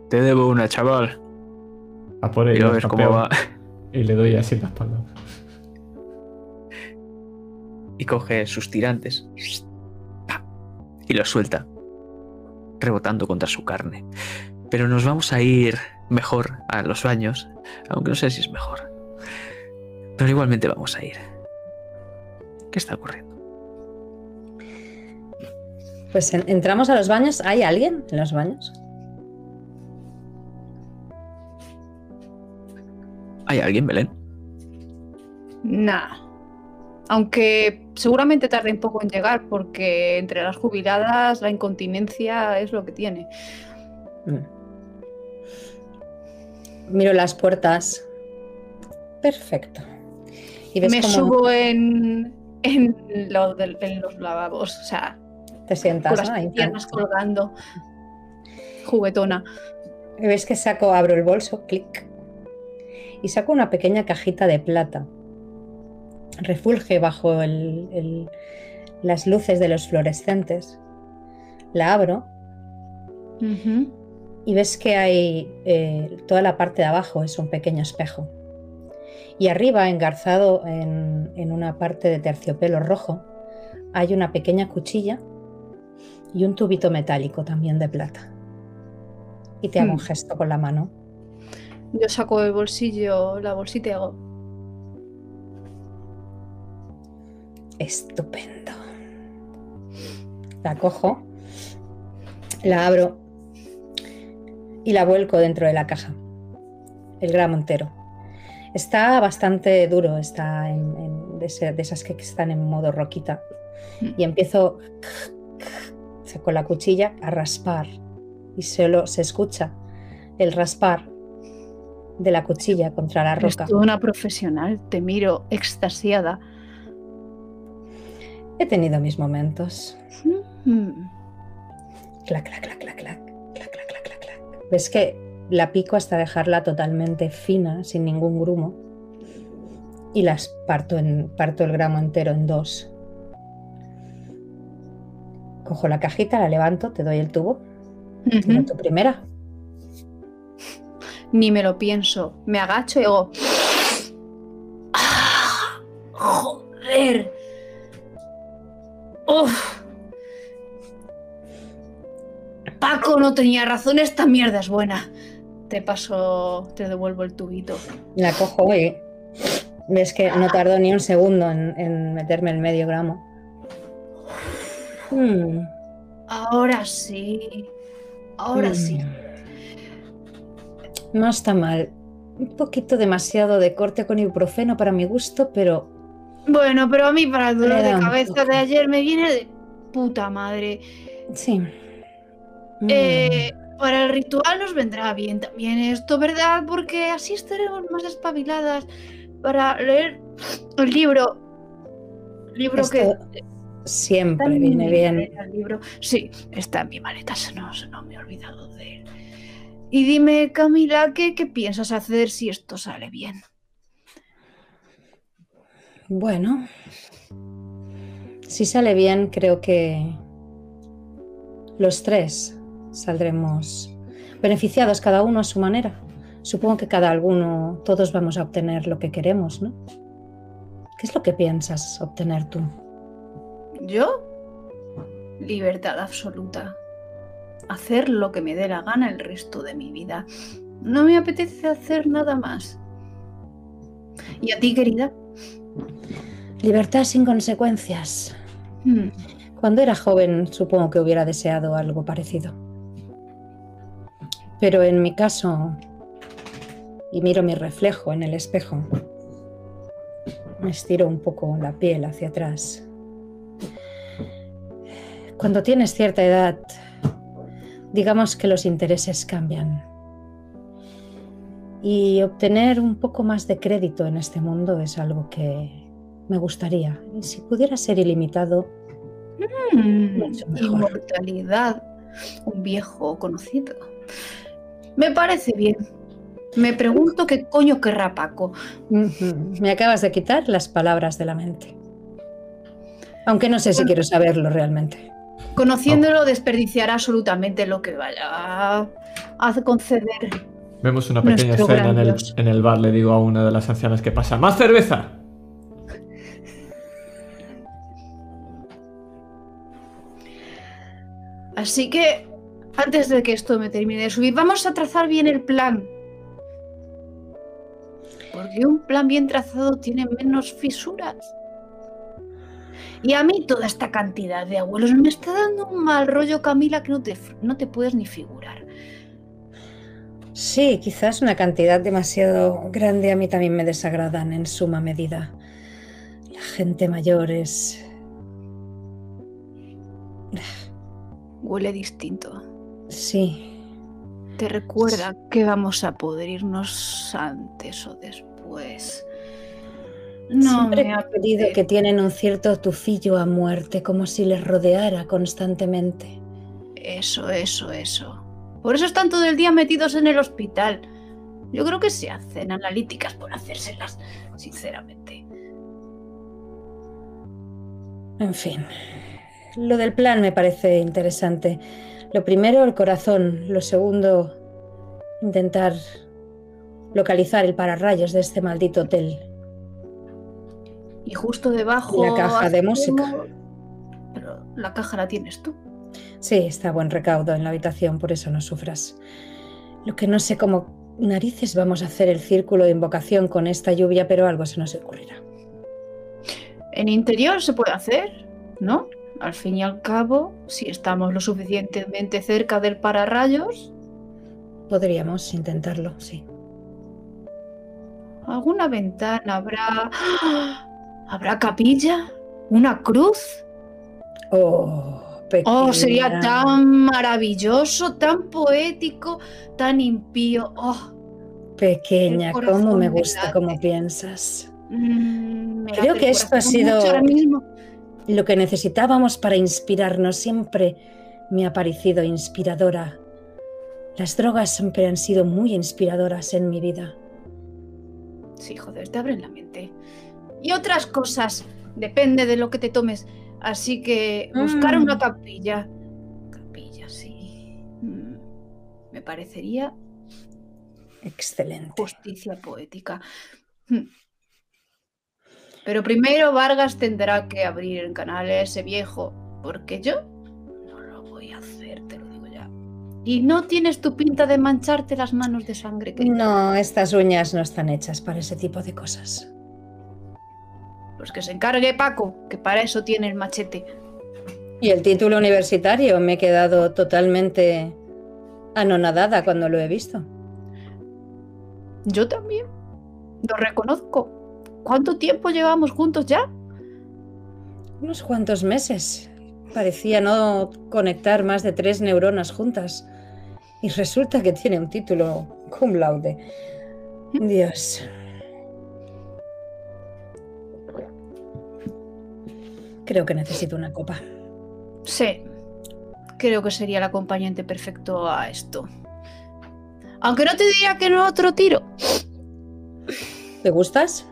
Te debo una, chaval. A por Y ello, cómo va. Y le doy así en la espalda. Y coge sus tirantes y lo suelta, rebotando contra su carne. Pero nos vamos a ir mejor a los baños, aunque no sé si es mejor. Pero igualmente vamos a ir. ¿Qué está ocurriendo? Pues en- entramos a los baños. ¿Hay alguien en los baños? ¿Hay alguien, Belén? Nah. Aunque seguramente tarde un poco en llegar, porque entre las jubiladas la incontinencia es lo que tiene. Mm. Miro las puertas. Perfecto. Y ves Me cómo subo en, en, lo del- en los lavabos, o sea, te sientas. con las ¿no? Ahí, piernas colgando. Juguetona. Ves que saco, abro el bolso, clic. Y saco una pequeña cajita de plata. Refulge bajo el- el- las luces de los fluorescentes. La abro y ves que hay eh, toda la parte de abajo es un pequeño espejo. Y arriba, engarzado en, en una parte de terciopelo rojo, hay una pequeña cuchilla y un tubito metálico también de plata. Y te hago un Hmm. gesto con la mano. Yo saco del bolsillo la bolsita y hago. Estupendo. La cojo, la abro y la vuelco dentro de la caja. El gramo entero. Está bastante duro, está en, ese- de esas que están en modo roquita. Y empiezo con la cuchilla a raspar. Y solo se escucha el raspar de la cuchilla contra la Eres roca. toda una profesional, te miro extasiada. He tenido mis momentos. Mm. Clac, clac, clac, clac, clac, clac, clac, clac, clac, clac. Ves que la pico hasta dejarla totalmente fina, sin ningún grumo. Y las parto, en, parto el gramo entero en dos. Cojo la cajita, la levanto, te doy el tubo. Tira Ujú. tu primera. Ni me lo pienso. Me agacho y digo. ¡Ah! ¡Joder! ¡Uf! Paco no tenía razón, esta mierda es buena. Te paso, te devuelvo el tubito. La cojo y ves que no tardó ni un segundo en, en meterme el medio gramo. Mm, Ahora sí. Ahora sí. No está mal. Un poquito demasiado de corte con ibuprofeno para mi gusto, pero Bueno, pero a mí para el dolor de cabeza de ayer me viene de puta madre. sí. Mm. Eh, para el ritual nos vendrá bien también esto, ¿verdad? Porque así estaremos más espabiladas para leer el libro. Libro Esto que siempre en viene bien. el libro. Sí, está en mi maleta, se no, se no me he olvidado de él. Y dime, Camila, ¿qué, qué piensas hacer si esto sale bien? Bueno, si sale bien, creo que los tres saldremos beneficiados cada uno a su manera. Supongo que cada alguno, todos vamos a obtener lo que queremos, ¿no? ¿Qué es lo que piensas obtener tú? ¿Yo? Libertad absoluta. Hacer lo que me dé la gana el resto de mi vida. No me apetece hacer nada más. ¿Y a ti, querida? Libertad sin consecuencias. Hmm, Cuando era joven supongo que hubiera deseado algo parecido. Pero en mi caso, y miro mi reflejo en el espejo, me estiro un poco la piel hacia atrás. Cuando tienes cierta edad, digamos que los intereses cambian. Y obtener un poco más de crédito en este mundo es algo que me gustaría. Y si pudiera ser ilimitado, mejor. Inmortalidad. Un viejo conocido. Me parece bien. Me pregunto qué coño querrá Paco. Me acabas de quitar las palabras de la mente. Aunque no sé si Bueno. quiero saberlo realmente. Conociéndolo, desperdiciará absolutamente lo que vaya a conceder. Vemos una pequeña Nuestro escena en el, en el bar, le digo a una de las ancianas que pasa. ¡Más cerveza! Así que, antes de que esto me termine de subir, vamos a trazar bien el plan. Porque un plan bien trazado tiene menos fisuras. Y a mí toda esta cantidad de abuelos me está dando un mal rollo, Camila, que no te, no te puedes ni figurar. Sí, quizás una cantidad demasiado grande a mí también me desagradan en suma medida. La gente mayor es... Huele distinto. Sí, Te recuerda que vamos a poder irnos antes o después. No Siempre me he pedido que tienen un cierto tufillo a muerte, como si les rodeara constantemente. Eso, eso, eso. Por eso están todo el día metidos en el hospital. Yo creo que se hacen analíticas por hacérselas, sinceramente. En fin, lo del plan me parece interesante. Lo primero, el corazón. Lo segundo, intentar localizar el pararrayos de este maldito hotel. Y justo debajo. La caja de música. Pero la caja la tienes tú. Sí, está a buen recaudo en la habitación, por eso no sufras. Lo que no sé cómo narices vamos a hacer el círculo de invocación con esta lluvia, pero algo se nos ocurrirá. En interior se puede hacer, ¿no? Al fin y al cabo, si estamos lo suficientemente cerca del pararrayos, Podríamos intentarlo, sí. alguna ventana habrá. ¡Ah! ¿Habrá capilla? ¿Una cruz? Oh, Oh, sería pequeña. tan maravilloso, tan poético, tan impío. Oh, Pequeña, cómo me gusta cómo piensas. mm, Creo que esto ha sido- mucho ahora mismo. Lo que necesitábamos para inspirarnos siempre me ha parecido inspiradora. Las drogas siempre han sido muy inspiradoras en mi vida. Sí, joder, te abren la mente. Y otras cosas, depende de lo que te tomes. Así que buscar Mm. una capilla. Capilla, sí. Mm, Me parecería Excelente. justicia poética. Hmm. Pero primero Vargas tendrá que abrir el canal a ese viejo, porque yo no lo voy a hacer, te lo digo ya. Y no tienes tu pinta de mancharte las manos de sangre, No, estas uñas no están hechas para ese tipo de cosas. Pues que se encargue Paco, que para eso tiene el machete. Y el título universitario me he quedado totalmente anonadada cuando lo he visto. Yo también. Lo reconozco. ¿Cuánto tiempo llevamos juntos ya? Unos cuantos meses. Parecía no conectar más de tres neuronas juntas. Y resulta que tiene un título cum laude. Dios. Creo que necesito una copa. Sí. Creo que sería el acompañante perfecto a esto. Aunque no te diría que no otro tiro. ¿Te gustas?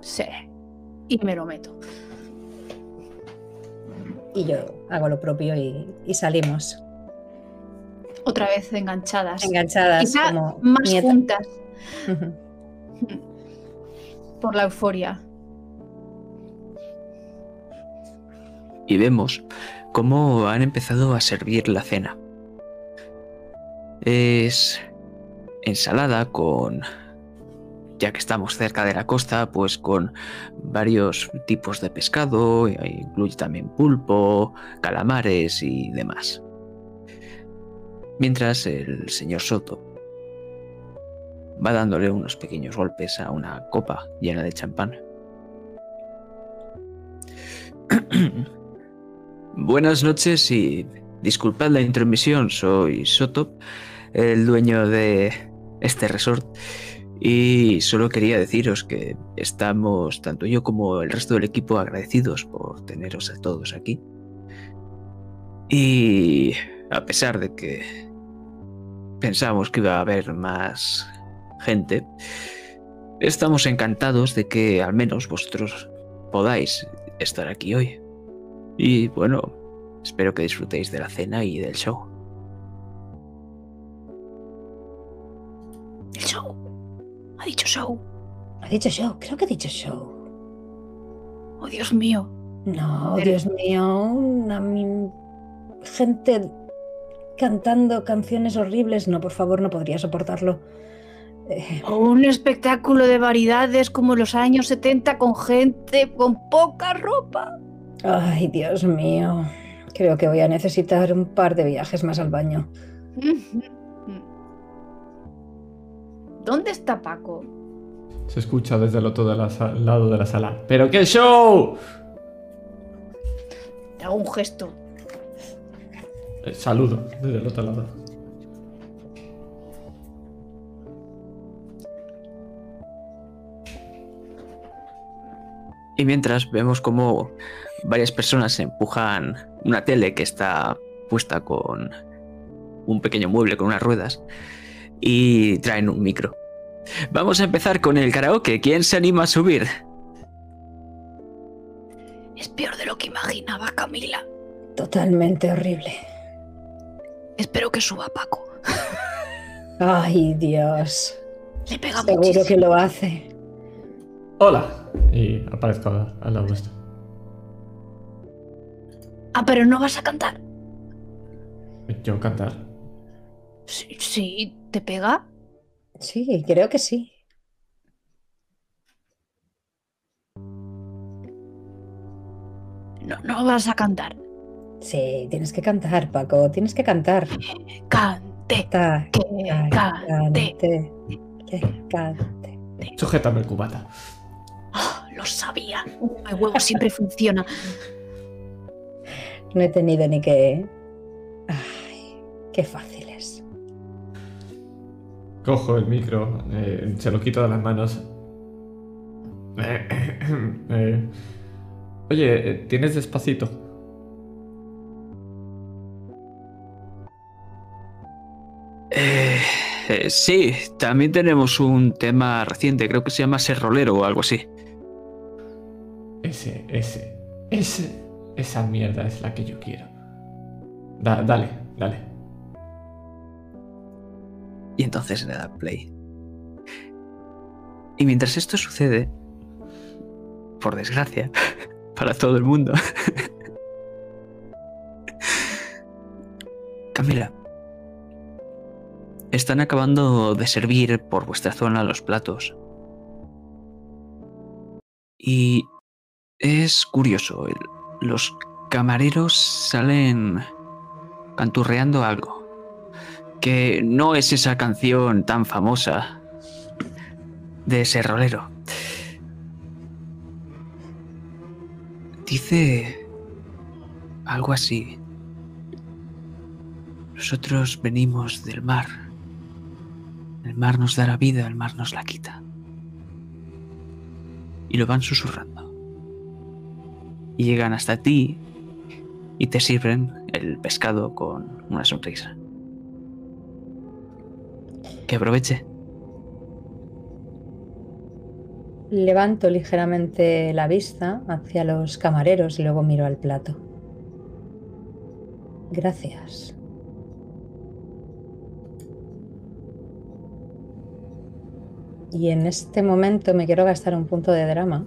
Sí. Y me lo meto. Y yo hago lo propio y, y salimos. Otra vez enganchadas. Enganchadas Quizá como más juntas por la euforia. Y vemos cómo han empezado a servir la cena. Es ensalada con, ya que estamos cerca de la costa, pues con varios tipos de pescado, e incluye también pulpo, calamares y demás. Mientras el señor Soto va dándole unos pequeños golpes a una copa llena de champán. Buenas noches y disculpad la intromisión, soy Soto, el dueño de este resort. Y solo quería deciros que estamos, tanto yo como el resto del equipo, agradecidos por teneros a todos aquí. Y a pesar de que pensamos que iba a haber más gente, estamos encantados de que al menos vosotros podáis estar aquí hoy. Y bueno, espero que disfrutéis de la cena y del show. El show. Ha dicho show. Ha dicho show, creo que ha dicho show. Oh, Dios mío. No, Pero- Dios mío, una mi- gente cantando canciones horribles. No, por favor, no podría soportarlo. Eh, O un espectáculo de variedades como los años 70 con gente con poca ropa. Ay, Dios mío. Creo que voy a necesitar un par de viajes más al baño. ¿Dónde está Paco? Se escucha desde el otro de la lado de la sala. ¡Pero qué show! Te hago un gesto. Eh, saludo desde el otro lado. Y mientras vemos como varias personas empujan una tele que está puesta con un pequeño mueble con unas ruedas y traen un micro. Vamos a empezar con el karaoke. ¿Quién se anima a subir? Es peor de lo que imaginaba Camila. Totalmente horrible. Espero que suba Paco. Ay, Dios. Le pega Seguro muchísimo. que lo hace. ¡Hola! Y aparezco al al lado vuestro. Ah, pero no vas a cantar. Yo cantar. Sí, sí, ¿te pega? Sí, creo que sí. No, no vas a cantar. Sí, tienes que cantar, Paco. Tienes que cantar. Cante, Ta- que ta- cante. cante, que cante. Sujétame el cubata. Ah, lo sabía. Un huevo siempre funciona. No he tenido ni que. Ay, qué fácil es. Cojo el micro, eh, se lo quito de las manos. Eh, oye, eh, ¿tienes despacito? Eh, eh, sí, también tenemos un tema reciente, creo que se llama Ser Rolero o algo así. Ese, ese, ese, esa mierda es la que yo quiero. Da- dale, dale. Y entonces le da play. Y mientras esto sucede, por desgracia, para todo el mundo, Camila, están acabando de servir por vuestra zona los platos. Y es curioso, el- los camareros salen canturreando algo que no es esa canción tan famosa de ese rolero. Dice algo así. Nosotros venimos del mar. El mar nos da la vida, el mar nos la quita. Y lo van susurrando. Y llegan hasta ti y te sirven el pescado con una sonrisa. Que aproveche. Levanto ligeramente la vista hacia los camareros y luego miro al plato. Gracias. Y en este momento me quiero gastar un punto de drama.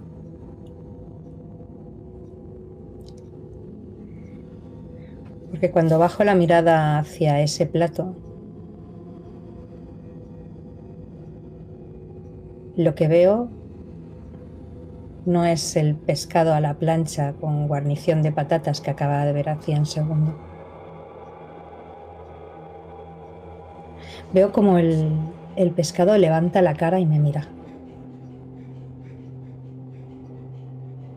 Porque cuando bajo la mirada hacia ese plato, lo que veo no es el pescado a la plancha con guarnición de patatas que acaba de ver hacía un segundo. Veo como el, el pescado levanta la cara y me mira.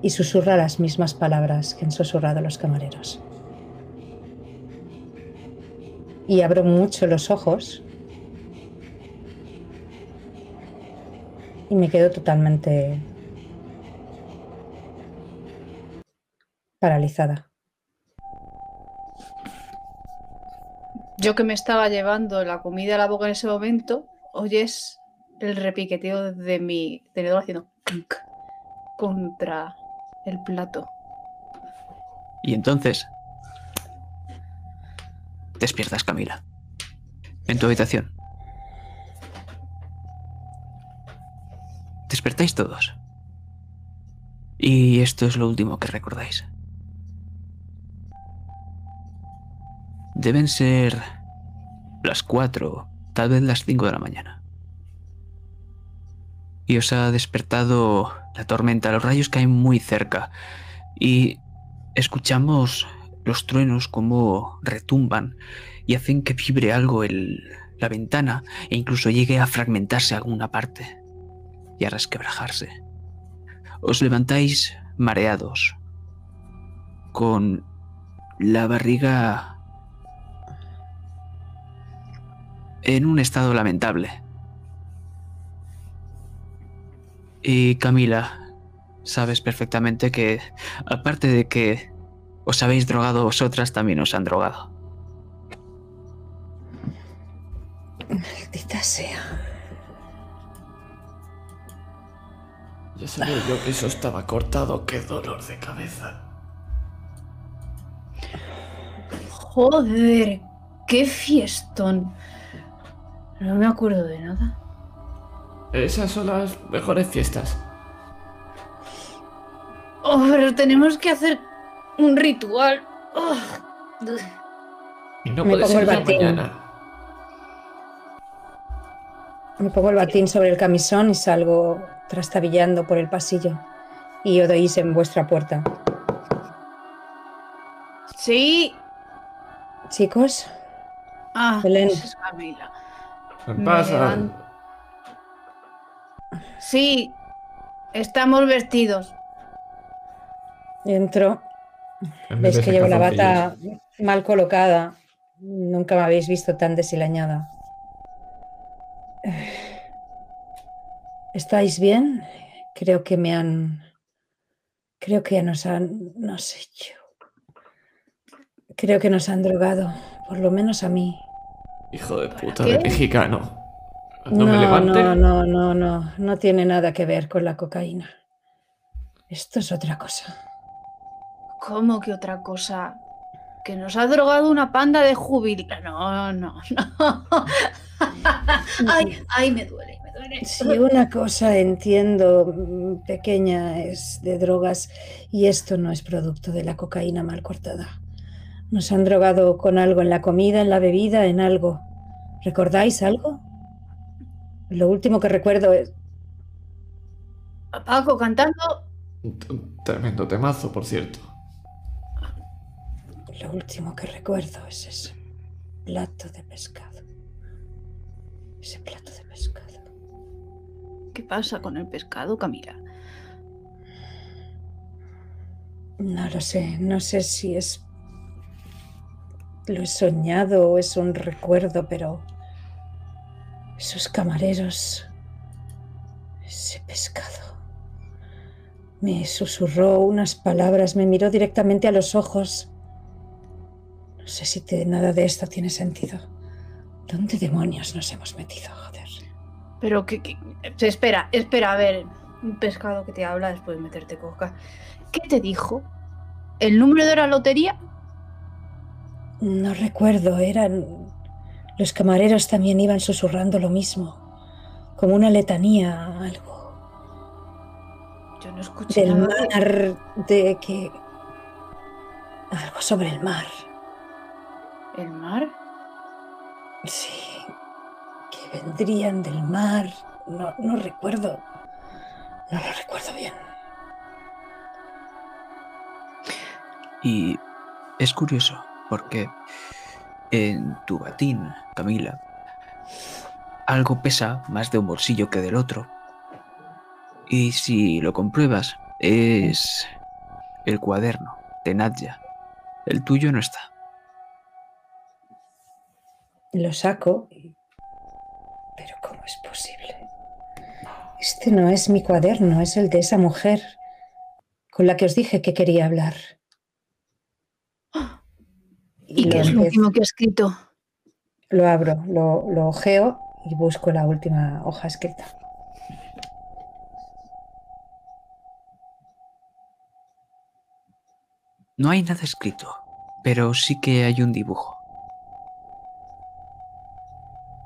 Y susurra las mismas palabras que han susurrado los camareros. Y abro mucho los ojos y me quedo totalmente paralizada. Yo que me estaba llevando la comida a la boca en ese momento, oyes el repiqueteo de mi tenedor haciendo clink contra el plato. Y entonces despiertas Camila. En tu habitación. Despertáis todos. Y esto es lo último que recordáis. Deben ser las 4, tal vez las 5 de la mañana. Y os ha despertado la tormenta, los rayos caen muy cerca y escuchamos los truenos como retumban y hacen que vibre algo el, la ventana e incluso llegue a fragmentarse alguna parte y a resquebrajarse. Os levantáis mareados, con la barriga en un estado lamentable. Y Camila, sabes perfectamente que, aparte de que os habéis drogado vosotras, también os han drogado. Maldita sea. Ya sabía yo que eso estaba cortado, qué dolor de cabeza. Joder, qué fiestón. No me acuerdo de nada. Esas son las mejores fiestas. Oh, pero tenemos que hacer un ritual. Oh. Y no Me puede pongo ser el batín. mañana. Me pongo el batín sobre el camisón y salgo trastabillando por el pasillo. Y oís en vuestra puerta. Sí. Chicos, Ah, Belén. es Camila. ¿Qué Me pasa? Sí, estamos vestidos. entro. De que llevo la bata mal colocada. Nunca me habéis visto tan deshilañada. ¿Estáis bien? Creo que me han... Creo que nos han... No sé yo. Creo que nos han drogado. Por lo menos a mí. Hijo de puta de mexicano. No, me levante. no, no, no, no. No tiene nada que ver con la cocaína. Esto es otra cosa. ¿Cómo que otra cosa? Que nos ha drogado una panda de jubilados. No, no, no. ay, ay, me duele, me duele. Si una cosa entiendo pequeña es de drogas y esto no es producto de la cocaína mal cortada. Nos han drogado con algo en la comida, en la bebida, en algo. ¿Recordáis algo? Lo último que recuerdo es... Paco cantando. Tremendo temazo, por cierto. Lo último que recuerdo es ese plato de pescado. Ese plato de pescado. ¿Qué pasa con el pescado, Camila? No lo sé, no sé si es... Lo he soñado o es un recuerdo, pero... Esos camareros... Ese pescado... Me susurró unas palabras, me miró directamente a los ojos. No sé si te- nada de esto tiene sentido. ¿Dónde demonios nos hemos metido, joder? Pero que, que- Espera, espera, a ver. Un pescado que te habla después de meterte coca. ¿Qué te dijo? ¿El número de la lotería? No recuerdo, eran... Los camareros también iban susurrando lo mismo, como una letanía, algo. Yo no escuché Del nada mar, de que... Algo sobre el mar, ¿El mar? sí. Que vendrían del mar, no, no recuerdo. No lo recuerdo bien. Y es curioso, porque en tu batín, Camila, algo pesa más de un bolsillo que del otro. Y si lo compruebas, es el cuaderno de Nadja. El tuyo no está. Lo saco. y- Pero ¿cómo es posible? Este no es mi cuaderno, es el de esa mujer con la que os dije que quería hablar. ¿Y qué es lo empiezo- último que ha escrito? Lo abro, lo, lo ojeo y busco la última hoja escrita. No hay nada escrito, pero sí que hay un dibujo.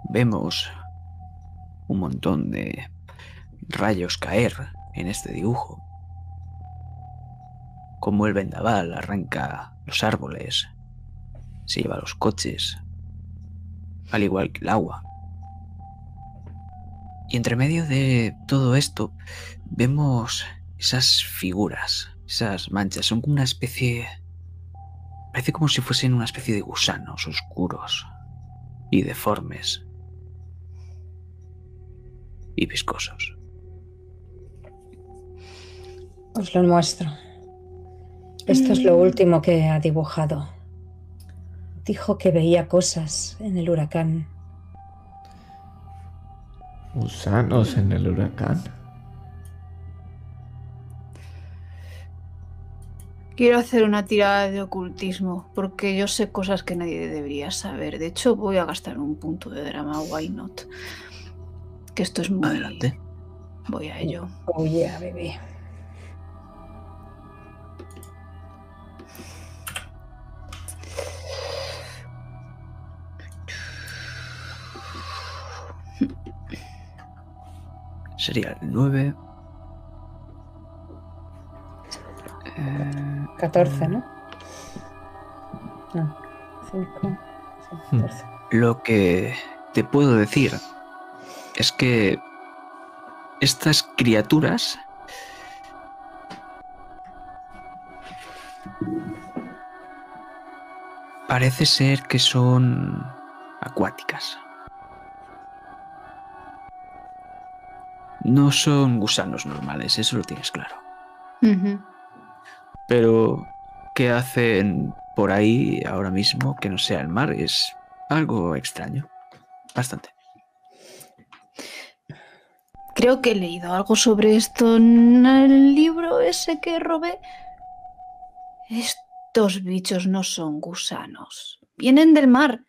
Vemos un montón de rayos caer en este dibujo. Como el vendaval arranca los árboles, se lleva los coches. al igual que el agua. Y entre medio de todo esto vemos esas figuras, esas manchas, son como una especie... Parece como si fuesen una especie de gusanos oscuros y deformes y viscosos. Os lo muestro. Esto es lo último que ha dibujado. Dijo que veía cosas en el huracán. Gusanos en el huracán. Quiero hacer una tirada de ocultismo, porque yo sé cosas que nadie debería saber. De hecho, voy a gastar un punto de drama, why not? Que esto es muy... Adelante. Voy a ello. Oh, yeah, bebé. Sería el 9. 14, ¿no? No. 5. Hmm. 14. Lo que te puedo decir es que estas criaturas parece ser que son acuáticas. No son gusanos normales, eso lo tienes claro. Pero, ¿qué hacen por ahí ahora mismo que no sea el mar? Es algo extraño. Bastante. Creo que he leído algo sobre esto en el libro ese que robé. Estos bichos no son gusanos. Vienen del mar.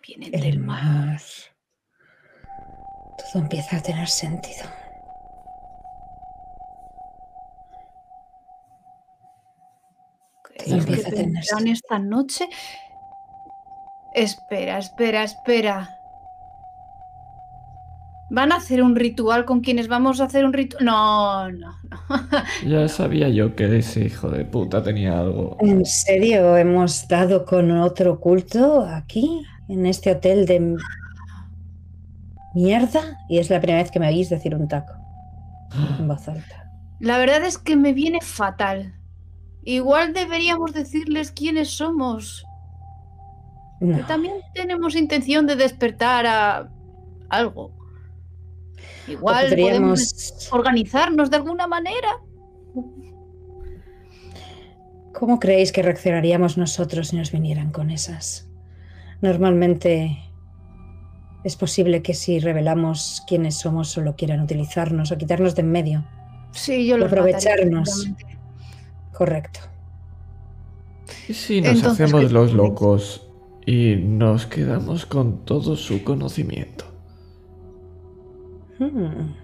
Vienen El del mar. mar. Todo empieza a tener sentido. ¿Creéis que empieza a tener sentido. esta noche? Espera, espera, espera. ¿Van a hacer un ritual con quienes vamos a hacer un ritual? No, no, no. Ya sabía yo que ese hijo de puta tenía algo. ¿En serio hemos dado con otro culto aquí, en este hotel de mierda? Y es la primera vez que me oís decir un taco en voz alta. La verdad es que me viene fatal. Igual deberíamos decirles quiénes somos. No. Que también tenemos intención de despertar a algo. Igual podríamos- podemos organizarnos de alguna manera. ¿Cómo creéis que reaccionaríamos nosotros si nos vinieran con esas? Normalmente es posible que si revelamos quiénes somos solo quieran utilizarnos o quitarnos de en medio. Sí, yo lo Aprovecharnos. Correcto. ¿Y si nos Entonces, hacemos ¿qué los locos y nos quedamos con todo su conocimiento? Hmm.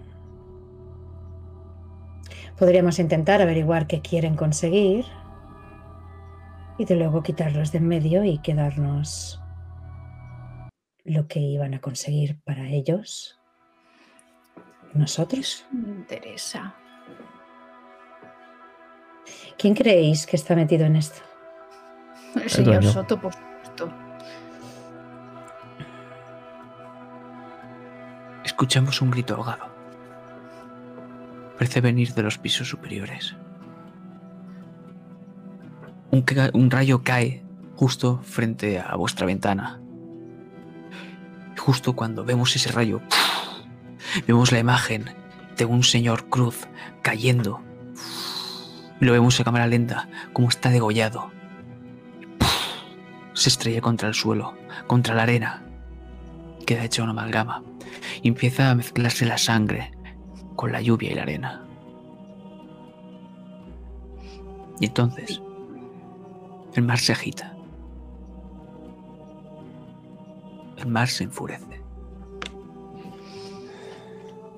Podríamos intentar averiguar qué quieren conseguir y de luego quitarlos de en medio y quedarnos lo que iban a conseguir para ellos. ¿Nosotros? Me interesa. ¿Quién creéis que está metido en esto? El señor. Soto, por Escuchamos un grito ahogado. Parece venir de los pisos superiores. Un, rayo cae justo frente a vuestra ventana. Justo cuando vemos ese rayo, vemos la imagen de un señor cruz cayendo. Lo vemos en cámara lenta, como está degollado. Se estrella contra el suelo, contra la arena. Queda hecha una amalgama y empieza a mezclarse la sangre con la lluvia y la arena. Y entonces el mar se agita. El mar se enfurece.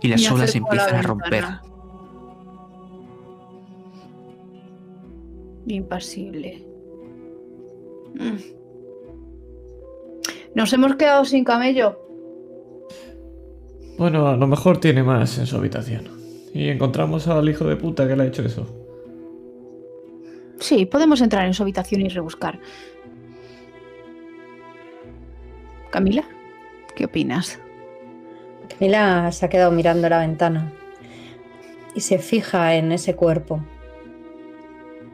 Y las Me olas a empiezan a romper. Impasible. Mm. Nos hemos quedado sin camello. Bueno, a lo mejor tiene más en su habitación. Y encontramos al hijo de puta que le ha hecho eso. Sí, podemos entrar en su habitación y rebuscar. Camila, ¿qué opinas? Camila se ha quedado mirando la ventana y se fija en ese cuerpo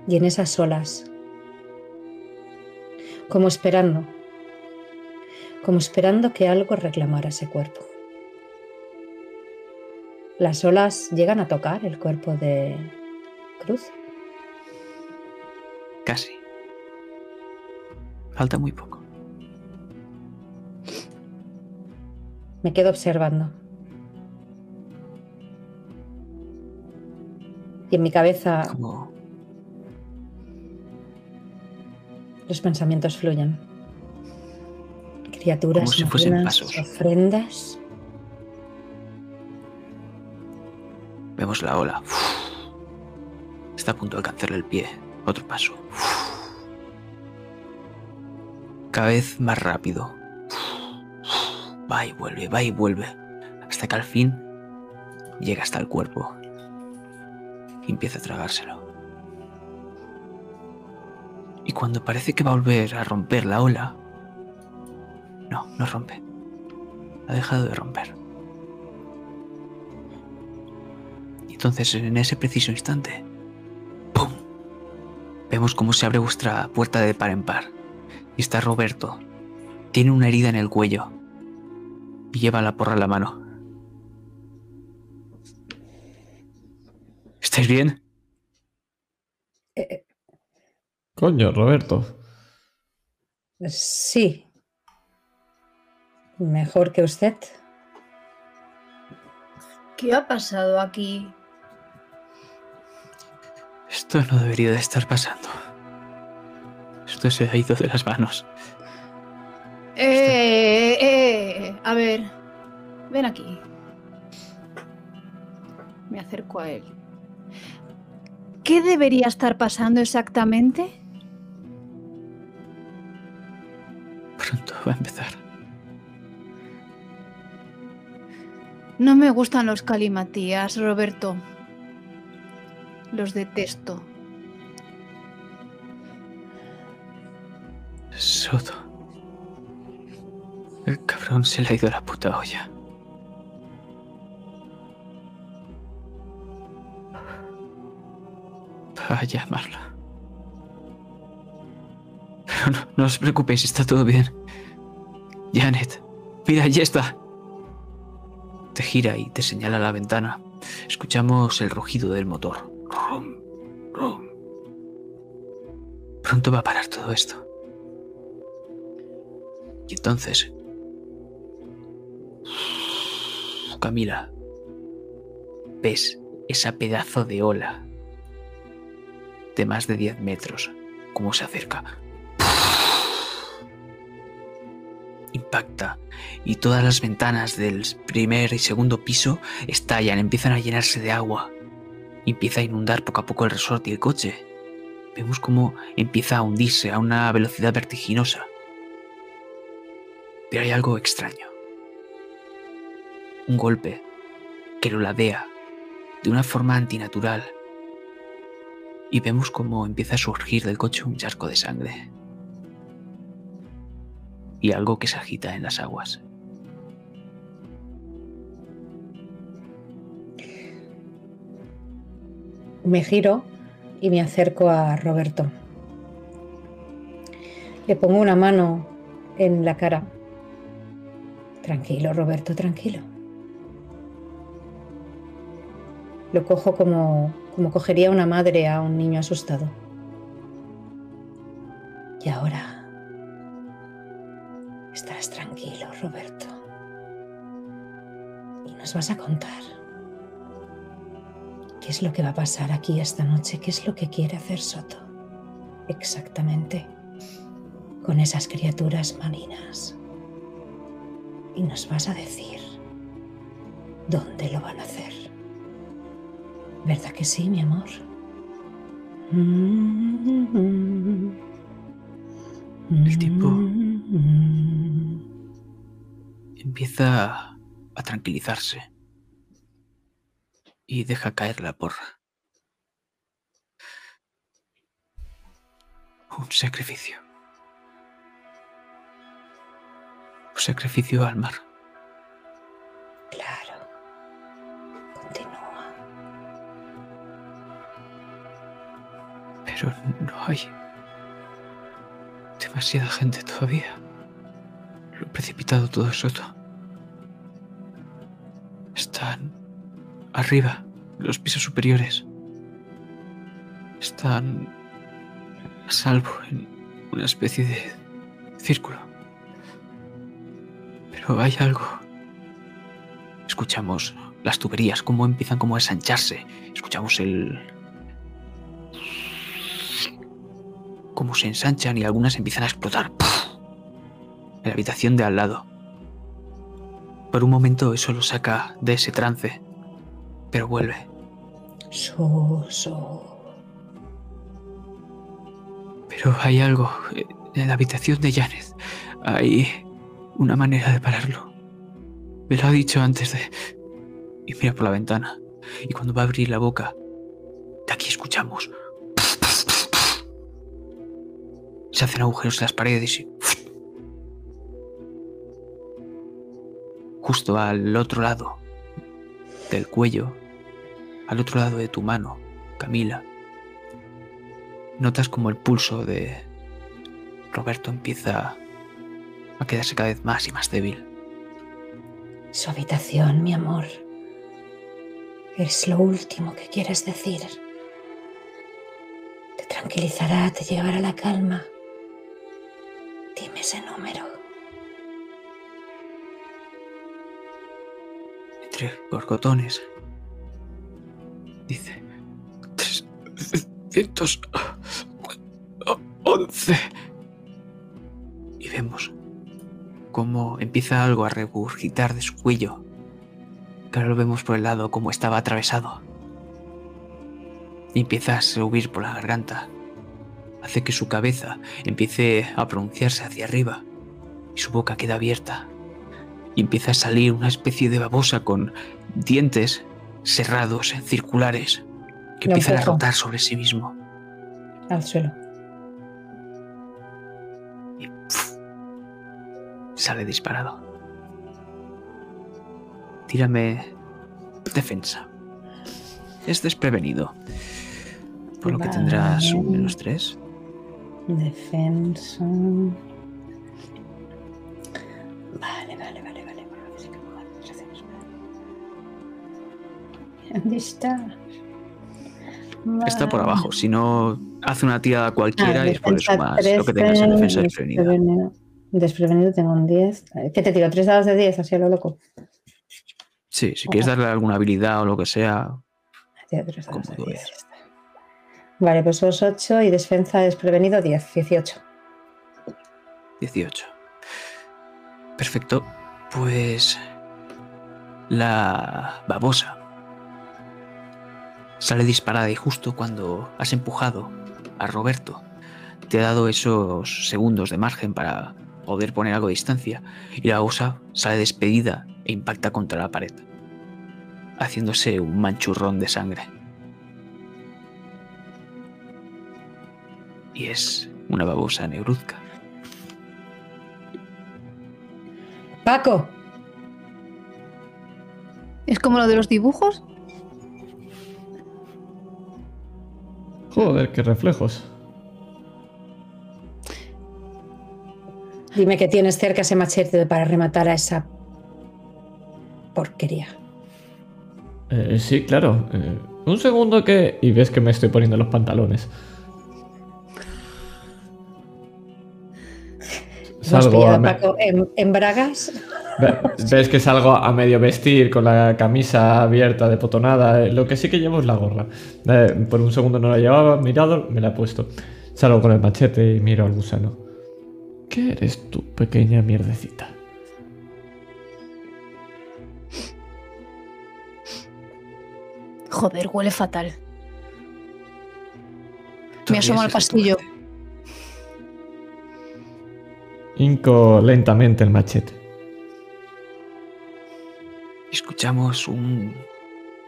y en esas olas, como esperando, como esperando que algo reclamara ese cuerpo. Las olas llegan a tocar el cuerpo de Cruz. Casi. Falta muy poco. Me quedo observando. Y en mi cabeza los pensamientos fluyen. Criaturas, Como si fuesen marinas, pasos. ofrendas. vemos la ola. Está a punto de alcanzarle el pie. Otro paso. Cada vez más rápido. Va y vuelve, va y vuelve. Hasta que al fin llega hasta el cuerpo. Y empieza a tragárselo. Y cuando parece que va a volver a romper la ola, no, no rompe. Ha dejado de romper. Entonces, en ese preciso instante, ¡pum! Vemos cómo se abre vuestra puerta de par en par. Y está Roberto. Tiene una herida en el cuello. Y lleva la porra en la mano. ¿Estáis bien? Eh, Coño, Roberto. sí. Mejor que usted. ¿Qué ha pasado aquí? Esto no debería de estar pasando. Esto se ha ido de las manos. Eh, eh, a ver, ven aquí. Me acerco a él. ¿Qué debería estar pasando exactamente? Pronto va a empezar. No me gustan los calimatías, Roberto. Los detesto. Soto. El cabrón se le ha ido la puta olla. Va a llamarla. Pero no, no os preocupéis, está todo bien. Janet, mira, ya está. Gira y te señala la ventana. Escuchamos el rugido del motor. Rum, rum. Pronto va a parar todo esto. Y entonces... Camila, ves esa pedazo de ola de más de 10 metros, como se acerca. Y todas las ventanas del primer y segundo piso estallan, empiezan a llenarse de agua. Empieza a inundar poco a poco el resort y el coche. Vemos cómo empieza a hundirse a una velocidad vertiginosa. Pero hay algo extraño. Un golpe que lo ladea de una forma antinatural. Y vemos cómo empieza a surgir del coche un charco de sangre. Y algo que se agita en las aguas. Me giro y me acerco a Roberto. Le pongo una mano en la cara. Tranquilo, Roberto, tranquilo. Lo cojo como, como cogería una madre a un niño asustado. Y ahora estarás tranquilo, Roberto. Y nos vas a contar qué es lo que va a pasar aquí esta noche, qué es lo que quiere hacer Soto. Exactamente con esas criaturas marinas. Y nos vas a decir dónde lo van a hacer. ¿Verdad que sí, mi amor? El tiempo empieza a tranquilizarse y deja caer la porra. Un sacrificio. sacrificio al mar. Claro. Continúa. Pero no hay demasiada gente todavía. Lo precipitado todo es roto. Están arriba, los pisos superiores. Están a salvo en una especie de círculo. Pero hay algo. Escuchamos las tuberías, cómo empiezan como a ensancharse. Escuchamos el... cómo se ensanchan y algunas empiezan a explotar. En la habitación de al lado. Por un momento eso lo saca de ese trance, pero vuelve. Su, su. Pero hay algo eh, en la habitación de Janet. Hay una manera de pararlo. Me lo ha dicho antes de... Y mira por la ventana. Y cuando va a abrir la boca, de aquí escuchamos. Se hacen agujeros en las paredes y... Justo al otro lado del cuello, al otro lado de tu mano, Camila, notas como el pulso de Roberto empieza a quedarse cada vez más y más débil. Su habitación, mi amor. Es lo último que quieres decir. Te tranquilizará, te llevará la calma. Dime ese número. Entre gorgotones. Dice... 311. Y vemos cómo empieza algo a regurgitar de su cuello. Que ahora lo vemos por el lado como estaba atravesado. Y empieza a subir por la garganta. Hace que su cabeza empiece a pronunciarse hacia arriba. Y su boca queda abierta. Y empieza a salir una especie de babosa con dientes cerrados, circulares, que Lo empiezan a rotar sobre sí mismo. Al suelo. y sale disparado. Tírame defensa. Es desprevenido. Por lo que tendrás un menos tres. Defensa. Vale, vale, vale, ¿Dónde está? Está por abajo. Si no hace una tirada cualquiera Ah, y después sumas lo que tengas en 13, defensa desprevenida. desprevenido. Desprevenido tengo un 10. ¿Qué te tiro? ¿Tres dados de 10? Así a lo loco. Sí, si quieres darle alguna habilidad o lo que sea. Tiro tres dados de Como tú 10. ya está. Vale, pues sos 8 y defensa desprevenido 10, 18. 18. Perfecto. Pues la babosa sale disparada y justo cuando has empujado a Roberto, te ha dado esos segundos de margen para poder poner algo de distancia y la babosa sale despedida e impacta contra la pared, haciéndose un manchurrón de sangre. Y es una babosa negruzca. Paco, ¿Es como lo de los dibujos? Joder, qué reflejos. dime que tienes cerca ese machete para rematar a esa porquería. Eh, sí, claro. Eh, un segundo que... Y ves que me estoy poniendo los pantalones. ¿No has Salgo pillado a a me- Paco en, en bragas? Ve- Ves que salgo a medio vestir con la camisa abierta de potonada. eh, Lo que sí que llevo es la gorra. Eh, por un segundo no la llevaba, mirado, me la he puesto. Salgo con el machete y miro al gusano. ¿Qué eres tú, pequeña mierdecita? Joder, huele fatal. Me asomo al muerte. Hinco lentamente el machete. Escuchamos un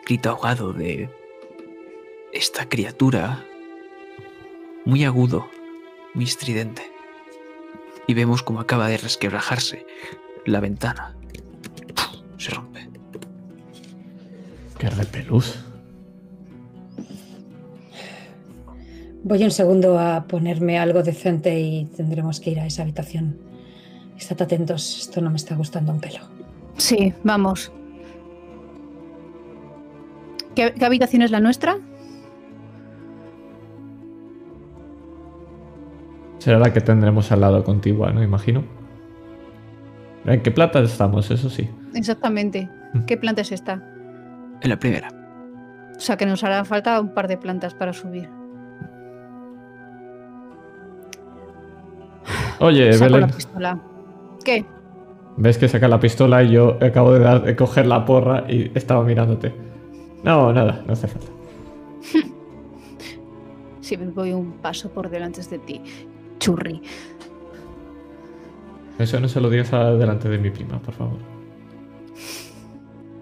grito ahogado de esta criatura muy agudo, muy estridente. Y vemos cómo acaba de resquebrajarse la ventana se rompe. Qué repelús. Voy un segundo a ponerme algo decente y tendremos que ir a esa habitación. Estad atentos, esto no me está gustando un pelo. Sí, vamos. ¿Qué, qué habitación es la nuestra? Será la que tendremos al lado contigua, ¿no? Imagino. ¿En qué plata estamos? Eso sí. Exactamente. Mm. ¿Qué planta es esta? En la primera. O sea que nos hará falta un par de plantas para subir. Oye, Saco la Belén, pistola. ¿Qué? ves que saca la pistola y yo acabo de, dar, de coger la porra y estaba mirándote. No, nada, no hace falta. Si me voy un paso por delante de ti. Churri. Eso no se lo digas delante de mi prima, por favor.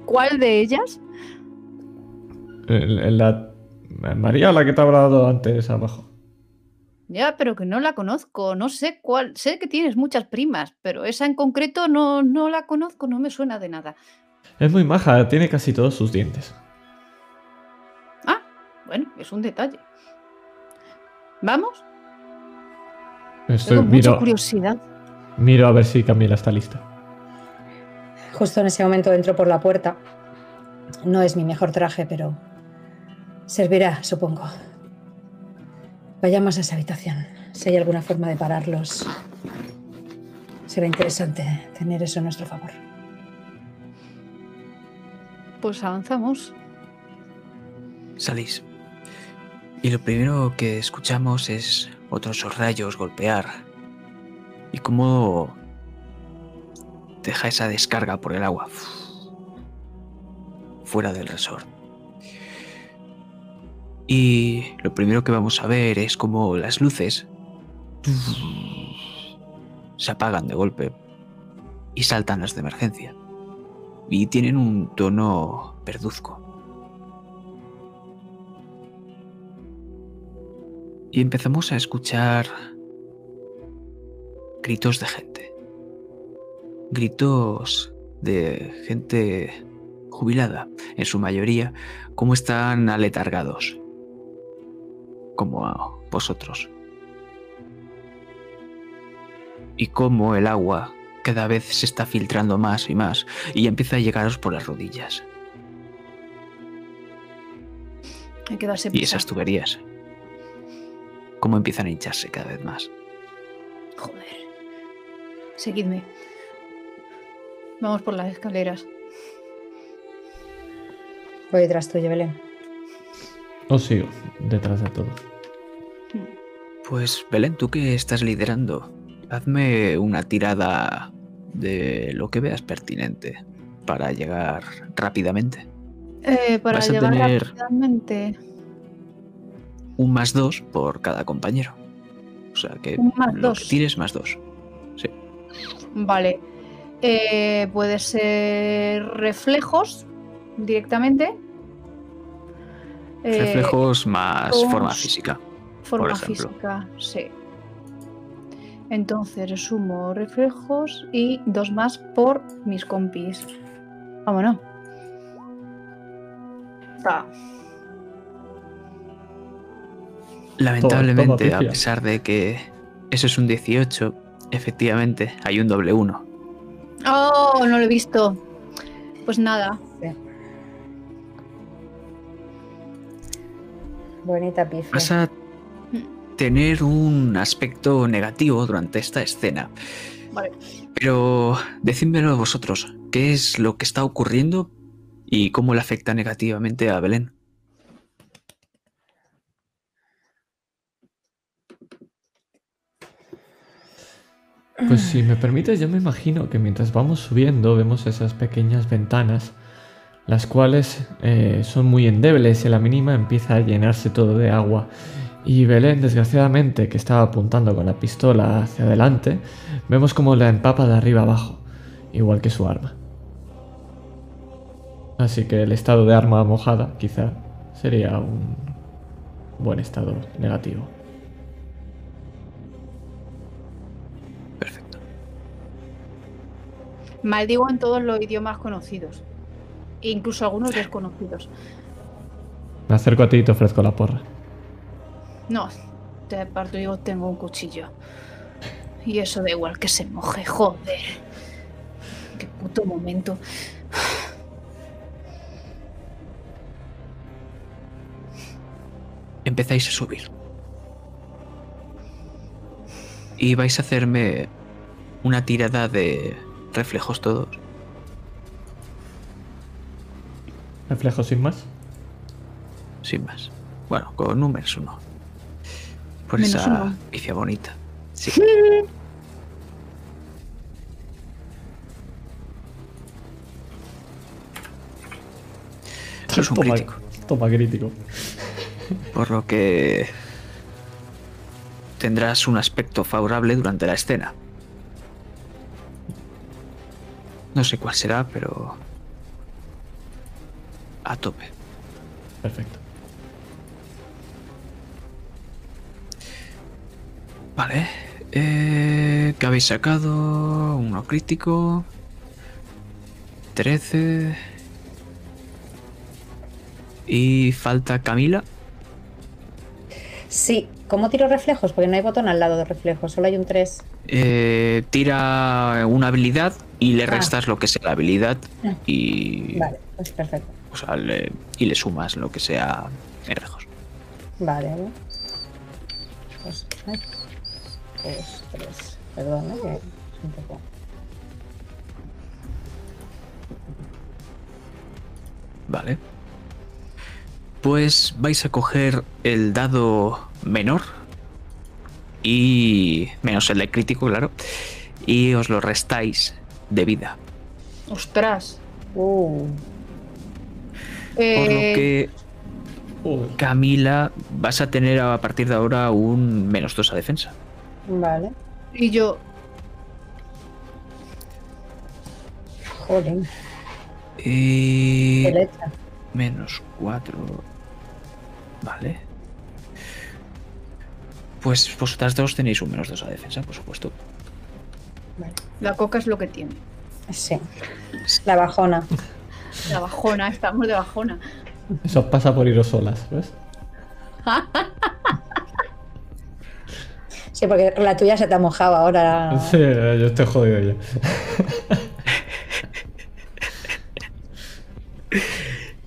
¿Cuál de ellas? El- el- La, María, la que te ha hablado antes abajo. Ya, pero que no la conozco. No sé cuál. Sé que tienes muchas primas, pero esa en concreto no, no la conozco, no me suena de nada. Es muy maja, tiene casi todos sus dientes. Bueno, es un detalle. ¿Vamos? Estoy, Tengo mucha miro, curiosidad. miro a ver si Camila está lista. Justo en ese momento entro por la puerta. No es mi mejor traje, pero servirá, supongo. Vayamos a esa habitación. Si hay alguna forma de pararlos, será interesante tener eso a nuestro favor. Pues avanzamos. Salís. Y lo primero que escuchamos es otros rayos golpear. Y cómo deja esa descarga por el agua. Fuera del resort. Y lo primero que vamos a ver es cómo las luces se apagan de golpe y saltan las de emergencia. Y tienen un tono verduzco. Y empezamos a escuchar gritos de gente. Gritos de gente jubilada, en su mayoría, como están aletargados. Como a vosotros. Y como el agua cada vez se está filtrando más y más y empieza a llegaros por las rodillas. Hay que darse Y esas tuberías. Cómo empiezan a hincharse cada vez más. Joder. Seguidme. Vamos por las escaleras. Voy detrás tuyo, Belén. Os sigo, detrás de todo. Pues Belén, tú que estás liderando, hazme una tirada de lo que veas pertinente para llegar rápidamente. Eh, para Vas a llegar tener- rápidamente. Un más dos por cada compañero. O sea que Un más lo dos. que tires más dos. Vale. Eh, puede ser reflejos directamente. Eh, Reflejos más dos- forma física. Forma física, sí. Entonces sumo reflejos y dos más por mis compis. Vámonos. Está. Lamentablemente, toma, a pesar de que eso es un 18, efectivamente hay un doble 1. Oh, no lo he visto. Pues nada. Bonita pifia. Vas a tener un aspecto negativo durante esta escena. Vale. Pero decídmelo vosotros, ¿qué es lo que está ocurriendo y cómo le afecta negativamente a Belén? Pues si me permites, yo me imagino que mientras vamos subiendo vemos esas pequeñas ventanas, las cuales eh, son muy endebles y a la mínima empieza a llenarse todo de agua. Y Belén, desgraciadamente, que estaba apuntando con la pistola hacia adelante, vemos como la empapa de arriba abajo, igual que su arma. Así que el estado de arma mojada, quizá, sería un buen estado negativo. Maldigo en todos los idiomas conocidos. E incluso algunos desconocidos. Me acerco a ti y te ofrezco la porra. No, te parto yo tengo un cuchillo. Y eso da igual que se moje, joder. Qué puto momento. Empezáis a subir. Y vais a hacerme una tirada de reflejos todos. ¿Reflejo sin más? Sin más. Bueno, con números uno. Por Menos esa uno. pifia bonita. Sí. Eso es un toma, crítico. Toma crítico. Por lo que tendrás un aspecto favorable durante la escena. No sé cuál será, pero a tope. Perfecto. Vale. Eh, ¿Qué habéis sacado? Uno crítico. 13. Y falta Camila. Sí, ¿cómo tiro reflejos? Porque no hay botón al lado de reflejos, solo hay un 3. Eh, tira una habilidad y le Ah. restas lo que sea la habilidad Ah. y, Vale, pues perfecto. o sea, le- y le sumas lo que sea reflejos. Vale, ay. Dos, tres. Perdón, ¿eh? que es un poco. Vale. Pues vais a coger el dado menor y menos el de crítico, claro, y os lo restáis de vida. Ostras. Uh, Por lo Eh, que. Camila vas a tener a partir de ahora un menos 2 a defensa. vale. Y yo, Joder, Y leche. menos 4. Vale. Pues vosotras dos tenéis un menos 2 a defensa, por supuesto. Vale. la coca es lo que tiene. Sí. La bajona. La bajona, estamos de bajona. Eso pasa por iros solas, ¿ves? Sí, porque la tuya se te ha mojado ahora. Sí, yo estoy jodido ya.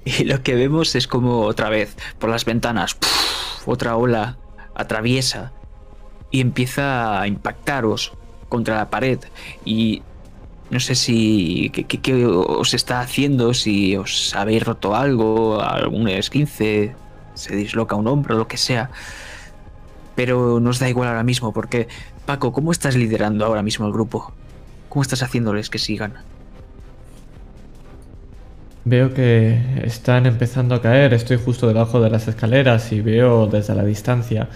Y lo que vemos es como otra vez por las ventanas otra ola atraviesa y empieza a impactaros contra la pared y no sé si qué, os está haciendo, si os habéis roto algo, algún esquince, se disloca un hombro, lo que sea. Pero nos da igual ahora mismo porque Paco, ¿cómo estás liderando ahora mismo el grupo? ¿Cómo estás haciéndoles que sigan? Veo que están empezando a caer, estoy justo debajo de las escaleras y veo desde la distancia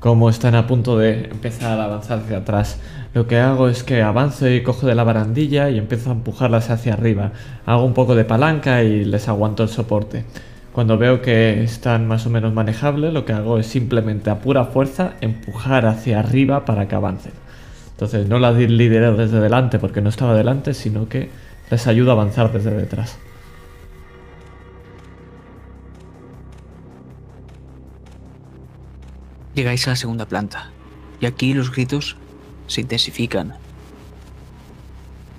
cómo están a punto de empezar a avanzar hacia atrás. Lo que hago es que avanzo y cojo de la barandilla y empiezo a empujarlas hacia arriba. Hago un poco de palanca y les aguanto el soporte. Cuando veo que están más o menos manejables, lo que hago es simplemente a pura fuerza empujar hacia arriba para que avancen. Entonces no las lidero desde delante porque no estaba delante, sino que les ayudo a avanzar desde detrás. Llegáis a la segunda planta y aquí los gritos se intensifican.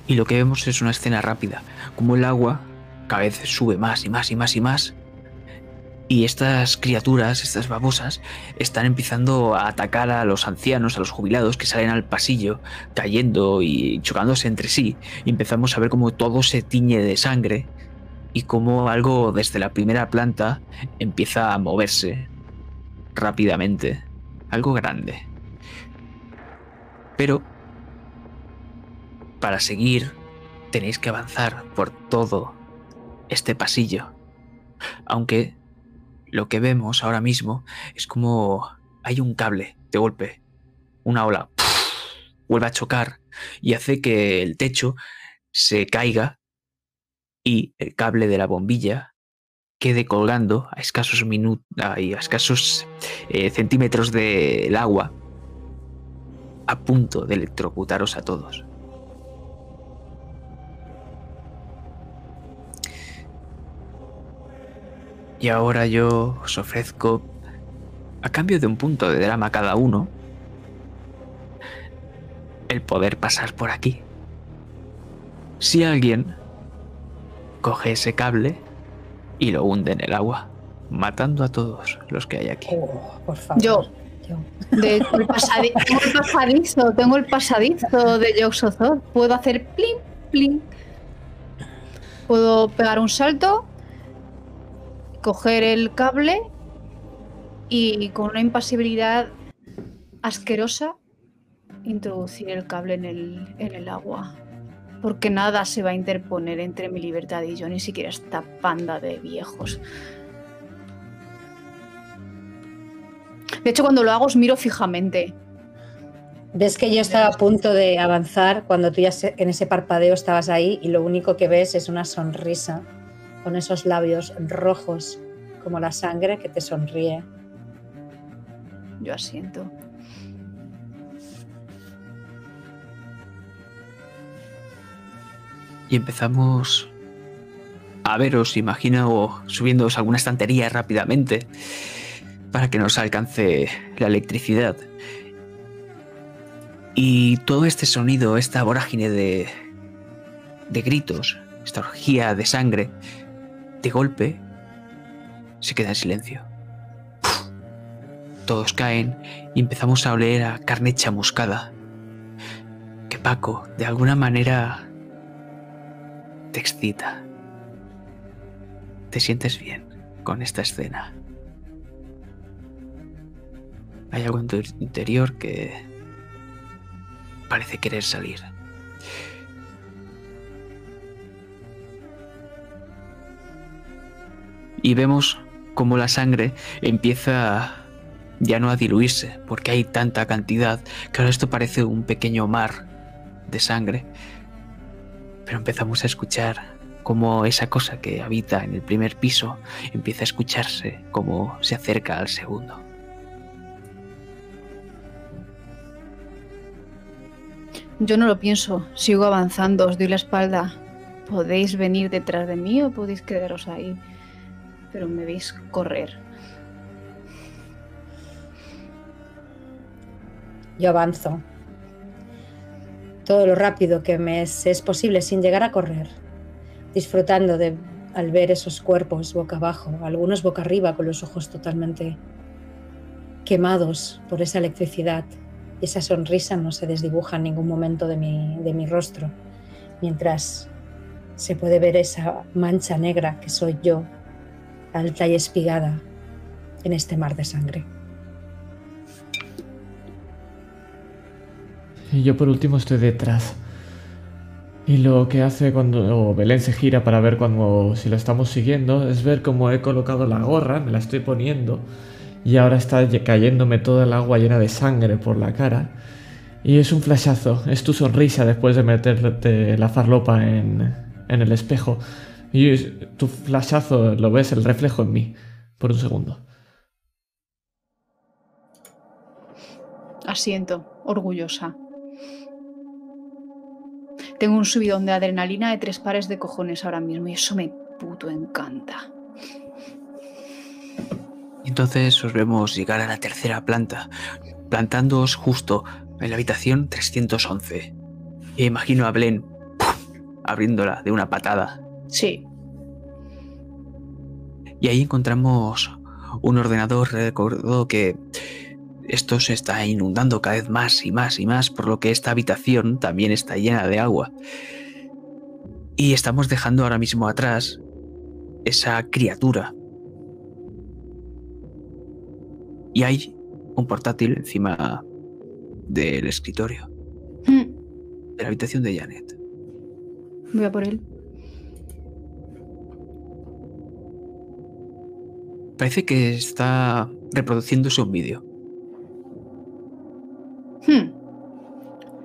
Y lo que vemos es una escena rápida, como el agua cada vez sube más y más y más y más. Y estas criaturas, estas babosas, están empezando a atacar a los ancianos, a los jubilados que salen al pasillo, cayendo y chocándose entre sí. Y empezamos a ver cómo todo se tiñe de sangre y cómo algo desde la primera planta empieza a moverse rápidamente. Algo grande. Pero para seguir tenéis que avanzar por todo este pasillo. Aunque lo que vemos ahora mismo es como hay un cable de golpe. Una ola vuelve a chocar y hace que el techo se caiga y el cable de la bombilla quede colgando a escasos minutos y a escasos eh, centímetros del agua, a punto de electrocutaros a todos. Y ahora yo os ofrezco, a cambio de un punto de drama cada uno, el poder pasar por aquí. Si alguien coge ese cable, y lo hunde en el agua, matando a todos los que hay aquí. Oh, por favor. Yo. Yo. De el pasadi- tengo el pasadizo, tengo el pasadizo de Yoxozoth. Puedo hacer plin, plin. Puedo pegar un salto, coger el cable y con una impasibilidad asquerosa introducir el cable en el, en el agua. Porque nada se va a interponer entre mi libertad y yo, ni siquiera esta panda de viejos. De hecho, cuando lo hago os miro fijamente. Ves que yo estaba a punto de avanzar cuando tú ya en ese parpadeo estabas ahí y lo único que ves es una sonrisa con esos labios rojos como la sangre que te sonríe. Yo asiento. Y empezamos a veros, imagino, subiéndoos alguna estantería rápidamente para que nos alcance la electricidad. Y todo este sonido, esta vorágine de, de gritos, esta orgía de sangre, de golpe, se queda en silencio. Todos caen y empezamos a oler a carne chamuscada. Que Paco, de alguna manera, te excita. Te sientes bien con esta escena. Hay algo en tu interior que parece querer salir. Y vemos cómo la sangre empieza ya no a diluirse, porque hay tanta cantidad que ahora esto parece un pequeño mar de sangre. Pero empezamos a escuchar cómo esa cosa que habita en el primer piso empieza a escucharse como se acerca al segundo. Yo no lo pienso, sigo avanzando, os doy la espalda. Podéis venir detrás de mí o podéis quedaros ahí, pero me veis correr. Yo avanzo. Todo lo rápido que me es, posible sin llegar a correr. Disfrutando de al ver esos cuerpos boca abajo, algunos boca arriba con los ojos totalmente quemados por esa electricidad. Esa sonrisa no se desdibuja en ningún momento de mi, de mi rostro, mientras se puede ver esa mancha negra que soy yo, alta y espigada en este mar de sangre. Y yo por último estoy detrás. Y lo que hace cuando Belén se gira para ver cuando si lo estamos siguiendo es ver cómo he colocado la gorra, me la estoy poniendo y ahora está cayéndome toda el agua llena de sangre por la cara. Y es un flashazo, es tu sonrisa después de meterte la farlopa en, en el espejo. Y tu flashazo lo ves el reflejo en mí por un segundo. Asiento, orgullosa. Tengo un subidón de adrenalina de tres pares de cojones ahora mismo y eso me puto encanta. Entonces os vemos llegar a la tercera planta, plantándoos justo en la habitación 311. E imagino a Blen abriéndola de una patada. Sí, Y ahí encontramos un ordenador. Recuerdo que esto se está inundando cada vez más y más y más, por lo que esta habitación también está llena de agua. Y estamos dejando ahora mismo atrás esa criatura. Y hay un portátil encima del escritorio, Hmm, de la habitación de Janet. voy a por él. Parece que está reproduciéndose un vídeo. Hmm.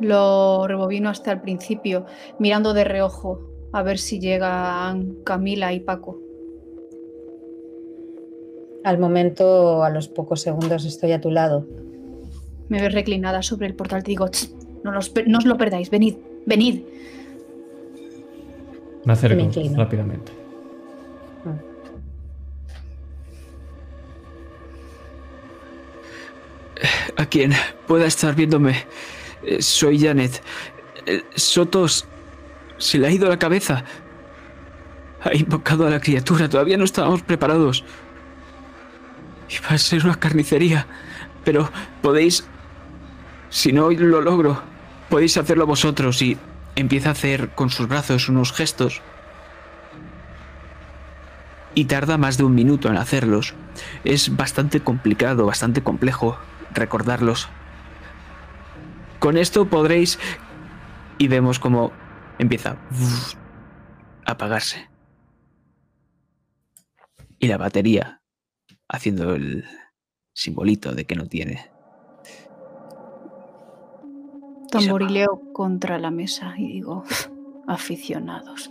Lo rebobino hasta el principio, mirando de reojo a ver si llegan Camila y Paco. Al momento, a los pocos segundos, estoy a tu lado. Me ves reclinada sobre el portal. Te digo, "Ch, no, los no os lo perdáis, venid, venid. Me acerco Me rápidamente. A quien pueda estar viéndome. Eh, soy Janet. Eh, Sotos se le ha ido la cabeza. Ha invocado a la criatura. Todavía no estábamos preparados. Iba a ser una carnicería. Pero podéis... Si no lo logro, podéis hacerlo vosotros y empieza a hacer con sus brazos unos gestos. Y tarda más de un minuto en hacerlos. Es bastante complicado, bastante complejo recordarlos. Con esto podréis... Y vemos cómo empieza a apagarse. Y la batería haciendo el simbolito de que no tiene. Tamborileo contra la mesa y digo, aficionados.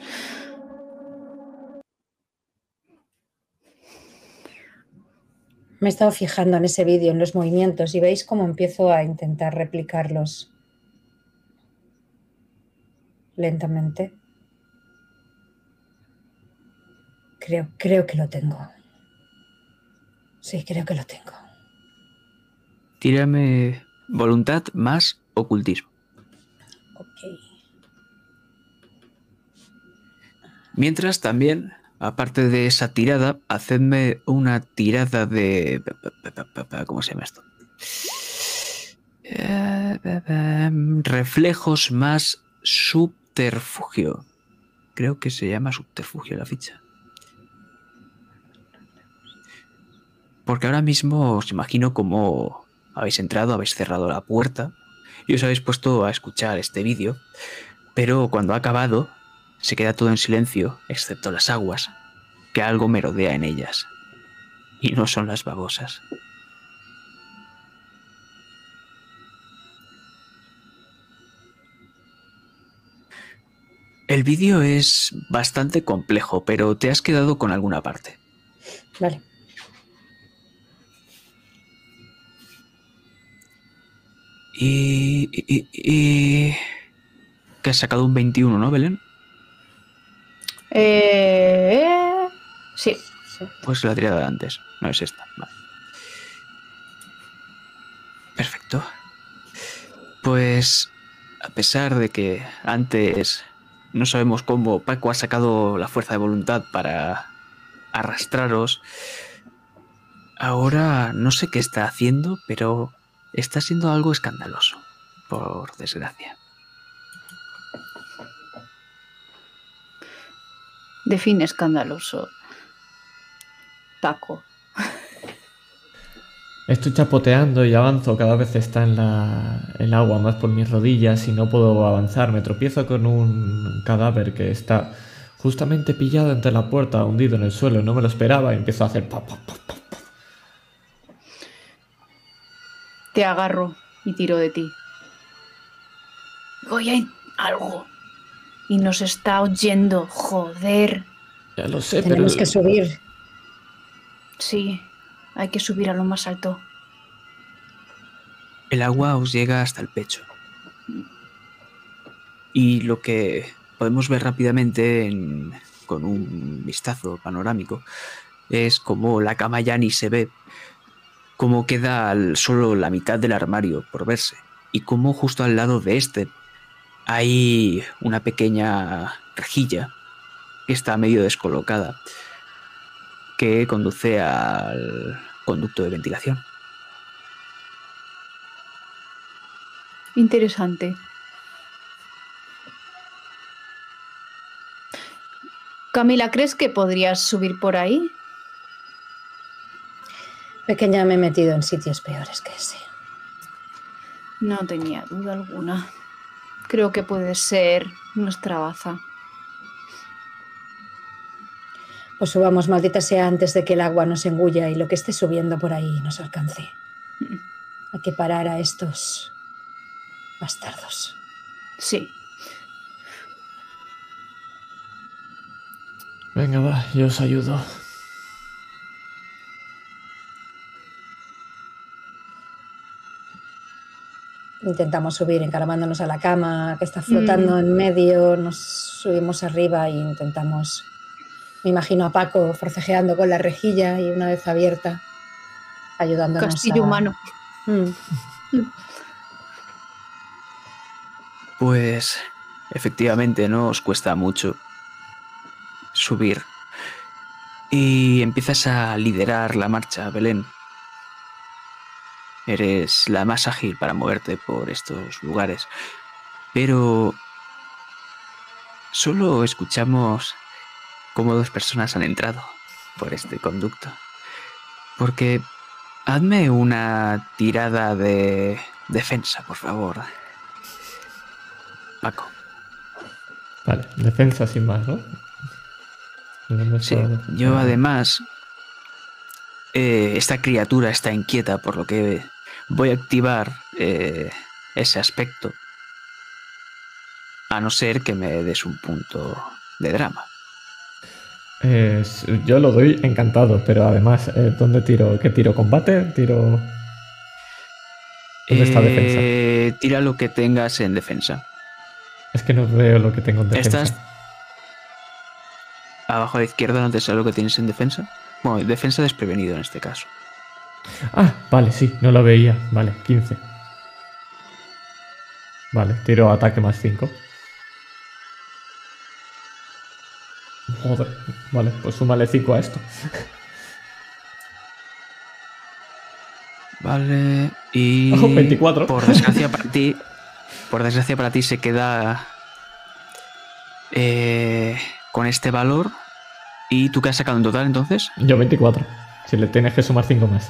Me he estado fijando en ese vídeo, en los movimientos, y veis cómo empiezo a intentar replicarlos lentamente. Creo, creo que lo tengo. Sí, creo que lo tengo. Tírame voluntad más ocultismo. Ok. Mientras también, aparte de esa tirada, hacedme una tirada de... ¿Cómo se llama esto? Eh, Reflejos más subterfugio. Creo que se llama subterfugio la ficha. Porque ahora mismo os imagino como habéis entrado, habéis cerrado la puerta y os habéis puesto a escuchar este vídeo, pero cuando ha acabado se queda todo en silencio, excepto las aguas, que algo merodea en ellas. Y no son las babosas. El vídeo es bastante complejo, pero te has quedado con alguna parte. Vale. Y, y, y- Que has sacado un 21, ¿no, Belén? Eh, sí. Pues la tirada de antes, no es esta. Vale. Perfecto. Pues a pesar de que antes no sabemos cómo Paco ha sacado la fuerza de voluntad para arrastraros, ahora no sé qué está haciendo, pero está siendo algo escandaloso, por desgracia. Define escandaloso. Paco. Estoy chapoteando y avanzo, cada vez está en la, el agua más por mis rodillas y no puedo avanzar. Me tropiezo con un cadáver que está justamente pillado entre la puerta, hundido en el suelo. No me lo esperaba y empiezo a hacer... pa, pa, pa. Te agarro y tiro de ti. Oye, hay algo. Y nos está oyendo. Joder. Ya lo sé, pero... Tenemos que subir. Sí, hay que subir a lo más alto. El agua os llega hasta el pecho. Y lo que podemos ver rápidamente en- con un vistazo panorámico es como la cama ya ni se ve, como queda al- solo la mitad del armario por verse y como justo al lado de este hay una pequeña rejilla que está medio descolocada que conduce al conducto de ventilación. Interesante. Camila, ¿crees que podrías subir por ahí? Pequeña, me he metido en sitios peores que ese. No tenía duda alguna. Creo que puede ser nuestra baza. Pues subamos, maldita sea, antes de que el agua nos engulla y lo que esté subiendo por ahí nos alcance. Hay que parar a estos bastardos. Sí. Venga, va, yo os ayudo. Intentamos subir encaramándonos a la cama que está flotando en medio, nos subimos arriba e intentamos... Me imagino a Paco forcejeando con la rejilla y una vez abierta, ayudándonos Castillo a- humano. Mm. Pues efectivamente no os cuesta mucho subir. Y empiezas a liderar la marcha, Belén. Eres la más ágil para moverte por estos lugares. Pero solo escuchamos cómo dos personas han entrado por este conducto. Porque hazme una tirada de defensa, por favor. Paco. Vale, defensa sin más, ¿no? Sí, yo además, eh, esta criatura está inquieta, por lo que voy a activar eh, ese aspecto. A no ser que me des un punto de drama. Eh, yo lo doy encantado, pero además, eh, ¿dónde tiro? ¿Qué tiro? ¿Combate? ¿Tiro...? ¿Dónde está defensa? Tira lo que tengas en defensa. Es que no veo lo que tengo en defensa. Estás abajo a la izquierda, ¿no te sale lo que tienes en defensa? Bueno, defensa desprevenido en este caso. Ah, vale, sí, no lo veía. Vale, 15. Vale, tiro ataque más 5. Joder, vale, pues súmale 5 a esto. Vale, y Oh, 24. por desgracia para ti, por desgracia para ti se queda eh, con este valor. ¿Y tú qué has sacado en total entonces? Yo 24. Si le tienes que sumar 5 más.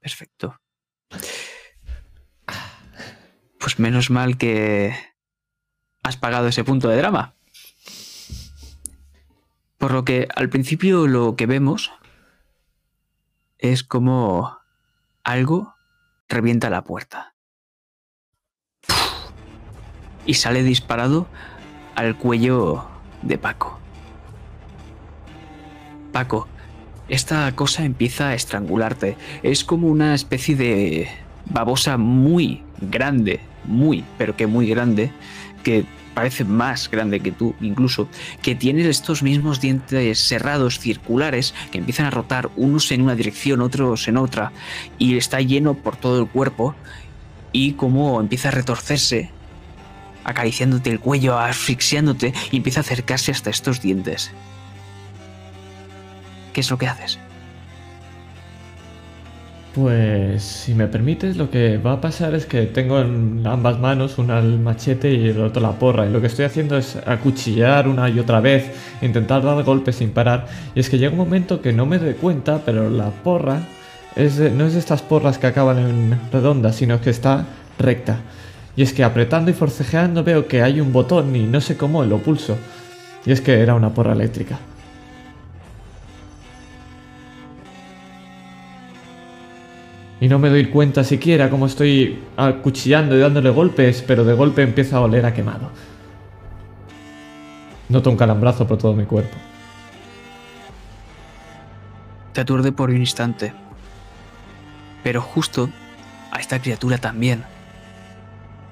Perfecto. Pues menos mal que has pagado ese punto de drama. Por lo que al principio lo que vemos es como algo revienta la puerta. Y sale disparado al cuello de Paco. Paco, esta cosa empieza a estrangularte. Es como una especie de babosa muy grande, muy, pero que muy grande, que parece más grande que tú incluso, que tiene estos mismos dientes cerrados circulares que empiezan a rotar unos en una dirección, otros en otra, y está lleno por todo el cuerpo, y como empieza a retorcerse, acariciándote el cuello, asfixiándote, y empieza a acercarse hasta estos dientes. ¿Qué es lo que haces? Pues si me permites, lo que va a pasar es que tengo en ambas manos una el machete y el otro la porra. Y lo que estoy haciendo es acuchillar una y otra vez, intentar dar golpes sin parar. Y es que llega un momento que no me doy cuenta, pero la porra es no es de estas porras que acaban en redonda, sino que está recta. Y es que apretando y forcejeando veo que hay un botón y no sé cómo lo pulso. Y es que era una porra eléctrica. Y no me doy cuenta siquiera cómo estoy acuchillando y dándole golpes, pero de golpe empieza a oler a quemado. Noto un calambrazo por todo mi cuerpo. Te aturde por un instante. Pero justo a esta criatura también.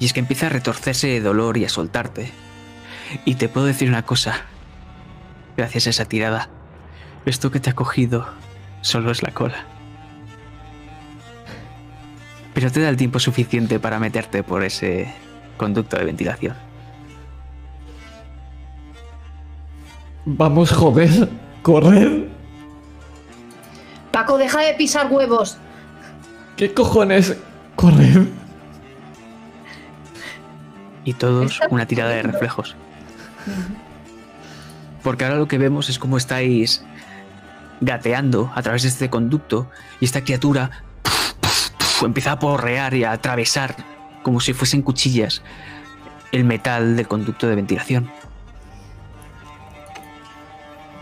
Y es que empieza a retorcerse de dolor y a soltarte. Y te puedo decir una cosa. Gracias a esa tirada, esto que te ha cogido solo es la cola. Pero te da el tiempo suficiente para meterte por ese conducto de ventilación. Vamos, joder, correr. Paco, deja de pisar huevos. ¿Qué cojones? Correr. Y todos una tirada de reflejos. Porque ahora lo que vemos es cómo estáis gateando a través de este conducto y esta criatura empieza a porrear y a atravesar como si fuesen cuchillas el metal del conducto de ventilación.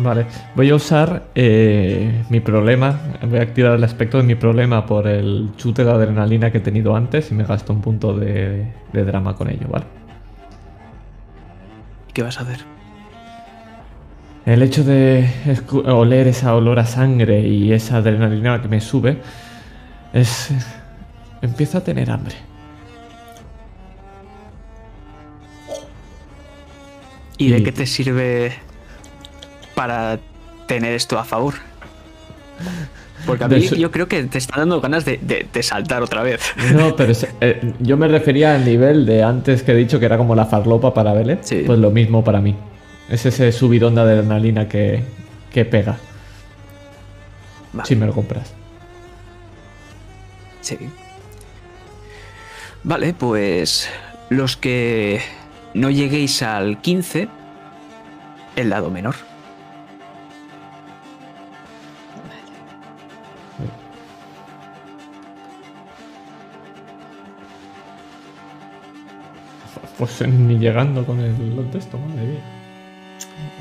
Vale, voy a usar eh, mi problema. Voy a activar el aspecto de mi problema por el chute de adrenalina que he tenido antes y me gasto un punto de, de drama con ello, ¿vale? ¿Qué vas a hacer? El hecho de oler esa olor a sangre y esa adrenalina que me sube es... Empiezo a tener hambre. ¿Y de Y- qué te sirve para tener esto a favor? Porque a mí su- yo creo que te está dando ganas de, de- de saltar otra vez. No, pero es- eh, yo me refería al nivel de antes que he dicho que era como la farlopa para Belén. Sí. Pues lo mismo para mí. Es ese subidón de adrenalina que, que pega Vale, si me lo compras. sí. Vale, pues los que no lleguéis al 15, el lado menor. Pues ni llegando con el texto, madre mía.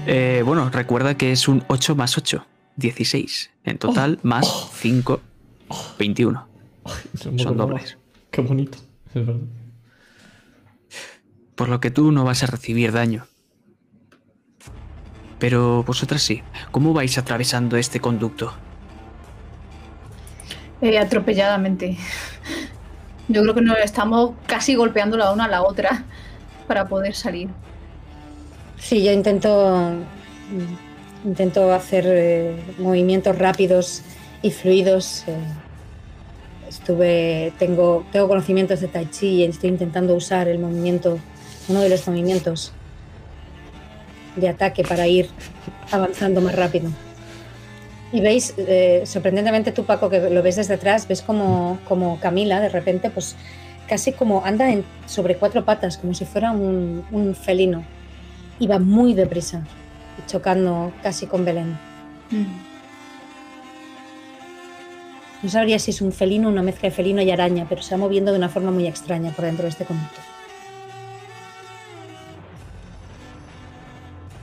Eh, bueno, recuerda que es un 8 más 8, 16. En total, más 5, 21. No me Son dobles. Qué bonito, es verdad. Por lo que tú no vas a recibir daño. Pero vosotras sí. ¿Cómo vais atravesando este conducto? Eh, atropelladamente. Yo creo que nos estamos casi golpeando la una a la otra para poder salir. Sí, yo intento mm, intento hacer eh, movimientos rápidos y fluidos. eh. estuve tengo tengo conocimientos de Tai Chi y estoy intentando usar el movimiento, uno de los movimientos de ataque para ir avanzando más rápido. Y veis, eh, sorprendentemente tú Paco, que lo ves desde atrás, ves como, como Camila de repente, pues casi como anda en- sobre cuatro patas, como si fuera un, un felino. Iba muy deprisa, chocando casi con Belén. No sabría si es un felino, una mezcla de felino y araña, pero se va moviendo de una forma muy extraña por dentro de este conducto.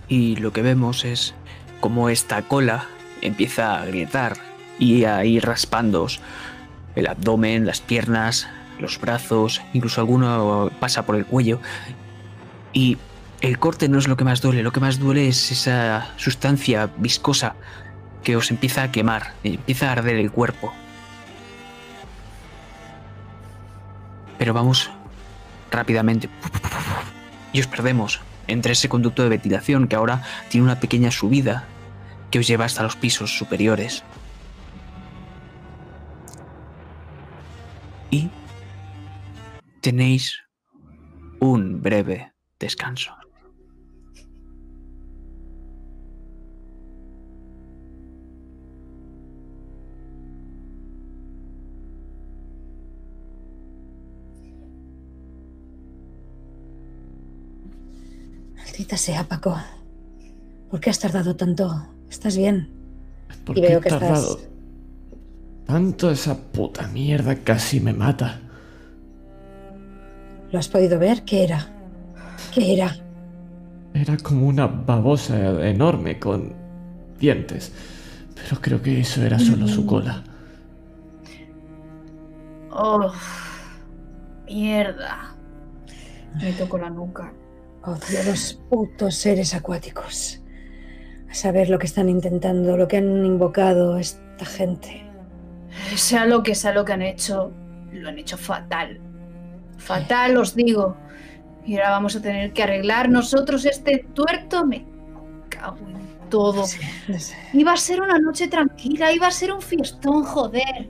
Y lo que vemos es cómo esta cola empieza a agrietar y a ir raspándoos el abdomen, las piernas, los brazos, incluso alguno pasa por el cuello. Y el corte no es lo que más duele, lo que más duele es esa sustancia viscosa que os empieza a quemar, empieza a arder el cuerpo. Pero vamos rápidamente. Y os perdemos entre ese conducto de ventilación que ahora tiene una pequeña subida que os lleva hasta los pisos superiores. Y tenéis un breve descanso. Maldita sea, Paco. ¿Por qué has tardado tanto? ¿Estás bien? ¿Por Y qué veo he que estás- tardado tanto esa puta mierda casi me mata? ¿Lo has podido ver? ¿Qué era? ¿Qué era? Era como una babosa enorme con dientes. Pero creo que eso era solo su cola. Oh, mierda. Me toco la nuca. Odio los putos seres acuáticos. A saber lo que están intentando, lo que han invocado esta gente. Sea lo que sea lo que han hecho, lo han hecho fatal. Fatal, os digo. Y ahora vamos a tener que arreglar nosotros este tuerto. Me cago en todo. Sí, sé. Iba a ser una noche tranquila, iba a ser un fiestón, joder.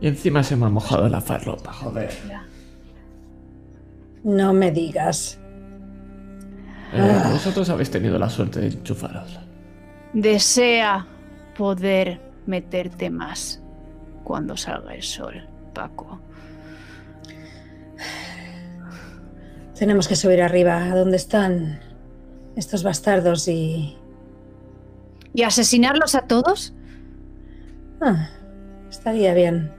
Y encima se me ha mojado la farlopa, joder. No me digas. Eh, vosotros habéis tenido la suerte de enchufaros. Desea poder meterte más cuando salga el sol, Paco. Tenemos que subir arriba, a donde están estos bastardos y... ¿Y asesinarlos a todos? Ah, estaría bien.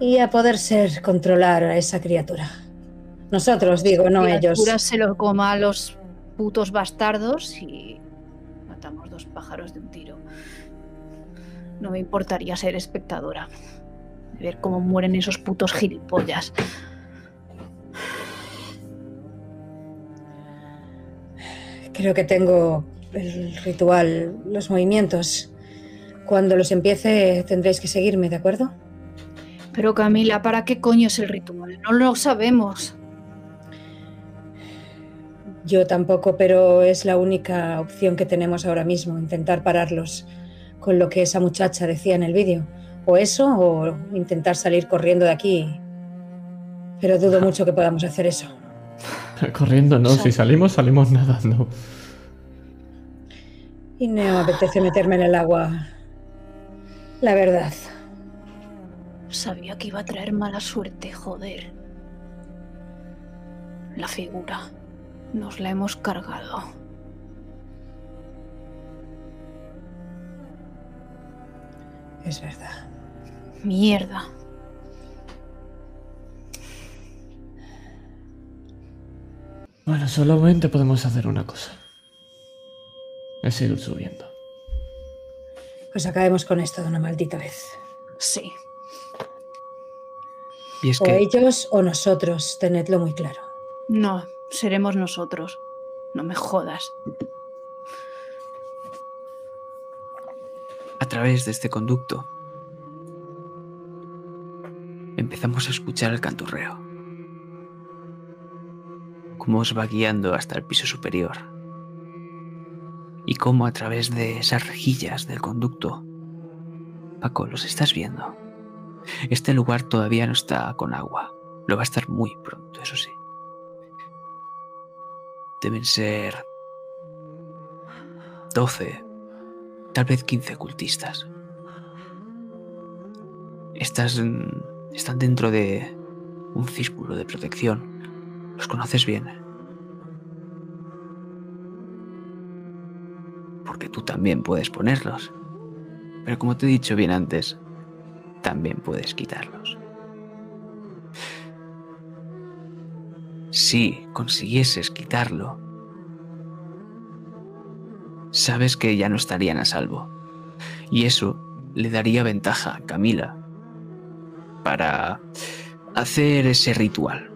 Y a poder ser controlar a esa criatura. Nosotros, digo, no ellos. Criatura se lo coma a los putos bastardos y matamos dos pájaros de un tiro. No me importaría ser espectadora. Ver cómo mueren esos putos gilipollas. Creo que tengo el ritual, los movimientos. Cuando los empiece tendréis que seguirme, ¿de acuerdo? Pero Camila, ¿para qué coño es el ritual? No lo sabemos. Yo tampoco, pero es la única opción que tenemos ahora mismo, intentar pararlos con lo que esa muchacha decía en el vídeo. O eso, o intentar salir corriendo de aquí. Pero dudo mucho que podamos hacer eso. Corriendo, no. Si salimos, salimos nadando. Y no me apetece meterme en el agua. La verdad. Sabía que iba a traer mala suerte, joder. La figura. Nos la hemos cargado. Es verdad. Mierda. Bueno, solamente podemos hacer una cosa. Es seguir subiendo. Pues acabemos con esto de una maldita vez. Sí. Y es O que ellos o nosotros, tenedlo muy claro. No, seremos nosotros. No me jodas. a través de este conducto empezamos a escuchar el canturreo. Cómo os va guiando hasta el piso superior. Y cómo a través de esas rejillas del conducto. Paco, ¿los estás viendo? Este lugar todavía no está con agua. Lo va a estar muy pronto, eso sí. Deben ser 12, tal vez 15 cultistas. Estas están dentro de un círculo de protección. Los conoces bien. Porque tú también puedes ponerlos. Pero como te he dicho bien antes, también puedes quitarlos. Si consiguieses quitarlo, sabes que ya no estarían a salvo. Y eso le daría ventaja a Camila para hacer ese ritual.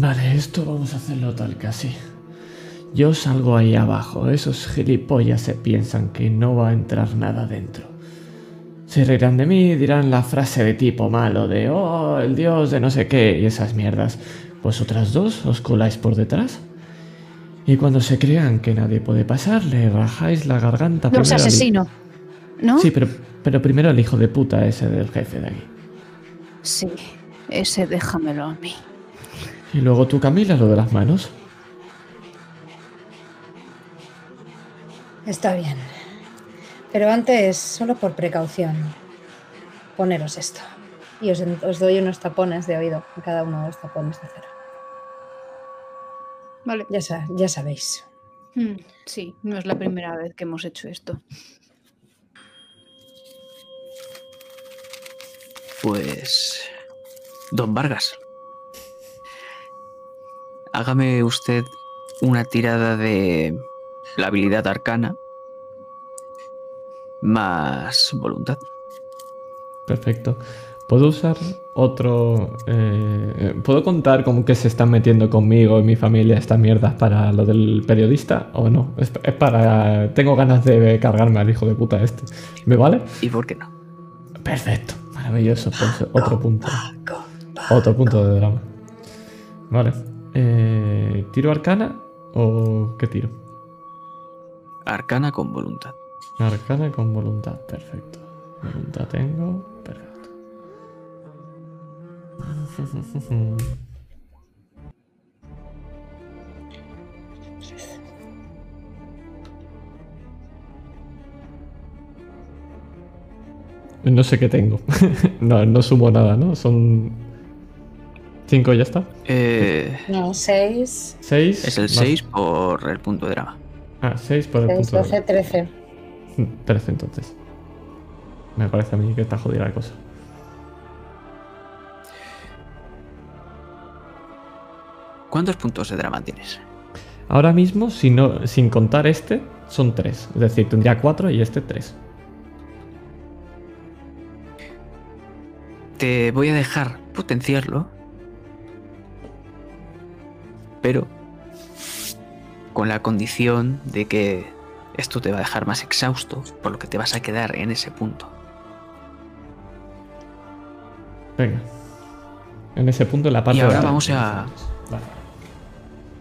Vale, esto vamos a hacerlo tal que así. Yo salgo ahí abajo, esos gilipollas se piensan que no va a entrar nada dentro. Se reirán de mí, dirán la frase de tipo malo de oh, el dios de no sé qué y esas mierdas. Vosotras dos os coláis por detrás. Y cuando se crean que nadie puede pasar, le rajáis la garganta primero al- asesino. ¿No? Sí, pero, pero primero el hijo de puta ese del jefe de aquí. Sí. Ese déjamelo a mí. Y luego tú, Camila, lo de las manos. Está bien. Pero antes, solo por precaución, poneros esto. Y os, os doy unos tapones de oído, cada uno de los tapones de cera. Vale. Ya, sa- ya sabéis. Mm, Sí, no es la primera vez que hemos hecho esto. Pues... Don Vargas. Hágame usted una tirada de la habilidad arcana más voluntad. Perfecto. ¿Puedo usar otro... eh, ¿Puedo contar como que se están metiendo conmigo y mi familia estas mierdas para lo del periodista o no? Es, es para... Tengo ganas de cargarme al hijo de puta este. ¿Me vale? ¿Y por qué no? Perfecto. Maravilloso. Pues otro punto. Otro punto de drama. Vale. Eh, ¿Tiro arcana o qué tiro? Arcana con voluntad. Arcana con voluntad, perfecto. Voluntad tengo, perfecto. No sé qué tengo. no, no sumo nada, ¿no? Son 5 ya está. Eh, No, 6, 6. es el 6 por el punto de drama. Ah, 6 por el 6, punto de 12, 13. 13 entonces. Me parece a mí que está jodida la cosa. ¿Cuántos puntos de drama tienes? Ahora mismo, si no, sin contar este, son 3. Es decir, tendría 4 y este 3. Te voy a dejar potenciarlo, pero con la condición de que esto te va a dejar más exhausto, por lo que te vas a quedar en ese punto. Venga. En ese punto, la parte Y ahora de vamos a-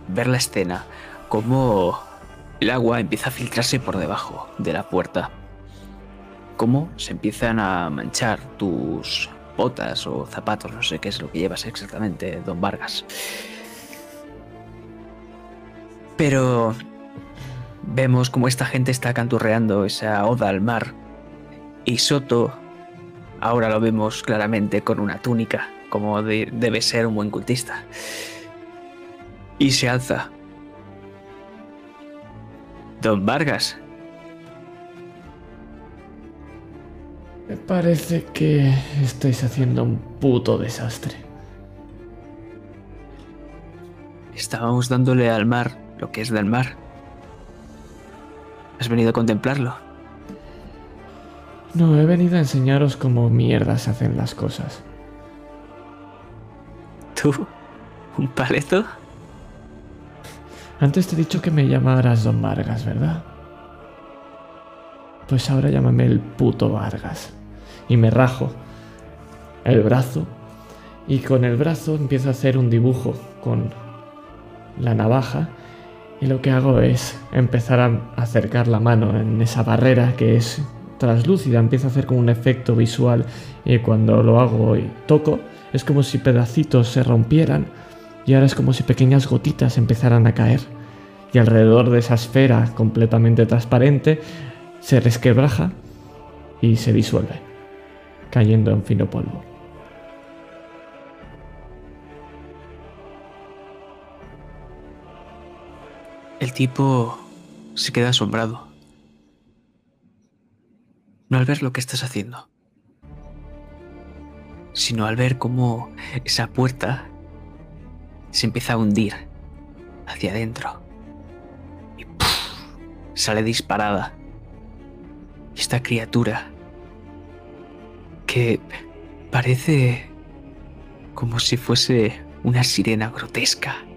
ver la escena, como el agua empieza a filtrarse por debajo de la puerta. Cómo se empiezan a manchar tus botas o zapatos, no sé qué es lo que llevas exactamente, don Vargas. Pero vemos como esta gente está canturreando esa oda al mar. Y Soto, ahora lo vemos claramente con una túnica, como de- debe ser un buen cultista. Y se alza. Don Vargas, Me parece que estáis haciendo un puto desastre. estábamos dándole al mar lo que es del mar. ¿Has venido a contemplarlo? No, he venido a enseñaros cómo mierdas se hacen las cosas. ¿Tú? ¿Un paleto? Antes te he dicho que me llamaras Don Vargas, ¿verdad? Pues ahora llámame el puto Vargas. Y me rajo el brazo. Y con el brazo empiezo a hacer un dibujo con la navaja. Y lo que hago es empezar a acercar la mano en esa barrera que es translúcida. Empiezo a hacer como un efecto visual. Y cuando lo hago y toco, es como si pedacitos se rompieran y ahora es como si pequeñas gotitas empezaran a caer. Y alrededor de esa esfera completamente transparente se resquebraja y se disuelve, cayendo en fino polvo. El tipo se queda asombrado. No al ver lo que estás haciendo, sino al ver cómo esa puerta se empieza a hundir hacia adentro. Y sale disparada. Esta criatura que parece como si fuese una sirena grotesca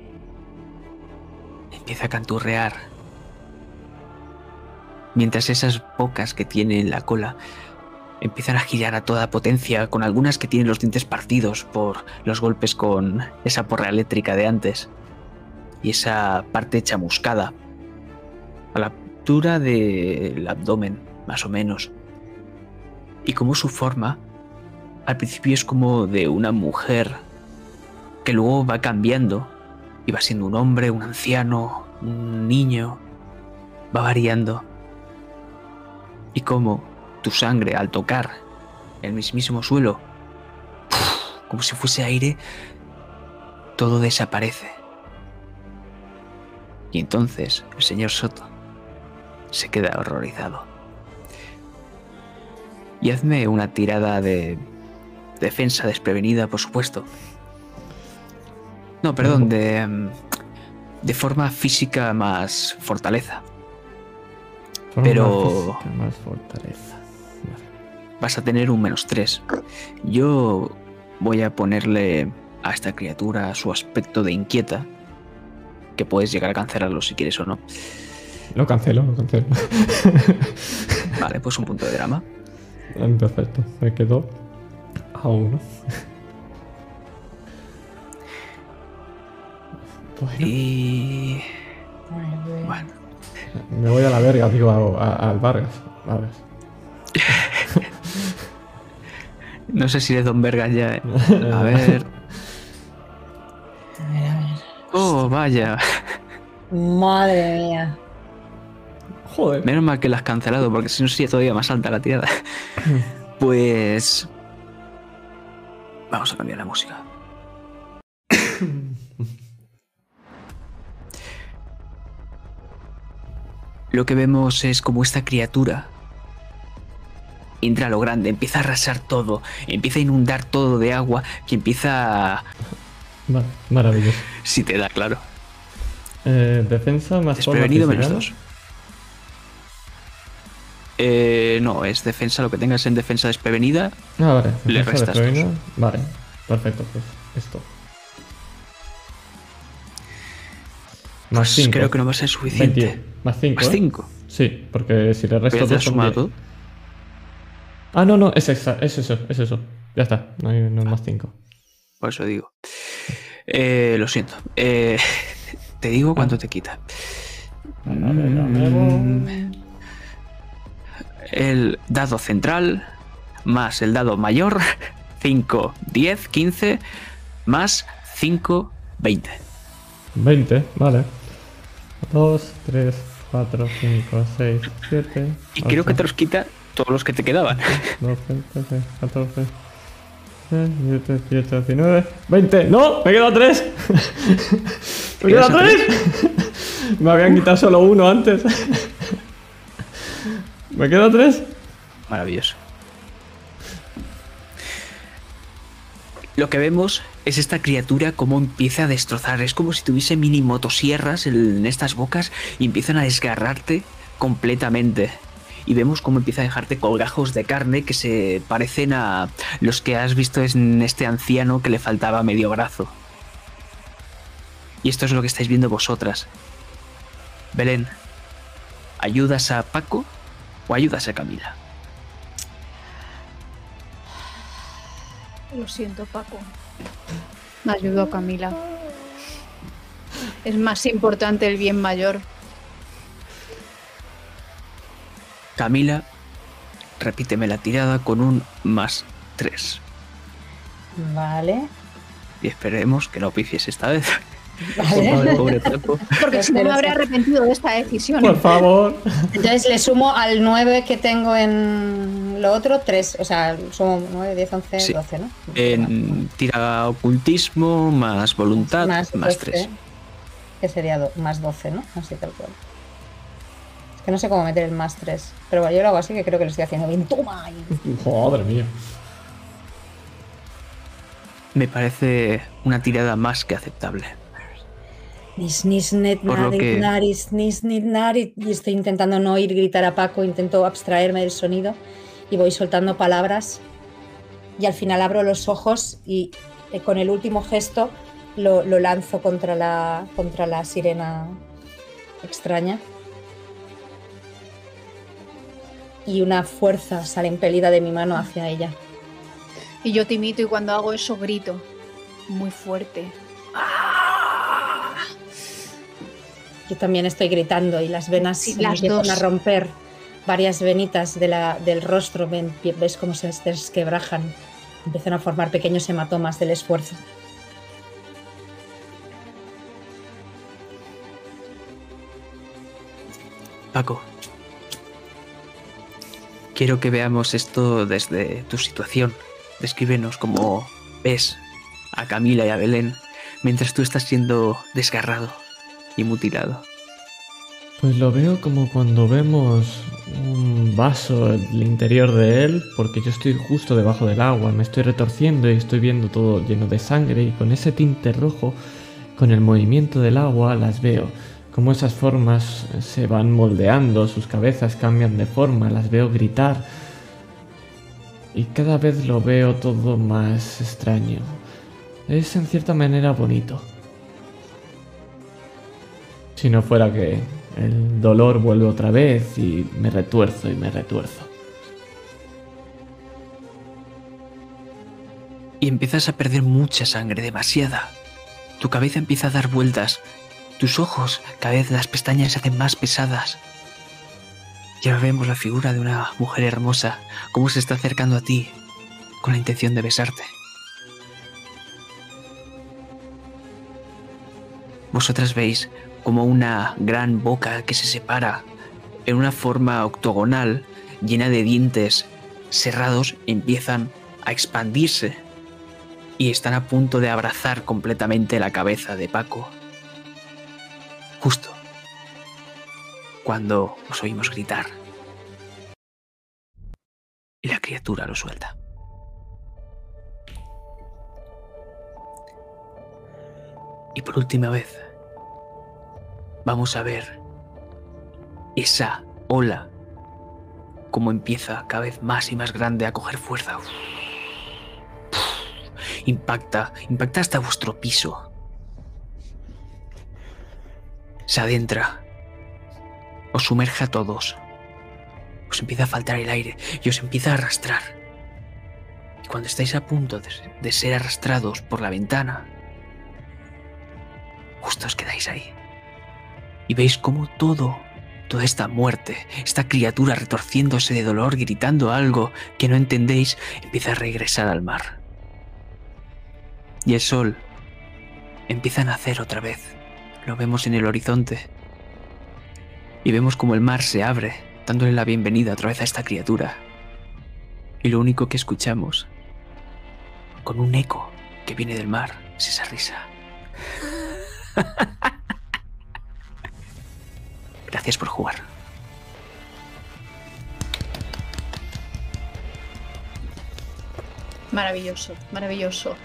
empieza a canturrear. Mientras esas bocas que tiene en la cola empiezan a girar a toda potencia, con algunas que tienen los dientes partidos por los golpes con esa porra eléctrica de antes. Y esa parte chamuscada. A la altura del abdomen, más o menos. Y como su forma, al principio es como de una mujer, que luego va cambiando va siendo un hombre, un anciano, un niño. Va variando. Y como tu sangre al tocar el mismísimo suelo, como si fuese aire, todo desaparece. Y entonces el señor Soto se queda horrorizado. Y hazme una tirada de defensa desprevenida, por supuesto. No, perdón, de, de forma física más fortaleza. Forma Pero- física, más fortaleza. Vale. Vas a tener un menos 3. Yo voy a ponerle a esta criatura su aspecto de inquieta. Que puedes llegar a cancelarlo si quieres o no. Lo cancelo, lo cancelo. Vale, pues un punto de drama. Perfecto, me quedo a uno. Bueno, Y. Bueno, me voy a la verga, digo, a- a- al Vargas. Vargas. no sé si eres Don Vergas ya. ¿eh? A ver. A ver, a ver. Oh, vaya. Madre mía. Joder. Menos mal que la has cancelado, porque si no sería todavía más alta la tirada. Pues. Vamos a cambiar la música. Lo que vemos es como esta criatura entra a lo grande, empieza a arrasar todo, empieza a inundar todo de agua, que empieza a... Maravilloso. Si te da claro. Eh, defensa más Desprevenido menos dos. Eh, no, es defensa, lo que tengas en defensa desprevenida. Ah, vale. Le restas desprevenida. dos. Vale, perfecto, pues esto. Más Pues 5. creo que no va a ser suficiente. Más 5. Más 5. Sí, porque si le resto Voy a hacer dos son sumado 10. todo. Ah, no, no, es esa, es eso, es eso. Ya está, no hay no hay más 5. Por eso digo. Eh, lo siento. Eh, Te digo cuánto te quita. Mm. El dado central más el dado mayor, 5, 10, 15, más 5, 20. 20, vale. 2, 3, 4, 5, 6, 7. Y creo que te los quita todos los que te quedaban. 12, 13, 14, 17, 18, 19, 20. ¡No! ¡Me quedan 3! ¡Me ¿Quedas quedan a 3! Me habían quitado solo uno antes. ¿Me queda 3? Maravilloso. Lo que vemos es esta criatura como empieza a destrozar. Es como si tuviese mini motosierras en estas bocas y empiezan a desgarrarte completamente. Y vemos cómo empieza a dejarte colgajos de carne que se parecen a los que has visto en este anciano que le faltaba medio brazo. Y esto es lo que estáis viendo vosotras. Belén, ¿ayudas a Paco o ayudas a Camila? Lo siento, Paco. Me ayudó Camila. Es más importante el bien mayor. Camila, repíteme la tirada con un más 3. Vale. Y esperemos que no pifies esta vez. Vale. Pobre Paco. Porque si no me habré arrepentido de esta decisión. Por favor. Entonces le sumo al 9 que tengo en lo otro 3. O sea, sumo 9, 10, 11, Sí. 12, ¿no? En tira ocultismo más voluntad más, 12, 3. Que sería do- más 12, ¿no? Así tal cual. Es que no sé cómo meter el más 3. Pero bueno, yo lo hago así que creo que lo estoy haciendo bien. ¡Toma! Y- Madre mía. Me parece una tirada más que aceptable. Y estoy intentando no oír gritar a Paco, intento abstraerme del sonido y voy soltando palabras. Y al final abro los ojos y eh, con el último gesto lo, lo lanzo contra la, contra la sirena extraña. Y una fuerza sale impelida de mi mano hacia ella. Y yo te imito y cuando hago eso grito. Muy fuerte. Yo también estoy gritando y las venas Sí, me las empiezan dos. a romper. Varias venitas de la- del rostro, ven- ves cómo se desquebrajan. Empiezan a formar pequeños hematomas del esfuerzo. Paco, quiero que veamos esto desde tu situación. Descríbenos cómo ves a Camila y a Belén mientras tú estás siendo desgarrado y mutilado. Pues lo veo como cuando vemos un vaso en el interior de él, porque yo estoy justo debajo del agua, me estoy retorciendo y estoy viendo todo lleno de sangre y con ese tinte rojo, con el movimiento del agua, las veo. Como esas formas se van moldeando, sus cabezas cambian de forma, las veo gritar. Y cada vez lo veo todo más extraño. Es en cierta manera bonito. Si no fuera que el dolor vuelve otra vez y me retuerzo y me retuerzo. y empiezas a perder mucha sangre, demasiada. Tu cabeza empieza a dar vueltas, tus ojos, cada vez las pestañas se hacen más pesadas. Y ahora vemos la figura de una mujer hermosa, cómo se está acercando a ti con la intención de besarte. Vosotras veis como una gran boca que se separa en una forma octogonal llena de dientes cerrados empiezan a expandirse y están a punto de abrazar completamente la cabeza de Paco. Justo cuando os oímos gritar. Y la criatura lo suelta. Y por última vez, vamos a ver esa ola como empieza cada vez más y más grande a coger fuerza. Impacta, impacta hasta vuestro piso. Se adentra. Os sumerge a todos. Os empieza a faltar el aire y os empieza a arrastrar. Y cuando estáis a punto de, de ser arrastrados por la ventana, justo os quedáis ahí, y veis cómo todo, toda esta muerte, esta criatura retorciéndose de dolor, gritando algo que no entendéis, empieza a regresar al mar. Y el sol empieza a nacer otra vez. Lo vemos en el horizonte. Y vemos como el mar se abre, dándole la bienvenida otra vez a esta criatura. Y lo único que escuchamos, con un eco que viene del mar, es esa risa. Gracias por jugar. Maravilloso, maravilloso.